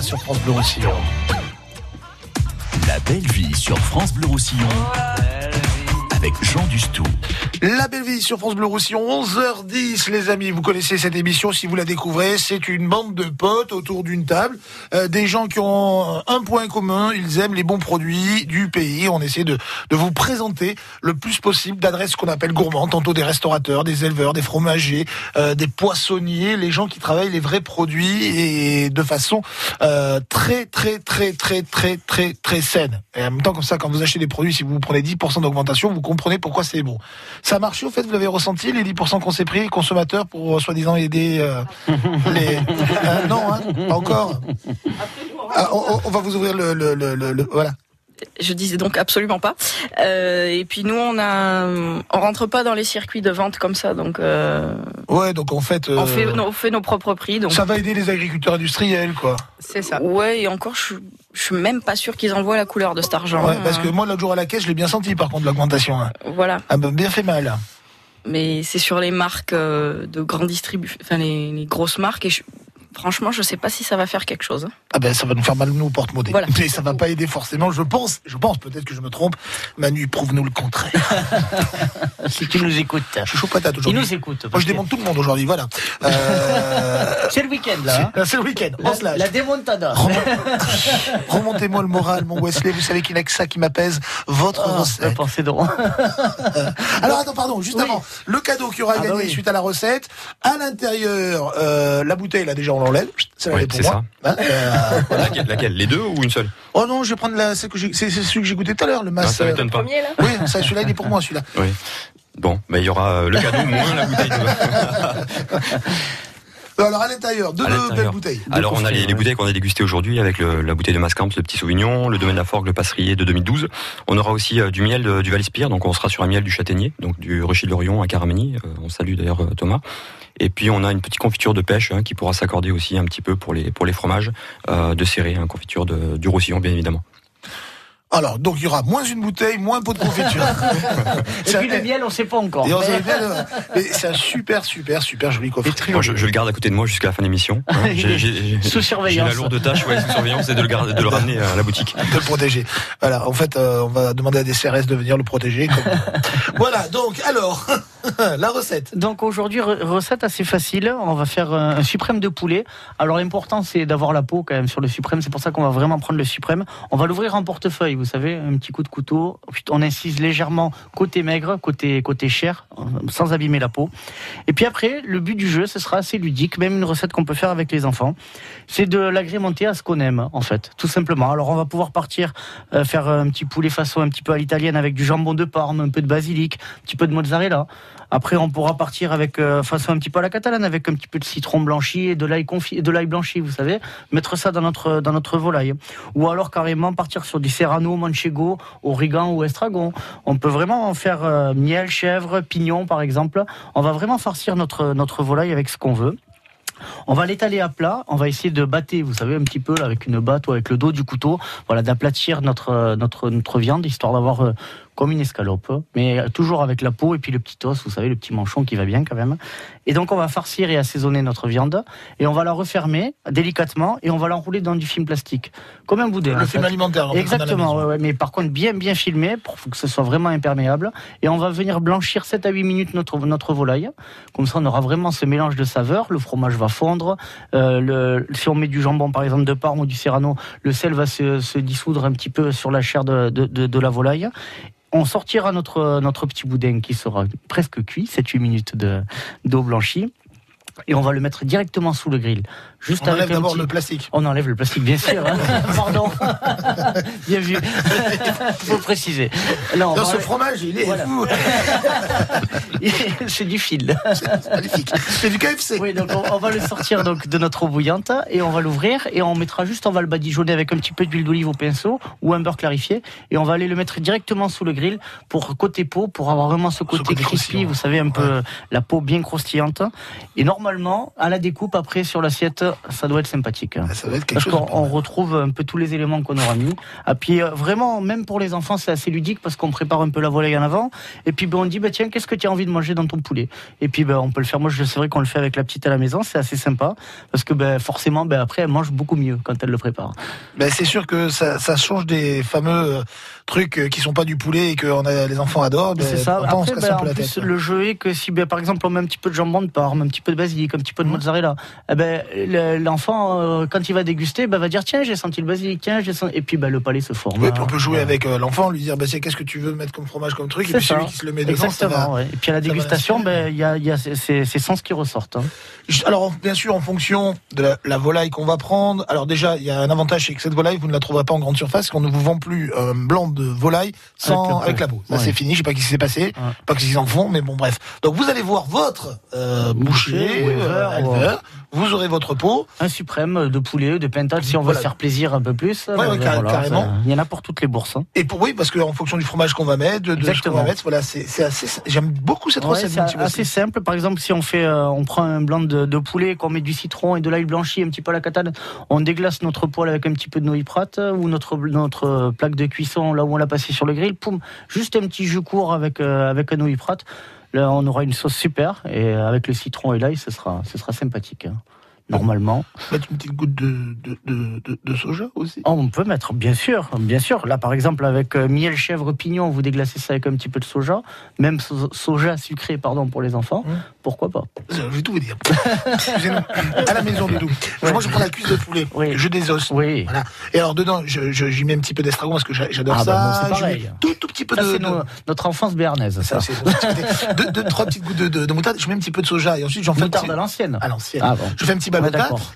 Sur France Bleu Roussillon. La belle vie sur France Bleu Roussillon. Avec Jean Dustou. La belle vie sur France Bleu Roussillon, 11h10 les amis, vous connaissez cette émission si vous la découvrez, c'est une bande de potes autour d'une table, euh, des gens qui ont un point commun, ils aiment les bons produits du pays, on essaie de, de vous présenter le plus possible d'adresses qu'on appelle gourmandes, tantôt des restaurateurs, des éleveurs, des fromagers, euh, des poissonniers, les gens qui travaillent les vrais produits et de façon euh, très très très très très très très saine. Et en même temps comme ça, quand vous achetez des produits, si vous prenez 10% d'augmentation, vous comprenez pourquoi c'est bon. Ça a marché au fait, vous l'avez ressenti, les 10% qu'on s'est pris, les consommateurs, pour euh, soi-disant aider euh, les... Euh, non, hein, pas encore. Ah, on, va vous ouvrir le... le, le, le- le- voilà. Je disais donc absolument pas. Euh, et puis nous, on a, on rentre pas dans les circuits de vente comme ça, donc euh, Ouais, donc en fait... on euh, fait, on fait nos propres prix. Donc Ça va aider les agriculteurs industriels, quoi. c'est ça. Ouais, et encore, je, je suis même pas sûr qu'ils envoient la couleur de cet argent. Ouais, parce que moi, l'autre jour à la caisse, je l'ai bien senti, par contre, l'augmentation. hein. Voilà. Ah ben, bien fait mal. Mais c'est sur les marques euh, de grande distribution, enfin les, les grosses marques. Et je- franchement, je sais pas si ça va faire quelque chose. Ah ben, ça va nous faire mal, nous, au porte-monnaie. Voilà. Mais ça va pas aider forcément, je pense. Je pense, peut-être que je me trompe. Manu, prouve-nous le contraire. si tu nous écoutes. Je suis chaud patate Il aujourd'hui. nous écoute. Moi, je démonte tout le monde aujourd'hui, voilà. Euh, C'est le week-end là. hein. C'est le week-end. On se La, lâche. la démontada. Remontez-moi le moral, mon Wesley. Vous savez qu'il n'y a que ça qui m'apaise. Votre Oh, recette. pensée drôle. Alors attends, pardon, juste Oui. avant, le cadeau qui aura Ah bah gagné oui. suite à la recette. À l'intérieur, euh, la bouteille, là déjà on l'enlève. Ça Oui, est pour c'est moi. Hein, euh, voilà. Laquelle, laquelle? Les deux ou une seule? Oh non, je vais prendre la, celle que j'ai- c'est c'est celui que j'ai goûté tout à l'heure, le Ah, masse. Ça euh, m'étonne pas. Oui, ça, celui-là, il est pour moi, celui-là. Oui. Bon, bah, il y aura euh, le cadeau moins la bouteille. De... Alors à l'intérieur, deux À belles bouteilles. Alors on a les, les bouteilles qu'on a dégustées aujourd'hui avec le- la bouteille de Mascamps, le petit Sauvignon, le domaine de la Forgue, le Passerier de 2012. On aura aussi euh, du miel de- du Val-Espire, donc on sera sur un miel du Châtaignier, donc du Ruchy de l'Orion à Caramani. Euh, on salue d'ailleurs euh, Thomas. Et puis on a une petite confiture de pêche hein, qui pourra s'accorder aussi un petit peu pour les fromages euh, de serré, hein, confiture du Roussillon bien évidemment. Alors, donc il y aura moins une bouteille, moins un pot de confiture. Et puis le miel, on sait pas encore. Mais- euh, c'est un super, super, super joli coffret. Moi, je, je le garde à côté de moi jusqu'à la fin de l'émission. hein. Sous surveillance. J'ai la lourde tâche, ouais, sous surveillance, c'est de le, garder, de le ramener à la boutique. de le protéger. Voilà, en fait, euh, on va demander à des CRS de venir le protéger. comme- voilà, donc, alors, la recette. Donc aujourd'hui, re- recette assez facile. On va faire un, un suprême de poulet. Alors l'important, c'est d'avoir la peau quand même sur le suprême. C'est pour ça qu'on va vraiment prendre le suprême. On va l'ouvrir en portefeuille, vous savez, un petit coup de couteau. On incise légèrement côté maigre, côté, côté chair, sans abîmer la peau. Et puis après, le but du jeu, ce sera assez ludique, même une recette qu'on peut faire avec les enfants. C'est de l'agrémenter à ce qu'on aime, en fait, tout simplement. Alors on va pouvoir partir euh, faire un petit poulet façon un petit peu à l'italienne avec du jambon de Parme, un peu de basilic, un petit peu de mozzarella. Après, on pourra partir avec euh, façon un petit peu à la catalane, avec un petit peu de citron blanchi et de l'ail de l'ail blanchi, vous savez, mettre ça dans notre dans notre volaille. Ou alors carrément partir sur du serrano, manchego, origan ou estragon. On peut vraiment en faire euh, miel, chèvre, pignon par exemple. On va vraiment farcir notre notre volaille avec ce qu'on veut. On va l'étaler à plat. On va essayer de battre, vous savez, un petit peu là, avec une batte ou avec le dos du couteau. Voilà, d'aplatir notre euh, notre notre viande histoire d'avoir euh, comme une escalope, mais toujours avec la peau et puis le petit os, vous savez, le petit manchon qui va bien quand même. Et donc on va farcir et assaisonner notre viande et on va la refermer délicatement et on va l'enrouler dans du film plastique, comme un boudin. Le film fait. alimentaire. Exactement, maison. ouais, ouais, mais par contre bien bien filmé pour que ce soit vraiment imperméable. Et on va venir blanchir 7 à 8 minutes notre, notre volaille. Comme ça on aura vraiment ce mélange de saveurs. Le fromage va fondre. Euh, le, si on met du jambon par exemple de Parme ou du Serrano, le sel va se, se dissoudre un petit peu sur la chair de, de, de- de la volaille. On sortira notre, petit boudin qui sera presque cuit, 7-8 minutes de- d'eau blanchie. Et on va le mettre directement sous le grill. Juste On enlève d'abord petit- le plastique. on enlève le plastique, bien sûr. hein. Pardon. bien vu. Faut préciser. Dans ce fromage, il est Voilà. fou. C'est du fil. C'est magnifique. C'est du KFC. Oui, donc on, on va le sortir donc de notre eau bouillante et on va l'ouvrir et on mettra juste, on va le badigeonner avec un petit peu d'huile d'olive au pinceau ou un beurre clarifié et on va aller le mettre directement sous le grill pour côté peau, pour avoir vraiment ce côté, côté crispy, vous savez, un peu la peau bien croustillante. Et normalement, à la découpe après sur l'assiette, ça doit être sympathique. Ah, Ça va être quelque Parce chose. qu'on on retrouve un peu tous les éléments qu'on aura mis. Et puis euh, vraiment, même pour les enfants, c'est assez ludique parce qu'on prépare un peu la volaille en avant. Et puis ben, on dit, bah, tiens, qu'est-ce que tu as envie de manger dans ton poulet? Et puis ben, on peut le faire. Moi, c'est vrai qu'on le fait avec la petite à la maison. C'est assez sympa parce que ben, forcément, ben, après, elle mange beaucoup mieux quand elle le prépare. Ben, c'est sûr que ça, ça change des fameux euh, trucs euh, qui sont pas du poulet et que on a, les enfants adorent. Ben, c'est ça. on se Après, casse ben, peu en la plus, tête. le jeu est que si, ben, par exemple, on met un petit peu de jambon de Parme, un petit peu de basilic, un petit peu de mozzarella, eh ben, le- l'enfant, euh, quand il va déguster, ben, va dire tiens, j'ai senti le basilic, tiens, j'ai senti... et puis ben, le palais se forme. Oui, puis on peut jouer avec euh, l'enfant, lui dire bah, qu'est-ce que tu veux mettre comme fromage, comme truc, et puis celui ça. qui se le met dedans, ça Exactement. va- ouais. Et puis à la ça dégustation, ben, il y a, y a ces, ces- ces sens qui ressortent. hein. Alors, en- bien sûr, en fonction de la, la volaille qu'on va prendre. Alors déjà, il y a un avantage, c'est que cette volaille, vous ne la trouverez pas en grande surface, qu'on ne vous vend plus blanc de volaille sans Avec la peau. Ça Ouais. c'est fini, je sais pas ce qui s'est passé, pas ce qu'ils en font, mais bon bref. Donc vous allez voir votre euh, boucher, ou euh, éleveur, éleveur, vous aurez votre pot. Un suprême de poulet, de pintal, si on Voilà. veut se faire plaisir un peu plus. Ouais, ouais, car- carrément. ça- Il y en a pour toutes les bourses. hein. Et pour oui, parce qu'en fonction du fromage qu'on va mettre, de, de ce qu'on va mettre, voilà, c'est assez. J'aime beaucoup cette Ouais, recette. c'est assez simple. Par exemple, si on fait, euh, on prend un blanc de, de poulet, qu'on met du citron et de l'ail blanchi, un petit peu à la catane, on déglace notre poêle avec un petit peu de noix prate ou notre notre euh, plaque de cuisson là où on l'a passé sur le grill. Poum, juste un petit jus court avec euh, avec un noix prate. Là, on aura une sauce super et avec le citron et l'ail, ce sera ce sera sympathique. Hein. Normalement. Mettre une petite goutte de, de, de, de- de soja aussi. Oh, on peut mettre, bien sûr, bien sûr. Là, par exemple, avec euh, miel, chèvre, pignon, vous déglacez ça avec un petit peu de soja, même so- soja sucré, pardon, pour les enfants. Pourquoi pas? Je vais tout vous dire. Excusez-nous. À la maison, Doudou. Moi, je prends la cuisse de poulet. Je désosse. Oui. Voilà. Et alors, dedans, je- je- j'y mets un petit peu d'estragon parce que j'a- j'adore Ah, ça. bah, moi, c'est Je pareil. mets tout, tout petit peu Ça, de. c'est de- nos- notre enfance béarnaise. Ça, deux, deux, trois petites gouttes de, de, de moutarde. Je mets un petit peu de soja et ensuite j'en fais Moutarde petit- à l'ancienne. À l'ancienne. Ah, bon. Je fais un petit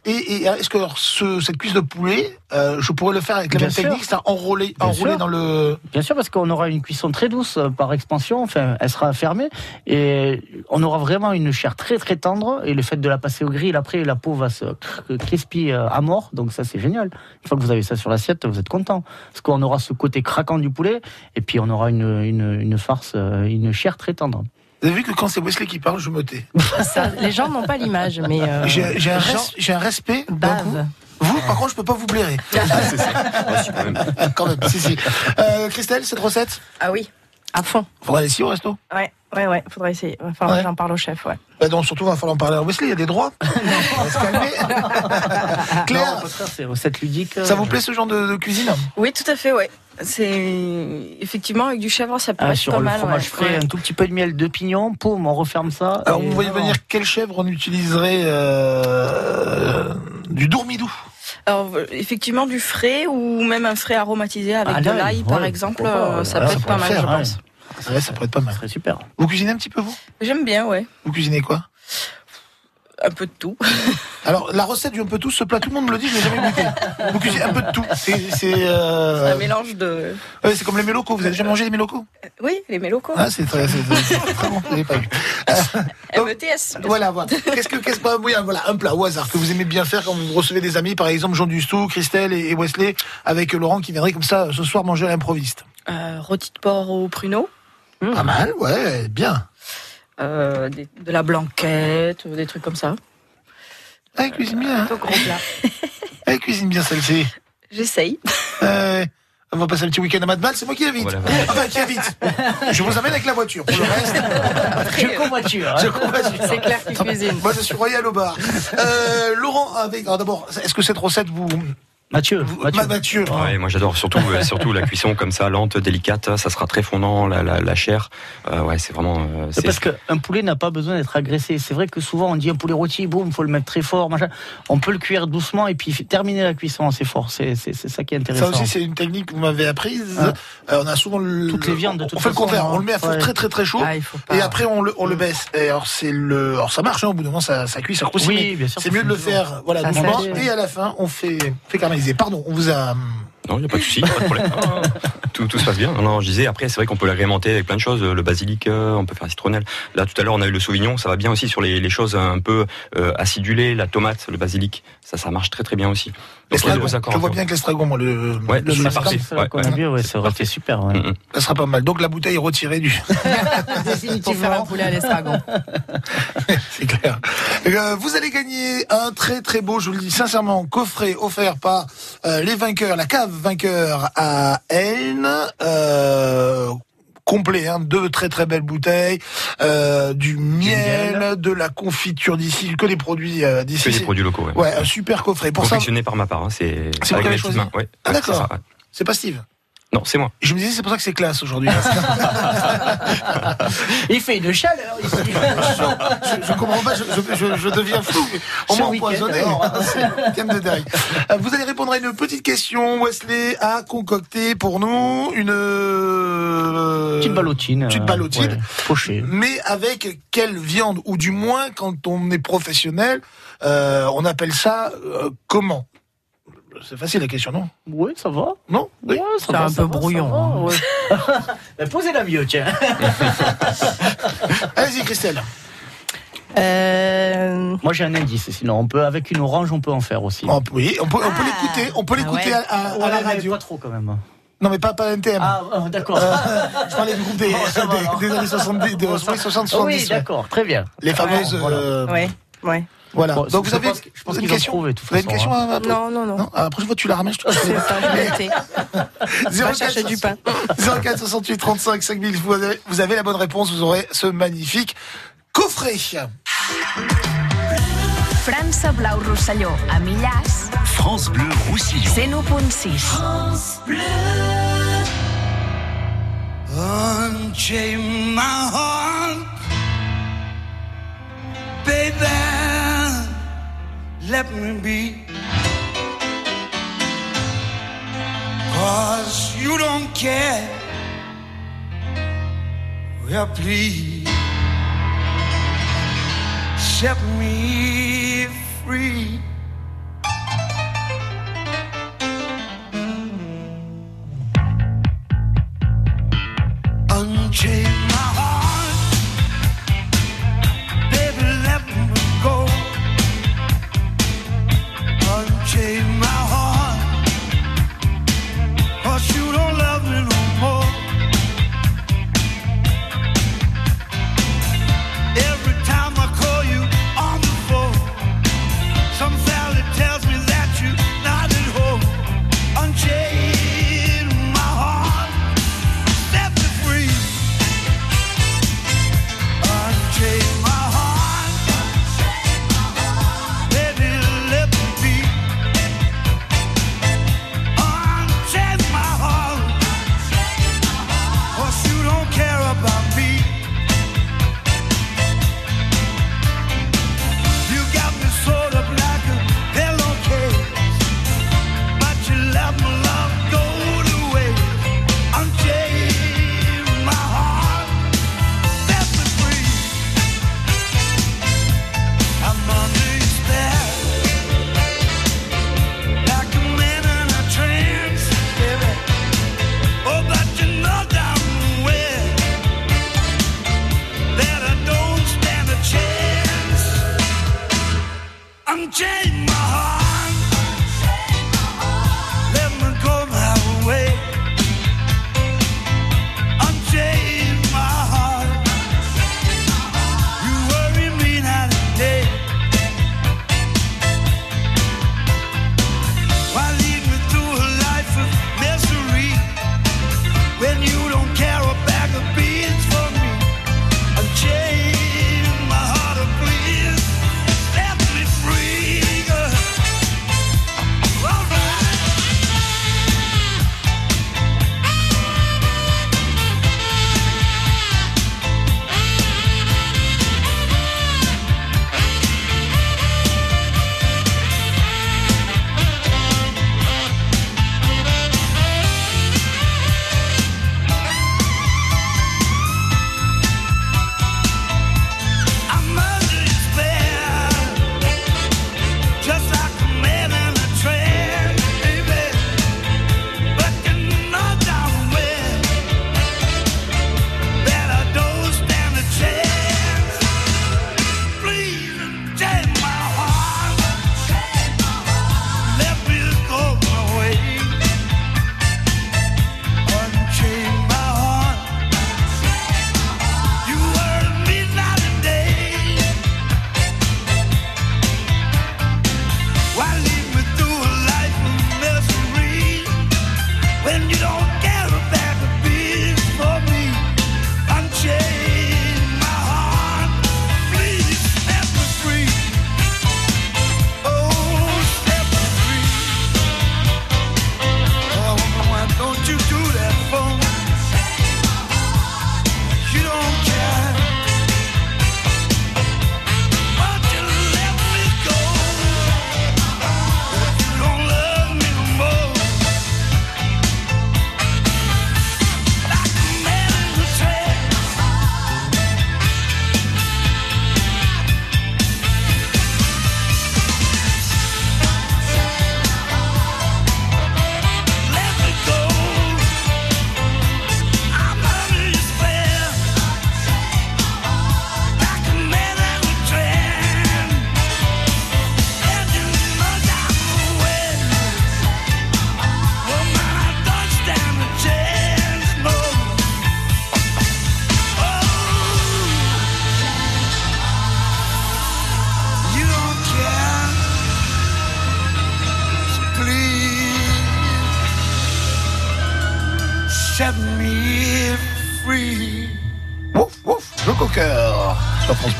Et, et est-ce que alors, ce- cette cuisse de poulet, euh, je pourrais le faire avec la Bien même sûr. technique, Bien enroulé sûr. dans le. Bien sûr, parce qu'on aura une cuisson très douce euh, par expansion, enfin, elle sera fermée, et on aura vraiment une chair très très tendre, et le fait de la passer au grill, après, la peau va se cr- crispy euh, à mort, donc ça c'est génial. Une fois que vous avez ça sur l'assiette, vous êtes content, parce qu'on aura ce côté craquant du poulet, et puis on aura une, une, une farce, euh, une chair très tendre. Vous avez vu que quand c'est Wesley qui parle, je me tais. Ça, les gens n'ont pas l'image, mais. euh, J'ai un, res- respect. Vous, par contre, je peux pas vous blairer. Ah, quand même, si, si. Euh, Christelle, cette recette Ah oui, à fond. Faudra aller ici au resto Ouais, ouais, ouais, faudrait essayer. Va falloir Ouais. que j'en parle au chef, ouais. bah donc, surtout, va falloir en parler à Wesley, il y a des droits. On va se calmer. Claire, Non, au contraire, c'est recette ludique. euh, ça vous plaît ce genre de, de cuisine? Oui, tout à fait, ouais. C'est effectivement avec du chèvre, ça peut Ah, être sur pas le mal. fromage ouais. frais, Ouais. un tout petit peu de miel de pignon, poum, on referme ça. Alors, vous voyez venir quelle chèvre on utiliserait euh, du dourmidou Alors, effectivement, du frais ou même un frais aromatisé avec Ah, de l'ail, par exemple, euh, ça peut ça être pas mal, je pense. Ouais, ça pourrait être pas mal. C'est super. Vous cuisinez un petit peu, vous? J'aime bien, ouais. Vous cuisinez quoi? Un peu de tout. Alors, la recette du un peu tout, ce plat, tout le monde me le dit, je l'ai jamais goûté. Vous cuisinez un peu de tout. C'est c'est, euh, Un mélange de. ouais, c'est comme les mélocos. Vous avez déjà mangé des mélocos Oui, les mélocos. Ah, c'est très, très bon. Je pas eu. METS. Voilà, voilà. Qu'est-ce que, qu'est-ce que, oui, voilà, un plat au hasard que vous aimez bien faire quand vous recevez des amis, par exemple Jean Dustou, Christelle et Wesley, avec Laurent qui viendrait comme ça ce soir manger à l'improviste? Euh, rôti de porc au pruneau. Pas mal, ouais, bien. Euh, des- de la blanquette, des trucs comme ça. Ah, elle cuisine bien. hein. Au gros plat. Elle cuisine bien celle-ci. J'essaye. Euh, on va passer un petit week-end à Madbal, c'est moi qui invite. Voilà. Enfin, qui invite. Je vous amène avec la voiture. Pour le reste, Je convoiture. je convoiture. C'est clair qu'il cuisine. Moi, je suis royal au bar. Euh, Laurent, avec. alors d'abord, est-ce que cette recette vous. Mathieu, vous- Mathieu. Ma- Mathieu. Ouais, moi j'adore surtout euh, surtout la cuisson comme ça lente, délicate, ça sera très fondant la, la, la chair. Euh, ouais, c'est vraiment euh, C'est parce qu'un poulet n'a pas besoin d'être agressé. C'est vrai que souvent on dit un poulet rôti, boum, faut le mettre très fort, machin. On peut le cuire doucement et puis terminer la cuisson assez fort. C'est ça qui est Ça intéressant. aussi, c'est une technique que vous m'avez apprise. Ah. Euh, on a souvent le, Toutes les viandes, de on toute fait le contraire. hein. On le met à Ouais. très très très chaud. Ah, pas. Et après, on le, on le baisse. Et alors, c'est le, alors ça marche, hein, au bout d'un moment, ça, ça cuit, ça croustille. Oui, mais bien sûr, C'est mieux de le faire, voilà, doucement. Et à la fin, on fait, fait caraméliser. Pardon, on vous a, Non, il n'y a pas de souci, pas de problème. tout, tout se passe bien. Non, non, je disais, après, c'est vrai qu'on peut l'agrémenter avec plein de choses. Le basilic, euh, on peut faire la citronnelle. Là, tout à l'heure, on a eu le sauvignon. Ça va bien aussi sur les, les choses un peu euh, acidulées. La tomate, le basilic, ça, ça marche très très bien aussi. L'estragon. Je vois bien que l'estragon, moi, le, Ouais, le c'est mascarpone, Ouais, qu'on a ouais. vu, ouais, ça aurait été super. ouais. Mm, mm. ça sera pas mal. Donc, la bouteille est retirée du, Pour faire un poulet à l'estragon. c'est clair. Euh, vous allez gagner un très très beau, je vous le dis sincèrement, coffret offert par euh, les vainqueurs, la cave vainqueur à Elne. Euh, complet, hein, deux très très belles bouteilles, euh, du miel, miel. de la confiture d'ici, que des produits euh, d'ici. Que des produits locaux. Ouais. Ouais, un super coffret. Pour ça, Confectionné par ma part. Hein, c'est C'est mains. Ouais. Ah, d'accord. c'est ça, ouais. c'est pas Steve. Non, c'est moi. Je me disais, c'est pour ça que c'est classe aujourd'hui. Il fait une chaleur ici. je, je comprends pas, je, je, je- deviens fou. On m'a empoisonné. hein. Euh, Vous allez répondre à une petite question. Wesley a concocté pour nous une euh, Petite ballotine. Petite euh, ballotine. ouais, pochée. Mais avec quelle viande? Ou du moins, quand on est professionnel, euh, on appelle ça euh, comment? C'est facile la question, non Oui, ça va. Non Oui, ça C'est un peu va, brouillon, va, hein. ouais. Posez-la mieux, tiens. Allez-y, Christelle. Euh, Moi, j'ai un indice. Sinon, on peut avec une orange, on peut en faire aussi. On peut- oui, on peut, on peut l'écouter, on peut l'écouter ouais. à, à- à Ouais, la radio. Pas trop quand même. Non, mais pas, pas thème. Ah, ah, d'accord. Euh, je parlais du groupe des, des- des années 70, de, Bon, oui, 60, Ah oui, 70. ouais. d'accord, très bien. Les fameuses. Voilà. euh, ouais, ouais. Voilà. Bon, Donc vous avez, pense je pense vous avez une question Vous avez une question hein. Non, non, non. Non Ah, La prochaine fois, tu la ramènes, je te C'est ça, je vais noter. Va 04 chercher du pain. 04 68 35 5000. Vous avez, vous avez la bonne réponse. Vous aurez ce magnifique coffret. França Blau Rosselló, a Millàs, France Bleu Roussillon. 101.6. Unchain my heart, baby. Let me be. Cause you don't care. Well, please set me free. Mm-hmm. Unchain my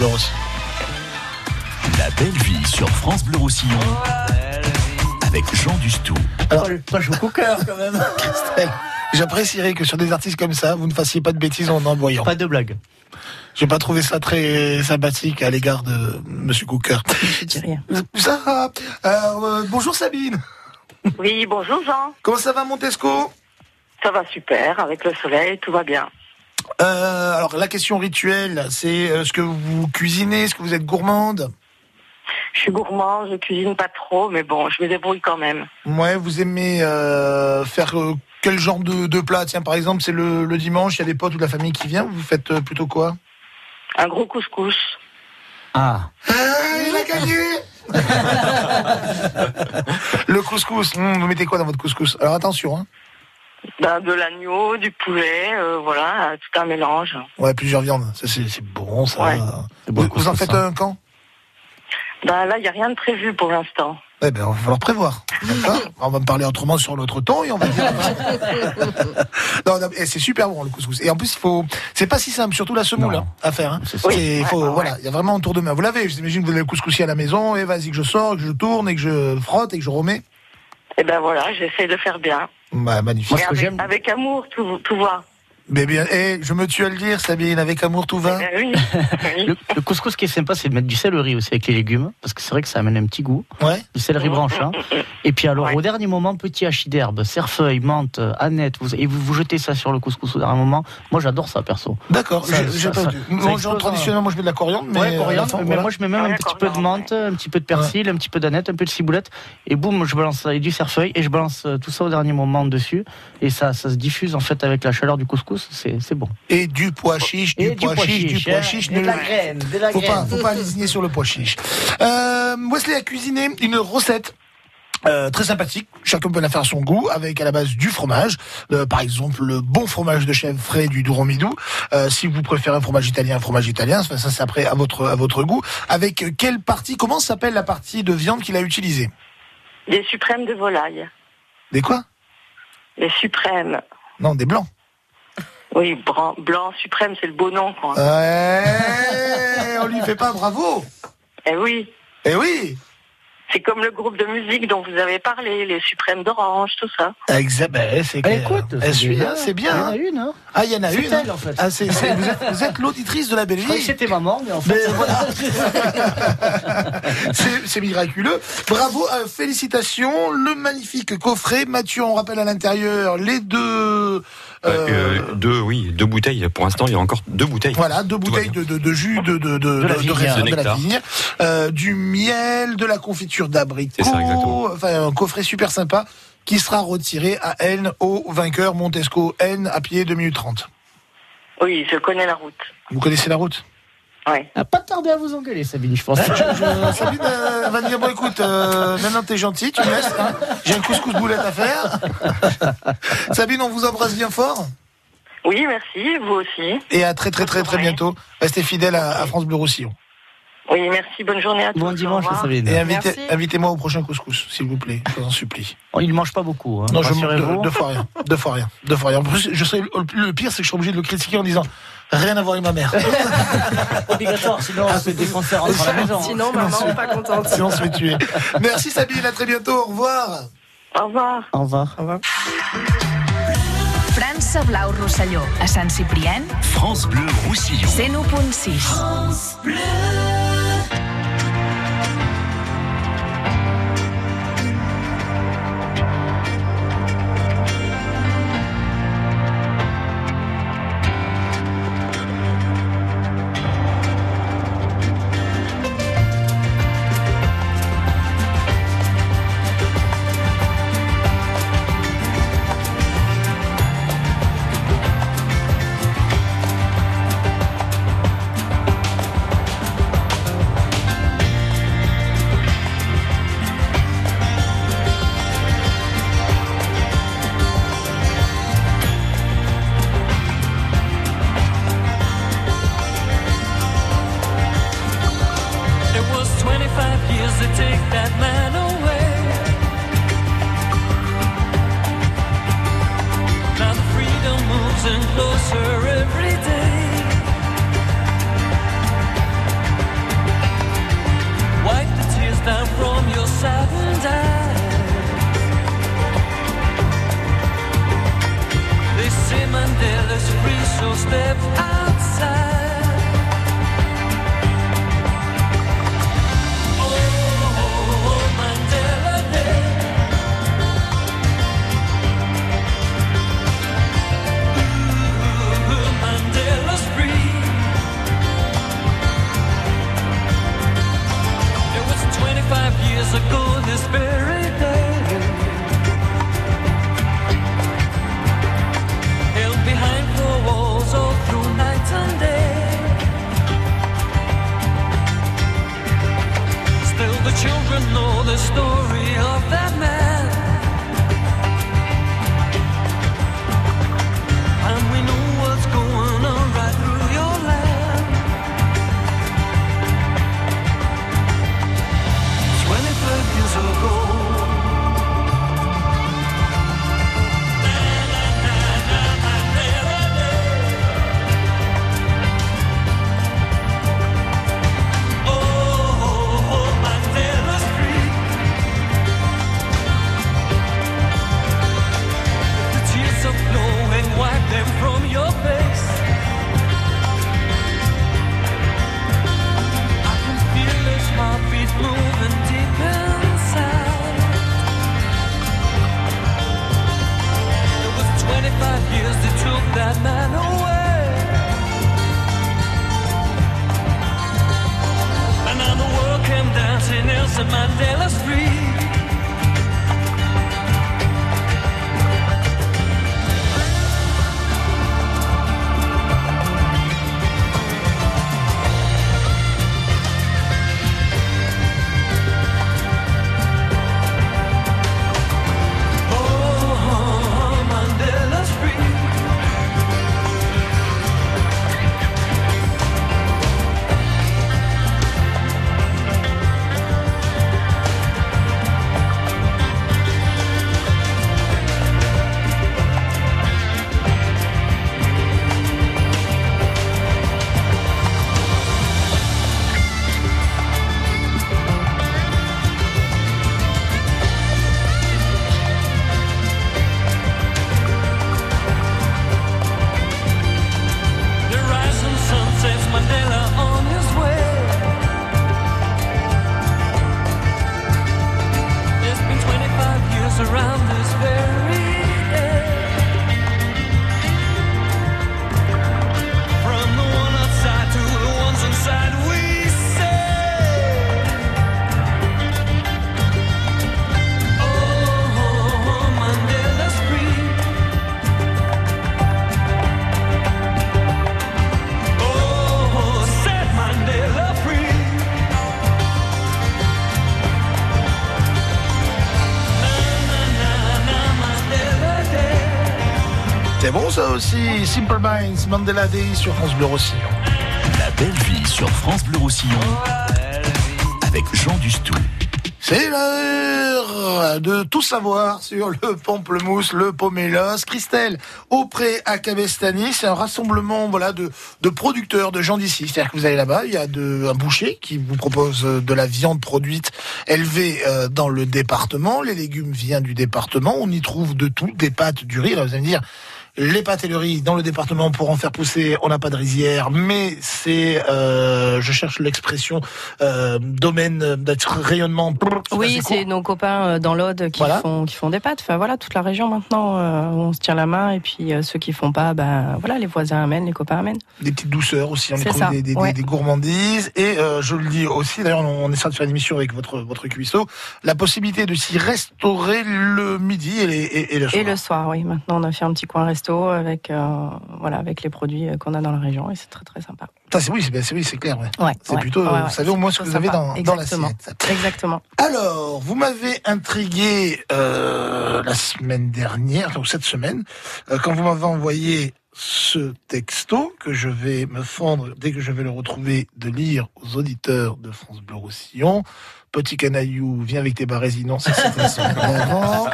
Bleu. La belle vie sur France Bleu Roussillon avec Jean Dustou. Alors, pas jouer au cœur quand même. Christelle, j'apprécierais que sur des artistes comme ça, vous ne fassiez pas de bêtises en envoyant. Pas de blague. J'ai pas trouvé ça très sympathique à l'égard de Monsieur Cooker. Je dis rien. Ça, euh, bonjour Sabine. Oui, bonjour Jean. Comment ça va Montesco? Ça va super, avec le soleil, tout va bien. Euh, Alors la question rituelle, c'est euh, ce que vous cuisinez, est-ce que vous êtes gourmande? Je suis gourmand, je cuisine pas trop, mais bon, je me débrouille quand même. Ouais, vous aimez euh, faire euh, quel genre de, de plat? Tiens, par exemple, c'est le, le dimanche, il y a des potes ou de la famille qui vient, vous faites euh, plutôt quoi? Un gros couscous. Ah. il a gagné Le couscous, hum, vous mettez quoi dans votre couscous? Alors attention, hein. Ben, de l'agneau, du poulet, euh, voilà, tout un mélange. Ouais, plusieurs viandes, ça c'est bon ça. Ouais. Vous, vous en faites un quand? Ben là, il n'y a rien de prévu pour l'instant. Eh ben, on va falloir prévoir. D'accord? On va me parler autrement sur l'autre ton et on va dire. non, non, et c'est super bon le couscous. Et en plus, il faut. C'est pas si simple, surtout la semoule hein, à faire. Hein. C'est C'est- ça. il faut, Ouais, voilà, il y a vraiment un tour de main. Vous l'avez. J'imagine que vous avez le couscoussier à la maison. Et vas-y que je sors, que je tourne et que je frotte et que je remets. Et ben voilà, j'essaie de faire bien. Bah, magnifique. Et avec, avec amour, tout, tout va. Mais bien, eh, je me tue à le dire, Sabine, avec amour tout va. Ben oui. Le, le couscous qui est sympa, c'est de mettre du céleri aussi avec les légumes, parce que c'est vrai que ça amène un petit goût. Ouais. Du céleri branchant. Et puis alors, au dernier moment, petit hachis d'herbe, cerfeuil, menthe, aneth, vous, et vous, vous jetez ça sur le couscous au dernier moment. Moi, j'adore ça, perso. D'accord, j'ai- pas ça Moi, genre, je mets de la coriandre, mais. ouais, la coriandre, fin, mais voilà. moi je mets même un petit peu de menthe, un petit peu de persil, un petit peu d'aneth, un peu de ciboulette, et boum, je balance ça, et du cerfeuil, et je balance euh, tout ça au dernier moment dessus, et ça, ça se diffuse en fait avec la chaleur du couscous, c'est c'est bon. Et du pois chiche, du Et pois chiche, du pois hein, chiche. et de ne- la graine, de la faut pas, graine. faut pas lésigner sur le pois chiche. Euh, Wesley a cuisiné une recette. euh, très sympathique, chacun peut la faire à son goût, avec à la base du fromage, Euh, par exemple le bon fromage de chèvre frais du Duromidou. Euh, si vous préférez un fromage italien, un fromage italien, ça, ça c'est après à votre à votre goût. Avec quelle partie, comment s'appelle la partie de viande qu'il a utilisée? Des suprêmes de volaille. Des quoi? Les suprêmes. Non, des blancs. Oui, blanc, blanc suprême, c'est le beau nom, quoi. Ouais, on lui fait pas bravo. Eh oui. Eh oui. C'est comme le groupe de musique dont vous avez parlé, les suprêmes d'orange, tout ça. Exact, ben, c'est clair. écoute, Eh, c'est bien. c'est bien. Il y en a hein. une, hein. Ah, il y en a C'est une. elle, hein. en fait. Ah, vous êtes, vous êtes l'auditrice de la belle Je croyais vie. que c'était maman, mais en fait. Mais voilà. c'est miraculeux. Bravo, euh, félicitations. Le magnifique coffret. Mathieu, on rappelle à l'intérieur les deux. euh, Euh, deux, oui, deux bouteilles. Pour l'instant, il y a encore deux bouteilles. Voilà, deux bouteilles de, de, de jus de, de, de, la de vigne, raisin, de de la vigne, euh, du miel, de la confiture d'abricot, C'est ça, exactement. enfin un coffret super sympa qui sera retiré à N au vainqueur Montesco N à pied 2 minutes 30. Oui, je connais la route. Vous connaissez la route? Ouais. Ah, pas tarder à vous engueuler, Sabine, je pense. Je- je- Sabine euh, va dire bon écoute, euh, maintenant t'es gentil, tu me laisses. hein. J'ai un couscous boulette à faire. Sabine, on vous embrasse bien fort Oui, merci, vous aussi. et à très très très très bientôt. Restez fidèles à, à France Bleu Roussillon. Oui, merci, bonne journée à tous. Bon dimanche. Sabine. Et invitez- invitez-moi au prochain couscous, s'il vous plaît, je vous en supplie. Oh, il ne mange pas beaucoup, hein, Non, je deux, deux fois rien. Deux fois rien. Deux fois rien. En plus, je serais, le pire, c'est que je suis obligé de le critiquer en disant rien à voir avec ma mère. Obligatoire, sinon c'est des concerts entre à la maison. Sinon, maman, pas contente. Sinon, on se fait tuer. Merci Sabine, à très bientôt. Au revoir. Au revoir. Au revoir. Au revoir. França Blau Rosselló, a Sant Ciprián, France Bleu Roussillon. 101.6. years Simple Minds, Mandela Day sur France Bleu Roussillon. La belle vie sur France Bleu Roussillon avec Jean Dustou. C'est l'heure de tout savoir sur le pamplemousse, le pomélos. Christelle, auprès à Cabestany, c'est un rassemblement voilà de, de producteurs, de gens d'ici. C'est-à-dire que vous allez là-bas, il y a de, un boucher qui vous propose euh, de la viande produite élevée euh, dans le département. Les légumes viennent du département. On y trouve de tout, des pâtes, du riz. Là, vous allez me dire, les pâtes et le riz dans le département pour en faire pousser, on n'a pas de rizière, mais c'est, euh, je cherche l'expression, euh, domaine d'être rayonnement. Oui, c'est nos copains euh, dans l'Aude qui, Voilà. font, qui font des pâtes. Enfin voilà, toute la région maintenant, euh, on se tient la main. Et puis ceux qui font pas, ben voilà, les voisins amènent, les copains amènent. des petites douceurs aussi, on C'est trouve des, des, ouais. des gourmandises. Et je le dis aussi, d'ailleurs, on, essaie de faire une émission avec votre votre cuisseau, la possibilité de s'y restaurer le midi et, les, et, et le soir. Et le soir, oui. Maintenant, on a fait un petit coin resto avec, euh, voilà, avec les produits euh, qu'on a dans la région et c'est très très sympa. Ça, c'est oui, c'est oui, c'est clair. Ouais. Ouais, c'est ouais, plutôt, vous savez au moins ce que vous avez dans, dans l'assiette. Exactement. Alors, vous m'avez intrigué euh, la semaine dernière, donc cette semaine, euh, quand vous m'avez envoyé ce texto que je vais me fendre dès que je vais le retrouver de lire aux auditeurs de France Bleu Roussillon. Petit canaillou, viens avec tes barrés, non, ça c'était la semaine d'avant.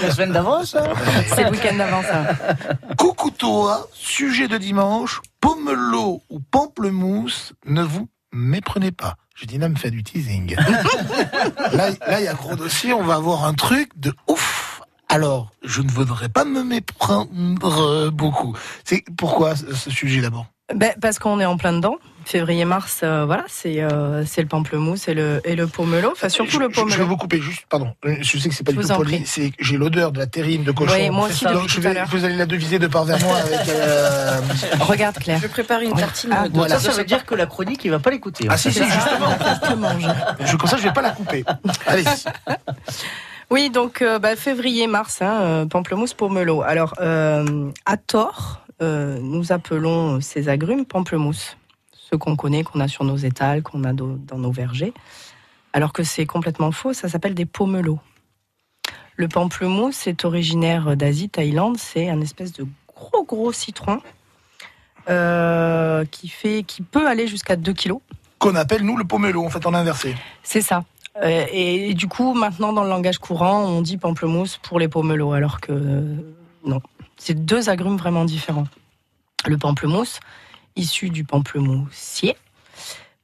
La semaine d'avant, ça C'est le week-end d'avant, ça. Coucou toi, sujet de dimanche, pomelo ou pamplemousse, ne vous méprenez pas. Je dis là, me fait du teasing. là, là, il y a gros dossier, on va avoir un truc de ouf. Alors, je ne voudrais pas me méprendre beaucoup. C'est pourquoi ce sujet d'abord? Ben, parce qu'on est en plein dedans. Février-mars, euh, voilà, c'est euh, c'est le pamplemousse et le, et le pomelo. Enfin, surtout le Je, je vais pomelo. vous couper juste, pardon. Je sais que c'est pas Je du tout poli. prie. C'est que j'ai l'odeur de la terrine de cochon. Oui, moi aussi, Donc, je vais, vous allez la deviser de par vers moi avec. euh, Regarde, Claire. Je prépare une tartine. Ah, de- voilà. Ça, ça veut dire que la chronique, il va pas l'écouter. Ah si, si, justement. Je mange. Je, comme ça, je vais pas la couper. Allez. Oui, donc euh, bah, février-mars, hein, euh, pamplemousse pomelo. Alors, euh, à tort, euh, nous appelons ces agrumes pamplemousse, ceux qu'on connaît, qu'on a sur nos étals, qu'on a dans nos vergers, alors que c'est complètement faux, ça s'appelle des pomelos. Le pamplemousse est originaire d'Asie, Thaïlande, c'est un espèce de gros gros citron euh, qui, fait, qui peut aller jusqu'à 2 kilos. Qu'on appelle nous le pomelo, en fait, en inversé. C'est ça. Euh, et, du coup, maintenant, dans le langage courant, on dit pamplemousse pour les pomelos, alors que euh, non. C'est deux agrumes vraiment différents. Le pamplemousse, issu du pamplemoussier.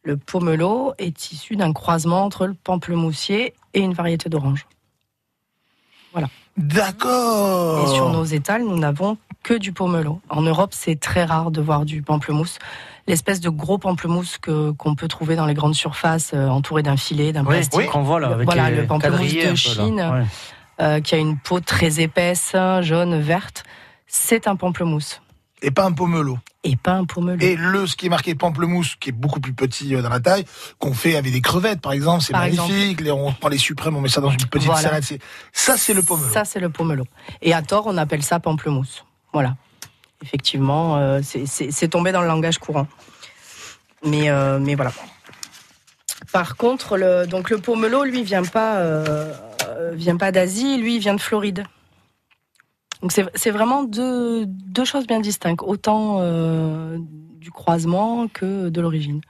Le pomelo est issu d'un croisement entre le pamplemoussier et une variété d'orange. Voilà. D'accord. Et sur nos étals, nous n'avons que du pomelo. En Europe, c'est très rare de voir du pamplemousse. L'espèce de gros pamplemousse que qu'on peut trouver dans les grandes surfaces, euh, entouré d'un filet, d'un Oui, plastique. qu'on voit là, avec voilà, les le pamplemousse de. Chine, Ouais. euh, qui a une peau très épaisse, jaune, verte. C'est un pamplemousse. Et pas un pomelo. Et pas un pomelo. Et le, ce qui est marqué pamplemousse, qui est beaucoup plus petit euh, dans la taille, qu'on fait avec des crevettes, par exemple, c'est Par magnifique. Les- on prend les suprêmes, on met ça dans une petite Voilà. salade. c'est- Ça, c'est le pomelo. Ça, c'est le pomelo. Et à tort, on appelle ça pamplemousse. Voilà. Effectivement, euh, c'est- tombé dans le langage courant. Mais, euh, mais voilà. Par contre, le, donc le pomelo, lui, vient pas, euh, vient pas d'Asie, lui, il vient de Floride. Donc c'est vraiment deux, choses bien distinctes, autant du croisement que de l'origine.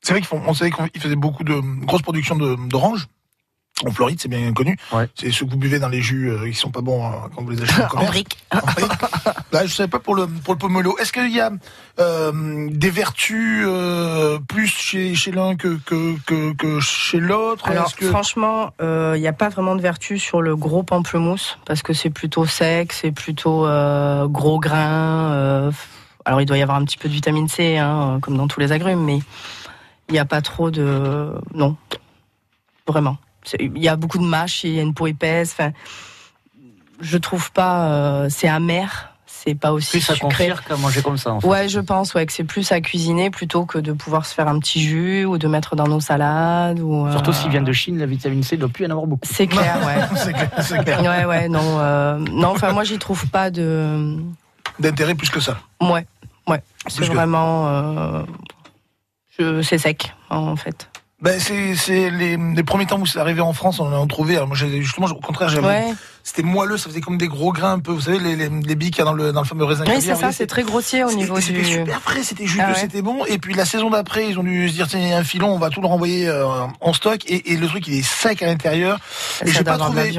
C'est vrai qu'on savait qu'ils faisaient beaucoup de grosses productions d'oranges. En Floride, c'est bien connu. C'est ceux que vous buvez dans les jus euh, qui sont pas bons euh, quand vous les achetez en commerce. brique. En brique. Là, je savais pas pour le pour le pomelo. Est-ce qu'il y a euh, des vertus euh, plus chez, chez l'un que, que, que, que chez l'autre? Alors que- franchement, euh, il n'y a pas vraiment de vertu sur le gros pamplemousse parce que c'est plutôt sec, c'est plutôt euh, gros grain. euh, alors il doit y avoir un petit peu de vitamine C, hein, comme dans tous les agrumes, mais il n'y a pas trop de non, vraiment. Il y a beaucoup de mâche, il y a une peau épaisse. Enfin, je trouve pas. euh, c'est amer, c'est pas aussi Plus à sucré. confire qu'à manger comme ça. En fait. Ouais, je pense ouais, que c'est plus à cuisiner plutôt que de pouvoir se faire un petit jus ou de mettre dans nos salades. Ou, euh, Surtout s'il vient de Chine, la vitamine C, il doit plus y en avoir beaucoup. C'est clair, ouais. c'est clair, clair. Ouais, ouais, non, euh, non. Enfin, moi, j'y trouve pas de. D'intérêt plus que ça. Ouais, ouais. C'est que- vraiment. euh, je- C'est sec, en fait. Ben c'est c'est les, les premiers temps où c'est arrivé en France, on en a trouvé. Alors moi, justement, au contraire, j'avais. Ouais. C'était moelleux, ça faisait comme des gros grains un peu. Vous savez, les, les, les billes qu'il y a dans le, dans le fameux raisin Oui, c'est ça, c'est très grossier au c'était- niveau C'était du. super frais, c'était juteux, Ah ouais. c'était bon. Et puis la saison d'après, ils ont dû se dire tiens, il y a un filon, on va tout le renvoyer euh, en stock. Et, et le truc, il est sec à l'intérieur. Et j'ai pas trouvé,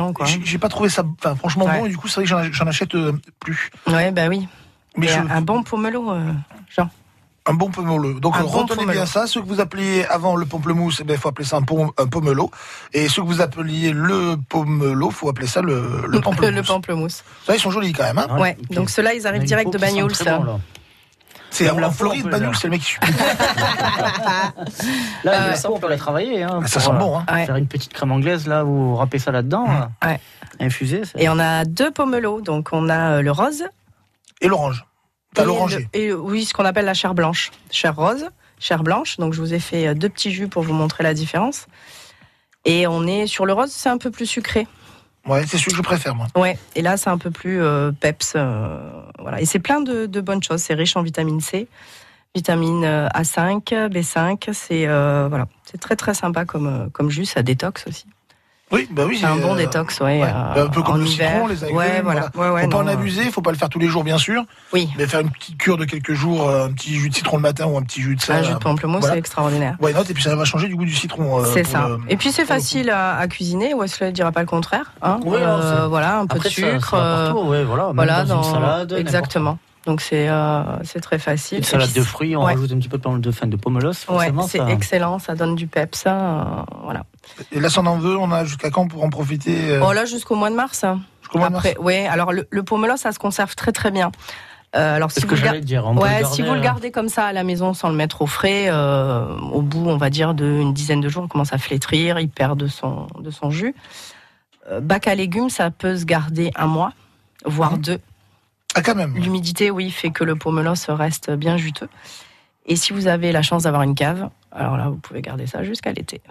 j'ai pas trouvé ça, enfin, franchement Ouais. bon. Et du coup, c'est vrai que j'en- achète euh, plus. Ouais, bah oui. Mais Mais je- un bon pomelo, euh, Jean. Un bon pomelo. Donc Un bon retenez bien ça. Ceux que vous appeliez avant le pamplemousse, il ben, faut appeler ça un, pom- un pomelo. Et ceux que vous appeliez le pomelo, faut appeler ça le, le pamplemousse. Le pamplemousse. Ça, ils sont jolis quand même. Hein Ouais, donc ceux-là, ils arrivent direct de Bagnoul, ça. c'est en la Floride, Bagnoul, c'est le mec qui Là, Euh, le on peut la travailler. Hein, Ah, ça sent bon, hein. Ouais. Faire une petite crème anglaise, là, vous râpez ça là-dedans, là, Ouais. infusé. Et on a deux pomelos. Donc, on a euh, le rose. Et l'orange. T'as l'oranger. Et oui, ce qu'on appelle la chair blanche. Chair rose, chair blanche. Donc, je vous ai fait euh, deux petits jus pour vous montrer la différence. Et on est sur le rose, c'est un peu plus sucré. Ouais, c'est celui que je préfère, moi. Ouais, et là c'est un peu plus euh, peps, euh, voilà. Et c'est plein de, de bonnes choses. C'est riche en vitamine C, vitamine euh, A5, B5. C'est euh, voilà, c'est très très sympa comme comme jus. Ça détox aussi. Oui, bah oui. C'est un bon euh, détox, ouais. ouais. euh, un peu comme en le hiver. citron, les agrumes. Ouais, voilà. Ouais, ouais, faut pas non, en abuser, faut pas le faire tous les jours, bien sûr. Oui. Mais faire une petite cure de quelques jours, euh, un petit jus de citron le matin ou un petit jus de sel. Un jus de pamplemousse, voilà. c'est extraordinaire. Why not? Et puis ça va changer du goût du citron. euh, C'est ça. le- Et puis c'est facile à, à cuisiner. Wesley ne dira pas le contraire. Hein Oui, non, Euh, c'est- voilà, un peu Après, de ça- ça sucre. partout, ouais, voilà, même voilà, dans une salade, Exactement. Donc c'est euh, c'est très facile. Une salade de fruits, on ouais. rajoute un petit peu de, de, fin, de pomelos, Ouais, c'est ça- excellent, ça donne du peps. ça, euh, voilà. Et là, si on en veut, on a jusqu'à quand pour en profiter euh, Oh là, jusqu'au mois de mars. Jusqu'au mois de Après, ouais. Alors le, le pomelo, ça se conserve très très bien. Euh, alors, si vous gar- dire, on ouais, garder, si vous le euh, gardez comme ça à la maison sans le mettre au frais, euh, au bout, on va dire, d'une dizaine de jours, il commence à flétrir, il perd de son, de son jus. Euh, bac à légumes, ça peut se garder un mois, voire deux. Ah, quand même. L'humidité, oui, fait que le pomelos reste bien juteux. Et si vous avez la chance d'avoir une cave, alors là, vous pouvez garder ça jusqu'à l'été.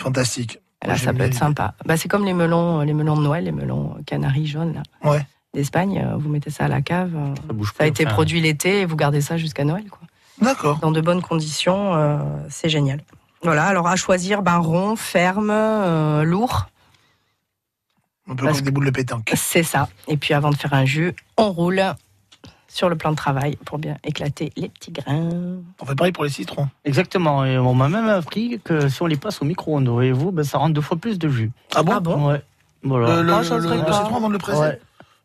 Fantastique. Là, Moi, ça peut être sympa. Bah, c'est comme les melons, les melons de Noël, les melons canaris jaunes là, Ouais. d'Espagne. euh, Vous mettez ça à la cave. euh, Ça, bouge a été enfin. produit l'été et vous gardez ça jusqu'à Noël. Quoi. D'accord. Dans de bonnes conditions, euh, c'est génial. Voilà. Alors à choisir, ben rond, ferme, euh, lourd. Un peu Parce comme des boules de pétanque. C'est ça. Et puis avant de faire un jus, on roule sur le plan de travail pour bien éclater les petits grains. On fait pareil pour les citrons. Exactement. Et on m'a même appris que si on les passe au micro-ondes, voyez-vous, ben, ça rend deux fois plus de jus. Ah bon Ouais. Voilà. Le, le, Ah, je le le- citron avant de le presser Ouais.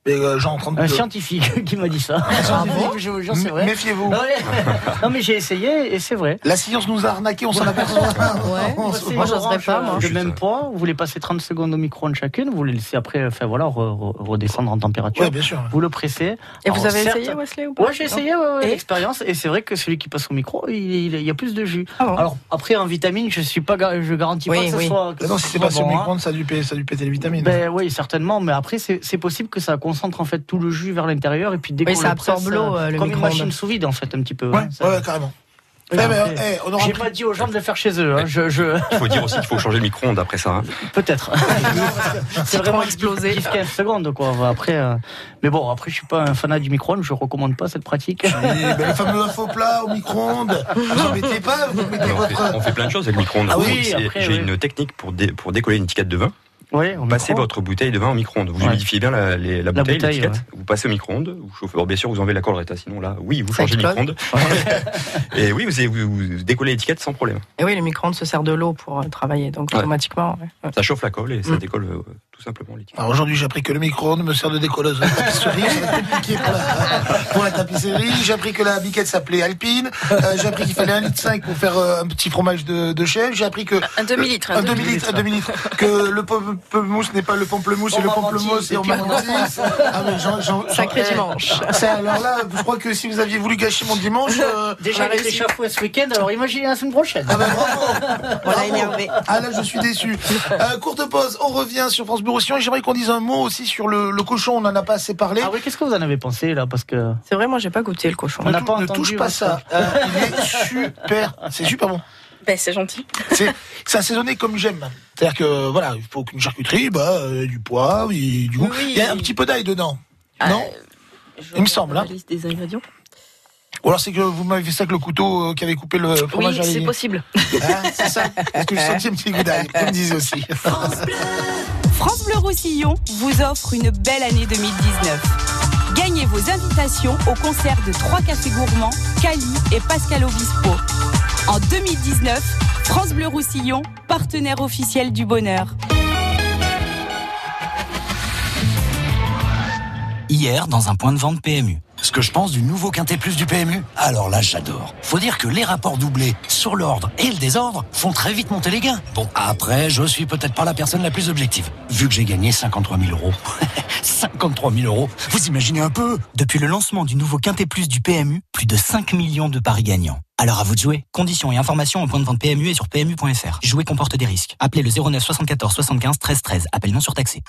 Euh, genre en train de... Un scientifique qui m'a dit ça. Un scientifique, je vous jure, c'est vrai. Méfiez-vous. Ah ouais. non mais j'ai essayé et c'est vrai. La science nous a arnaqué, on s'en aperçoit. Ouais. On Moi, j'oserais pas, moi. De même poids, vous les passez 30 secondes au micro-ondes chacune, vous les laissez après enfin, voilà, re- re- redescendre en température. Ouais, bien sûr. Vous le pressez. Et vous avez certes- essayé, Wesley, ou pas Ouais, j'ai essayé ouais, ouais, Et l'expérience et c'est vrai que celui qui passe au micro, il, y a plus de jus. Ah bon Alors après en vitamines, je suis pas je garantis Oui, pas que ce soit que non, si c'est pas le hein. micro-ondes, ça a dû péter, a les vitamines. Ben oui, certainement, mais après c'est c'est possible que ça concentre en fait tout le jus vers l'intérieur et puis dès Oui, qu'on ça le absorbe l'eau, euh, le comme une micro-ondes. machine sous vide en fait un petit peu. ouais, hein, ça- ouais, carrément. Eh ben, eh, aura J'ai pris- pas dit aux gens de le faire chez eux. hein, je, je... Il faut dire aussi qu'il faut changer le micro-ondes après ça. hein. Peut-être. c'est vraiment explosé. 10-15 secondes quoi. Après, euh, mais bon, après je suis pas un fanat du micro-ondes, je recommande pas cette pratique. Eh ben, le fameux faux plat au micro-ondes. Vous mettez pas, vous mettez on, fait, votre. on fait plein de choses avec le micro-ondes. Ah oui, J'ai oui. une technique pour, dé- pour décoller une étiquette de vin. Oui, au Passez votre bouteille de vin au micro-ondes. Vous Ouais. humidifiez bien la, les- la La bouteille, bouteille, l'étiquette. Vous passez au micro-ondes. Vous chauffez. Bon, bien sûr, vous enlevez la colle réta, sinon là, oui, vous changez le micro-ondes. Et oui, vous, vous, vous décollez l'étiquette sans problème. Et oui, le micro-ondes se sert de l'eau pour euh, travailler, donc Ouais. automatiquement. Ça chauffe la colle et ça Mm. décolle euh, tout simplement l'étiquette. Alors aujourd'hui, j'ai appris que le micro-ondes me sert de décolleuse tapisserie. Pour la, pour la tapisserie. J'ai appris que la biquette s'appelait Alpine. Euh, j'ai appris qu'il fallait un litre 5 pour faire euh, un petit fromage de, de chèvre. J'ai appris que Un demi-litre. un demi-litre, un demi-litre, que le pamplemousse n'est pas le pamplemousse et le pamplemousse et on m'a. Ah mais Sacré dimanche. Ça, alors là, je crois que si vous aviez voulu gâcher mon dimanche, euh, Déjà réussi. l'échafaud ce week-end, alors imaginez la semaine prochaine. ah ben bravo. On l'a énervé. Ah là, je suis déçu. Euh, courte pause, on revient sur France J'aimerais qu'on dise un mot aussi sur le, le cochon, on en a pas assez parlé. Ah oui, qu'est-ce que vous en avez pensé là Parce que C'est vrai, moi, j'ai pas goûté le cochon. On n'a Ne pas ne touche pas ça. Euh, il est super, c'est super bon. Ben, c'est gentil. C'est assaisonné comme j'aime. C'est-à-dire que voilà, il faut qu'une charcuterie, bah, euh, du poivre, et du goût. Oui, il y a un petit peu d'ail dedans. Ah, non Je Il me semble, regarde hein. La liste des ingrédients. Ou alors c'est que vous m'avez fait ça avec le couteau euh, qui avait coupé le fromage Oui, c'est possible. Hein, c'est ça Parce que je sentis un petit goût d'ail. Vous me disiez aussi. France Bleu Roussillon vous offre une belle année 2019. Gagnez vos invitations au concert de trois cafés gourmands, Cali et Pascal Obispo. En 2019, France Bleu Roussillon, partenaire officiel du bonheur. Hier, dans un point de vente PMU. Ce que je pense du nouveau Quintet Plus du PMU Alors là, j'adore. Faut dire que les rapports doublés sur l'ordre et le désordre font très vite monter les gains. Bon, après, je suis peut-être pas la personne la plus objective. Vu que j'ai gagné 53 000 euros. 53 000 euros Vous imaginez un peu Depuis le lancement du nouveau Quintet Plus du PMU, plus de 5 millions de paris gagnants. Alors à vous de jouer. Conditions et informations au point de vente PMU et sur PMU.fr. Jouer comporte des risques. Appelez le 09 74 75 13 13. Appel non surtaxé.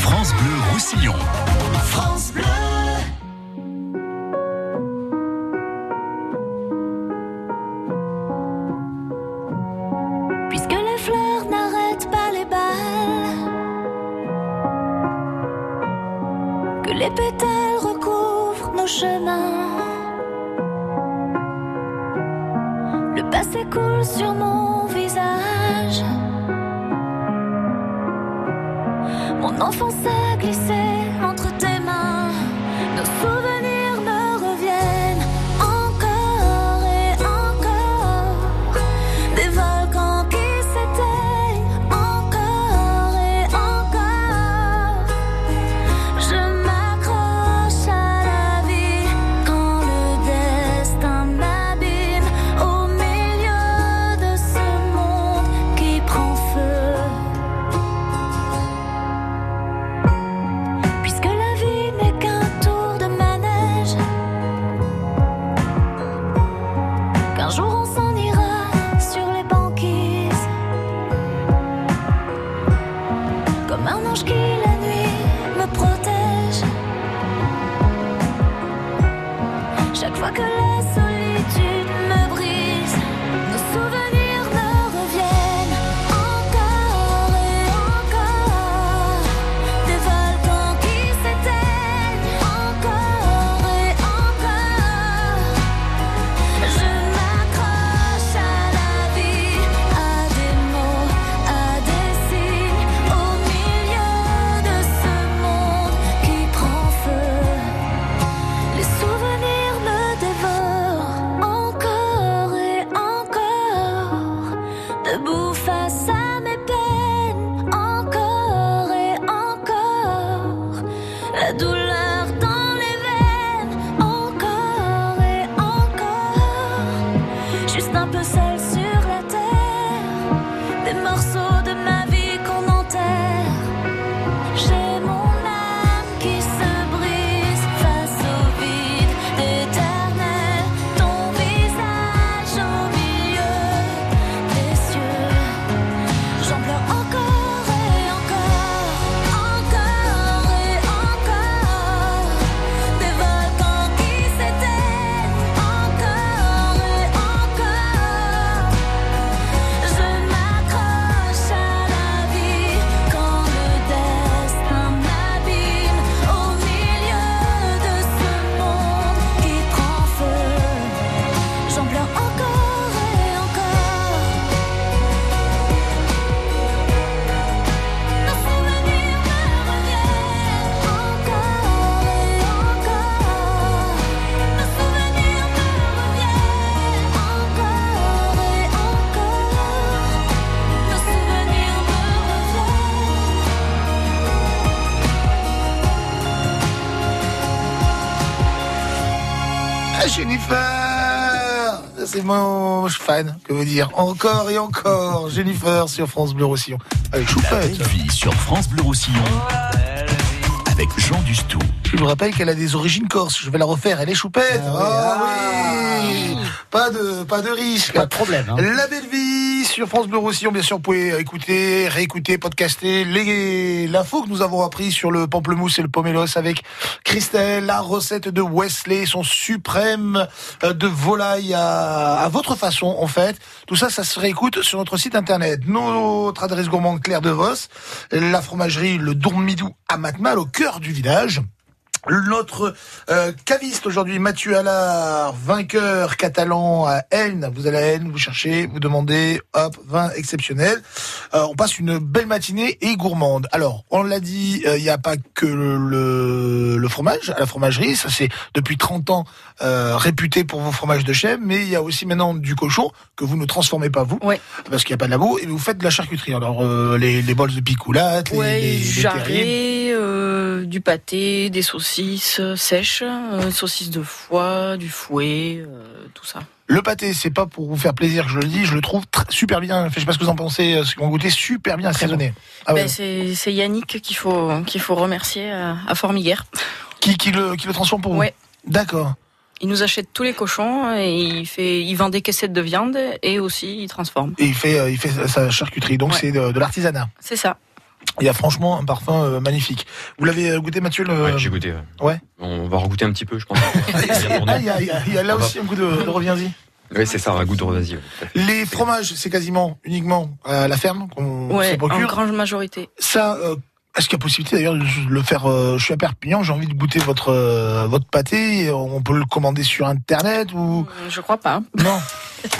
France Bleu France. Puisque les fleurs n'arrêtent pas les balles, que les pétales recouvrent nos chemins, le passé coule sur mon visage. Mon enfance a glissé C'est mon fan, que vous dire. Encore et encore, Jennifer sur France Bleu Roussillon. Avec Choupette. vie sur France Bleu Roussillon. Avec Jean Dustou. Je vous rappelle qu'elle a des origines corses. Je vais la refaire. Elle est Choupette. Ah oui. Pas de, pas de risque. Pas de problème. hein. La belle sur France Bleu Roussillon. Bien sûr, vous pouvez écouter, réécouter, podcaster les, l'info que nous avons appris sur le pamplemousse et le pomelos avec Christelle, la recette de Wesley, son suprême euh, de volaille à, à votre façon, en fait. Tout ça, ça se réécoute sur notre site internet. Notre adresse gourmande Claire de Vos, la fromagerie Le Dourmidou à Matmal, au cœur du village. Notre euh, caviste aujourd'hui, Mathieu Allard, vainqueur catalan à Elne. Vous allez à Elne, vous cherchez, vous demandez, hop, vin exceptionnel. Euh, on passe une belle matinée et gourmande. Alors, on l'a dit, euh, il n'y a pas que le, le- le fromage à la fromagerie. Ça, c'est depuis 30 ans euh, réputé pour vos fromages de chèvre. Mais il y a aussi maintenant du cochon que vous ne transformez pas vous, parce qu'il n'y a pas de labo, et vous faites de la charcuterie. Alors, euh, les, les bols de picoulate, Ouais, les, les terrines. jarret, euh, du pâté, des saucisses sèches, saucisses de foie, du fouet, tout ça. Le pâté, c'est pas pour vous faire plaisir que je le dis, je le trouve tr- super bien. Je sais pas ce que vous en pensez, ce qu'on goûté, super bien assaisonné. Ah ouais. Ben, c'est c'est Yannick qu'il faut, qu'il faut remercier à, à Formiguère. qui, qui, le, qui le transforme pour vous Ouais. D'accord. Il nous achète tous les cochons et il, fait, il vend des caissettes de viande et aussi il transforme. Et il fait, euh, il fait sa charcuterie, donc c'est de, de l'artisanat. C'est ça. Il y a franchement un parfum euh, magnifique. Vous l'avez euh, goûté, Mathieu le... Ouais, j'ai goûté. ouais. Ouais. On va regoûter un petit peu, je pense. Ah, il y a, il y là aussi un coup de, de reviens-y. Oui, c'est ça, un goût de vas-y. Les fromages, c'est quasiment uniquement à la ferme qu'on se Ouais, en procure. grande majorité. Ça, euh, est-ce qu'il y a possibilité d'ailleurs de le faire euh, Je suis à Perpignan, j'ai envie de goûter votre euh, votre pâté. On peut le commander sur internet ou Je crois pas. non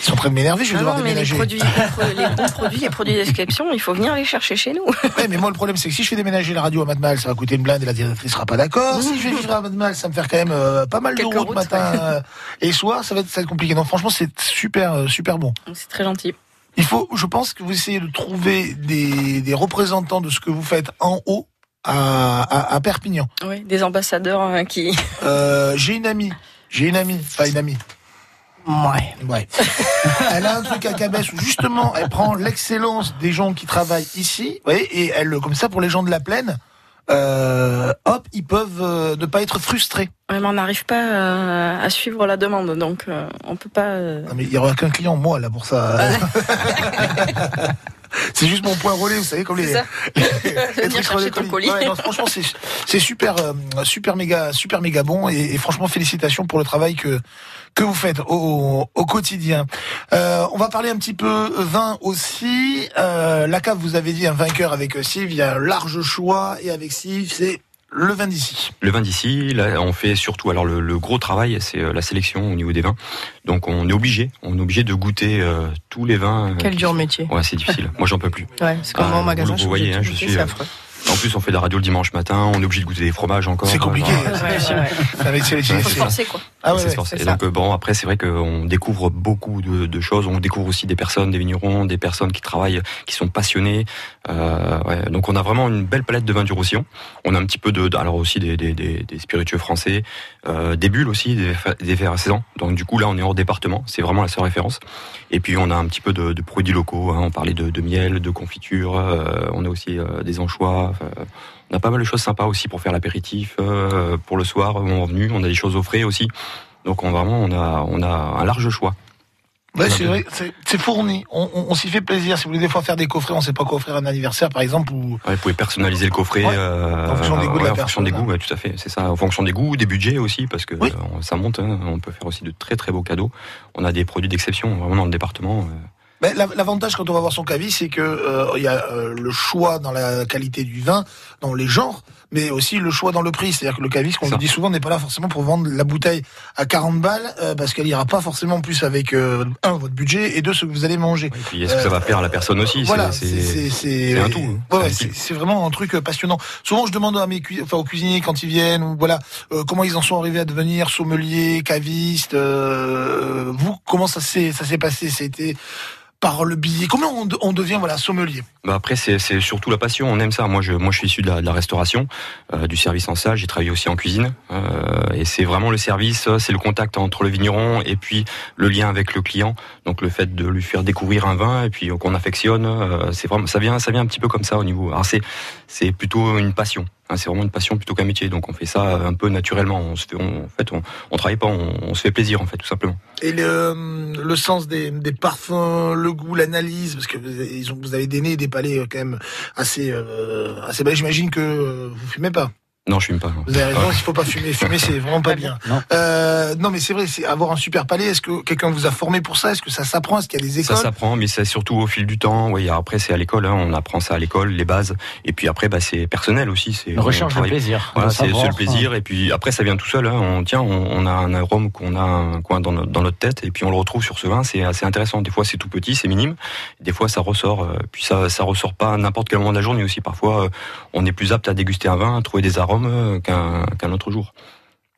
Ils sont en train de m'énerver, je vais Ah devoir non, mais les déménager. produits, les, pro- les bons produits, les produits d'exception, il faut venir les chercher chez nous. Ouais, mais moi le problème c'est que si je fais déménager la radio à Matmal, ça va coûter une blinde et la directrice sera pas d'accord. Si je vais vivre à Matmal, ça me fait quand même euh, pas mal de Quelques routes routes, matin ouais. euh, et soir, ça va être ça va être compliqué. Non, franchement, c'est super euh, super bon. C'est très gentil. Il faut, je pense que vous essayez de trouver des, des représentants de ce que vous faites en haut à, à, à Perpignan. Oui, des ambassadeurs euh, qui. Euh, j'ai une amie, j'ai une amie, pas une amie. Ouais. Ouais. elle a un truc à Cabès où justement elle prend l'excellence des gens qui travaillent ici, vous voyez, et elle, comme ça pour les gens de la plaine, euh, hop, ils peuvent euh, ne pas être frustrés. Ouais, mais on n'arrive pas euh, à suivre la demande, donc on peut pas. Non mais il y aura qu'un client moi là pour ça. C'est juste mon point relais, vous savez, comme les. C'est ça. les Venir trucs chercher relais ton colis. Ouais, non, franchement, c'est c'est super, euh, super méga, super méga bon et, et franchement félicitations pour le travail que que vous faites au, au quotidien. Euh, on va parler un petit peu vin aussi. Euh, la cave, vous avez dit un vainqueur avec euh, Siv, il y a un large choix et avec Siv, c'est le vin d'ici. Le vin d'ici, là, on fait surtout. Alors, le, le gros travail, c'est euh, la sélection au niveau des vins. Donc, on est obligé, on est obligé de goûter euh, tous les vins. euh, Quel dur sont- métier. Ouais, c'est difficile. Moi, j'en peux plus. Ouais, que moi, Ah, au magasin, vous je suis voyez, hein, je suis, c'est euh, affreux. En plus, on fait de la radio le dimanche matin, on est obligé de goûter des fromages encore. C'est compliqué. Euh, Ouais, difficile. ouais, ouais. Avec ces- ces- Ouais, ces- c'est Faut se ça. forcer, quoi. Ah ouais, Et donc, euh, bon, après, c'est vrai qu'on découvre beaucoup de, de choses. On découvre aussi des personnes, des vignerons, des personnes qui travaillent, qui sont passionnés. Euh, ouais. Donc, on a vraiment une belle palette de vins du Roussillon. On a un petit peu de, alors aussi des, des, des, des spiritueux français, euh, des bulles aussi, des, fa- des effervescents. Donc, du coup, là, on est hors département. C'est vraiment la seule référence. Et puis, on a un petit peu de, de produits locaux. hein. On parlait de, de miel, de confiture. euh, on a aussi euh, des anchois. Enfin, on a pas mal de choses sympas aussi pour faire l'apéritif, euh, pour le soir, au moment venu. On a des choses au frais aussi. Donc on, vraiment, on a, on a un large choix. Ouais, c'est vrai, c'est c'est fourni. On, on- on s'y fait plaisir. Si vous voulez des fois faire des coffrets, on sait pas quoi offrir un anniversaire, par exemple, ou Ouais, vous pouvez personnaliser le coffret Ouais. euh, En fonction des goûts de la en fonction des goûts, ouais, tout à fait. C'est ça, en fonction des goûts, des budgets aussi, parce que euh, ça monte. hein. on peut faire aussi de très très beaux cadeaux. On a des produits d'exception vraiment dans le département. La- L'avantage quand on va voir son caviste, c'est que euh, il y a euh, le choix dans la qualité du vin, dans les genres, mais aussi le choix dans le prix. C'est-à-dire que le caviste, comme on le dit souvent, n'est pas là forcément pour vendre la bouteille à 40 balles, euh, parce qu'elle ira pas forcément plus avec euh, un votre budget et deux ce que vous allez manger. Puis est-ce que ça va plaire à la personne aussi? Voilà, C'est- un tout. hein. Ouais, c'est vraiment un truc euh, passionnant. Souvent, je demande à mes cui- enfin, aux cuisiniers quand ils viennent, ou voilà, euh, comment ils en sont arrivés à devenir sommelier, caviste. euh, vous, comment ça s'est ça s'est passé? C'était par le billet. Comment on, de- on devient voilà sommelier Bah après c'est surtout la passion, on aime ça. Moi je moi suis issu de la, restauration, euh, du service en salle. J'ai travaillé aussi en cuisine euh, et c'est vraiment le service, euh, c'est le contact entre le vigneron et puis le lien avec le client. Donc le fait de lui faire découvrir un vin et puis qu'on affectionne, ça vient ça vient un petit peu comme ça au niveau. Alors c'est plutôt une passion. hein, c'est vraiment une passion plutôt qu'un métier. Donc on fait ça un peu naturellement. On fait, on- en fait on, travaille pas, on, se fait plaisir en fait tout simplement. Et le, le sens des, parfums, le goût, l'analyse, parce que vous avez, des nez des palais euh, quand même assez euh, assez bas. J'imagine que euh, vous fumez pas. Non, je fume pas. non. Vous avez raison, il faut pas fumer. Fumer, c'est vraiment pas bien. Non. Euh, non, mais c'est vrai, c'est avoir un super palais. Est-ce que quelqu'un vous a formé pour ça? Est-ce que ça s'apprend? Est-ce qu'il y a des Ça écoles? s'apprend, mais c'est surtout au fil du temps. Oui, après c'est à l'école, hein, on apprend ça à l'école, les bases. Et puis après, bah, c'est personnel aussi. C'est recherche travaille- plaisir, Voilà, c'est le plaisir. Et puis après, ça vient tout seul. hein. On tient, on, on a un arôme qu'on a un coin dans, notre- dans notre tête, et puis on le retrouve sur ce vin. C'est assez intéressant. Des fois, c'est tout petit, c'est minime. Des fois, ça ressort. euh, Puis ça, ça ressort pas à n'importe quel moment de la journée aussi. Parfois, euh, on est plus apte à déguster un vin, à trouver des arômes euh, qu'un qu'un autre jour.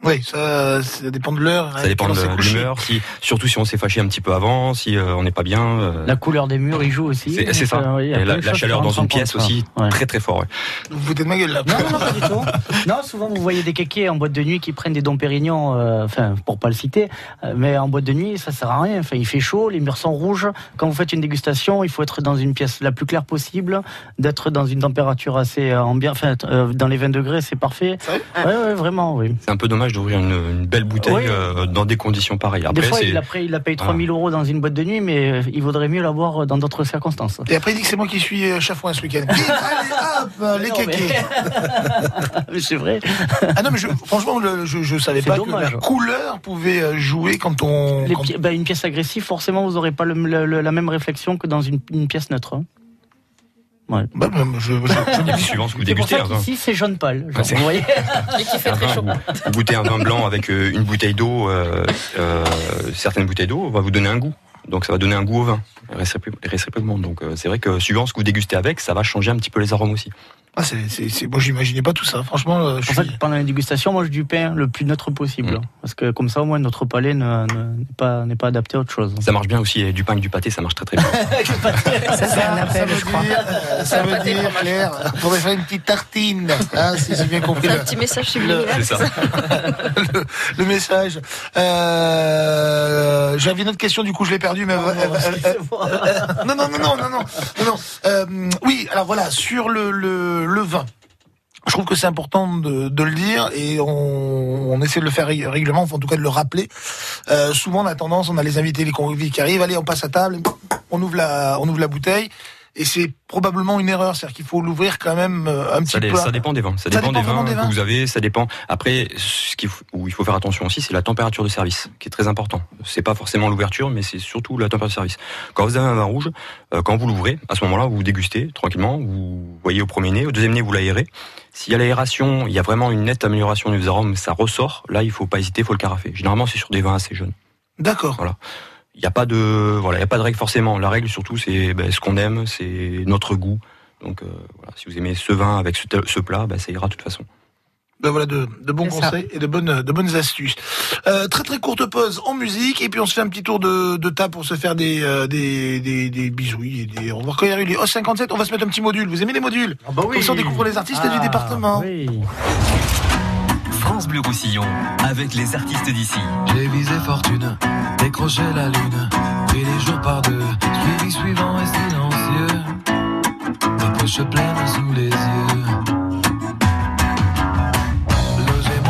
Oui, ça, ça dépend de l'heure. Ça dépend de couché. l'humeur, si, surtout si on s'est fâché un petit peu avant, si euh, on n'est pas bien. euh, La couleur des murs, il joue aussi. c'est ça. Oui, plein la, chaleur dans une pièce aussi, ouais. très très fort. ouais. Vous vous de ma gueule là. Non, non, non, pas du tout. Non, souvent vous voyez des kékés en boîte de nuit qui prennent des dons Pérignon, euh, enfin pour pas le citer, euh, mais en boîte de nuit ça sert à rien. Enfin, il fait chaud, les murs sont rouges. Quand vous faites une dégustation, il faut être dans une pièce la plus claire possible, d'être dans une température assez euh, ambiante, enfin euh, dans les 20 degrés, c'est parfait. Ouais, ouais, vraiment, oui. C'est un peu dommage d'ouvrir une, une belle bouteille Oui. euh, dans des conditions pareilles. Des Après, fois, c'est il la, paye, il la paye Voilà. 3000 euros dans une boîte de nuit, mais euh, il vaudrait mieux l'avoir dans d'autres circonstances. Et après, il dit que c'est moi qui suis euh, chafouin ce week-end. Allez, hop, euh, les Non, mais- c'est vrai. Ah non, mais je, franchement, le- je, je savais pas dommage. que la couleur pouvait euh, jouer quand on. Les quand- pi- bah, une pièce agressive, forcément, vous n'aurez pas le- le- le- la même réflexion que dans une, une pièce neutre. hein. Ouais. Bah, bah, je, je, je, je- suivant ce que vous C'est pour dégustez. ça hein. qu'ici, c'est jaune pâle. genre, c'est- vous voyez Et qui fait Un très vin, chaud. vous, vous goûtez un vin blanc avec euh, une bouteille d'eau, euh, euh, certaines bouteilles d'eau va vous donner un goût. Donc ça va donner un goût au vin, réciproquement. Donc euh, c'est vrai que suivant ce que vous dégustez avec, ça va changer un petit peu les arômes aussi. Ah, c'est, c'est, c'est- moi, j'imaginais pas tout ça. Franchement, euh, je suis. que pendant les dégustations, moi, je du pain le plus neutre possible. Mm. Parce que comme ça, au moins, notre palais ne- ne- n'est pas, n'est pas adapté à autre chose. Ça marche bien aussi, et du pain avec du pâté, ça marche très très bien. Ça, c'est un appel, veut je crois. dire, euh, ça veut dire, Claire, on pourrait faire une petite tartine, hein, si j'ai bien compris. Un le- petit message subliminal. C'est ça. le, le message. Euh, J'avais une autre question, du coup je l'ai mais elle- elle- elle- non, non, non, non, non, non, non, non. Euh, oui, alors voilà, sur le, le, le vin. Je trouve que c'est important de, de le dire et on, on essaie de le faire ré- régulièrement, enfin, en tout cas de le rappeler. Euh, souvent, on a tendance, on a les invités, les convives qui arrivent, allez, on passe à table, on ouvre la, on ouvre la bouteille. Et c'est probablement une erreur, c'est-à-dire qu'il faut l'ouvrir quand même euh, un petit Ça, peu. ça dépend des vins. Ça, Ça dépend, dépend des, vins que vous avez. Ça dépend. Après, ce qu'il faut, où il faut faire attention aussi, c'est la température de service, qui est très important. C'est pas forcément l'ouverture, mais c'est surtout la température de service. Quand vous avez un vin rouge, euh, quand vous l'ouvrez, à ce moment-là, vous dégustez tranquillement. Vous voyez au premier nez, au deuxième nez, vous l'aérez. S'il y a l'aération, il y a vraiment une nette amélioration des arômes, ça ressort. Là, il faut pas hésiter, il faut le carafer. Généralement, c'est sur des vins assez jeunes. D'accord. Voilà. Il n'y a pas de voilà, il y a pas de règle forcément. La règle surtout, c'est ben, ce qu'on aime, c'est notre goût. Donc euh, voilà, si vous aimez ce vin avec ce, ce plat, bah, ça ira de toute façon. Ben voilà de, de bons ça. conseils et de bonnes, de bonnes astuces. Euh, très très courte pause en musique et puis on se fait un petit tour de, de table pour se faire des, euh, des, des, des bisouilles. Et des, on va voir quand il y a eu les OS 57, on va se mettre un petit module. Vous aimez les modules? Comme ça on découvre les artistes du Ah, département. Bleu Roussillon, avec les artistes d'ici. J'ai visé fortune, décroché la lune, pris les jours par deux, suivi suivant et silencieux, des poches pleines sous les yeux. Loger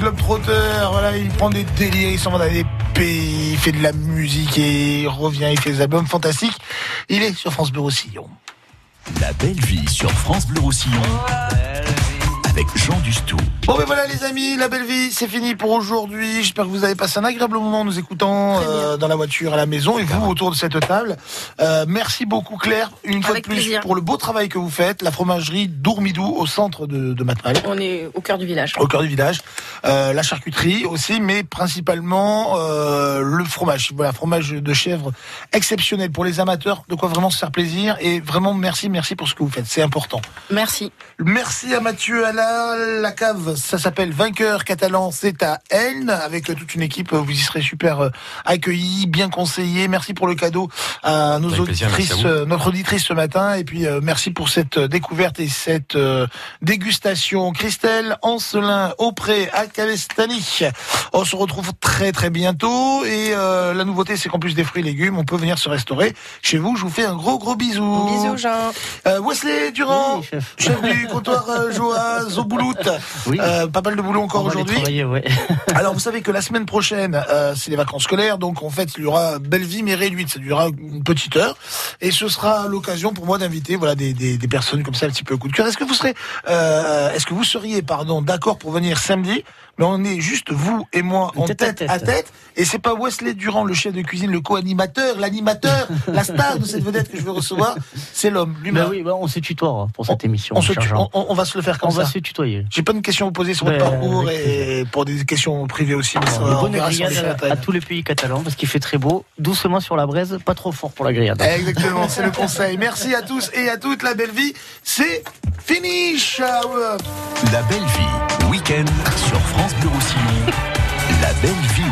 globetrotter. Voilà, il prend des délires, il s'en va dans des pays, il fait de la musique et il revient, il fait des albums fantastiques. Il est sur France Bleu Roussillon. La belle vie sur France Bleu Roussillon. Avec Jean Dustou. Bon ben voilà les amis, la belle vie, c'est fini pour aujourd'hui. J'espère que vous avez passé un agréable moment en nous écoutant euh, dans la voiture, à la maison et vous autour de cette table. Euh, merci beaucoup Claire, une fois de plus plaisir. pour le beau travail que vous faites. La fromagerie Dourmidou au centre de, de Matmal. On est au cœur du village. au cœur du village. Euh, la charcuterie aussi, mais principalement euh, le fromage. Voilà, fromage de chèvre exceptionnel pour les amateurs, de quoi vraiment se faire plaisir. Et vraiment, merci, merci pour ce que vous faites. C'est important. Merci. Merci à Mathieu Alain. La cave, ça s'appelle Vainqueur Catalan, c'est à Elne. Avec toute une équipe, vous y serez super euh, accueillis, bien conseillés. Merci pour le cadeau à nos Avec plaisir, merci auditrices, à notre auditrice ce matin. Et puis, euh, merci pour cette euh, découverte et cette euh, dégustation. Christelle Ancelin, Aupré, à Calestani. On se retrouve très très bientôt. Et euh, la nouveauté, c'est qu'en plus des fruits et légumes, on peut venir se restaurer chez vous. Je vous fais un gros gros bisou. Bisous, Jean. Euh, Wesley Durand, chef. du comptoir Zoboulout. Euh, pas mal de boulot encore aujourd'hui. ouais. Alors vous savez que la semaine prochaine, euh, c'est les vacances scolaires, donc en fait il y aura belle vie mais réduite, ça durera une petite heure, et ce sera l'occasion pour moi d'inviter voilà des, des, des personnes comme ça un petit peu coup de cœur. Est-ce que vous serez, euh, est-ce que vous seriez pardon d'accord pour venir samedi mais on est juste vous et moi en tête, à tête, et c'est pas Wesley Durand, le chef de cuisine, le co-animateur, l'animateur, la star de cette vedette que je veux recevoir, c'est l'homme lui-même. Ben oui, ben on se tutoie pour cette émission. On, se tu- on- on va se le faire comme On ça. va se tutoyer. J'ai pas de questions à vous poser sur votre Ben, parcours et pour des questions privées aussi. mais ça, on bonne grillade à, à tous les pays catalans parce qu'il fait très beau. Doucement sur la braise, pas trop fort pour la grillade. Exactement, c'est le conseil. Merci à tous et à toutes. La belle vie, c'est finish. La belle vie, sur France Bleu Roussillon. La belle week-end.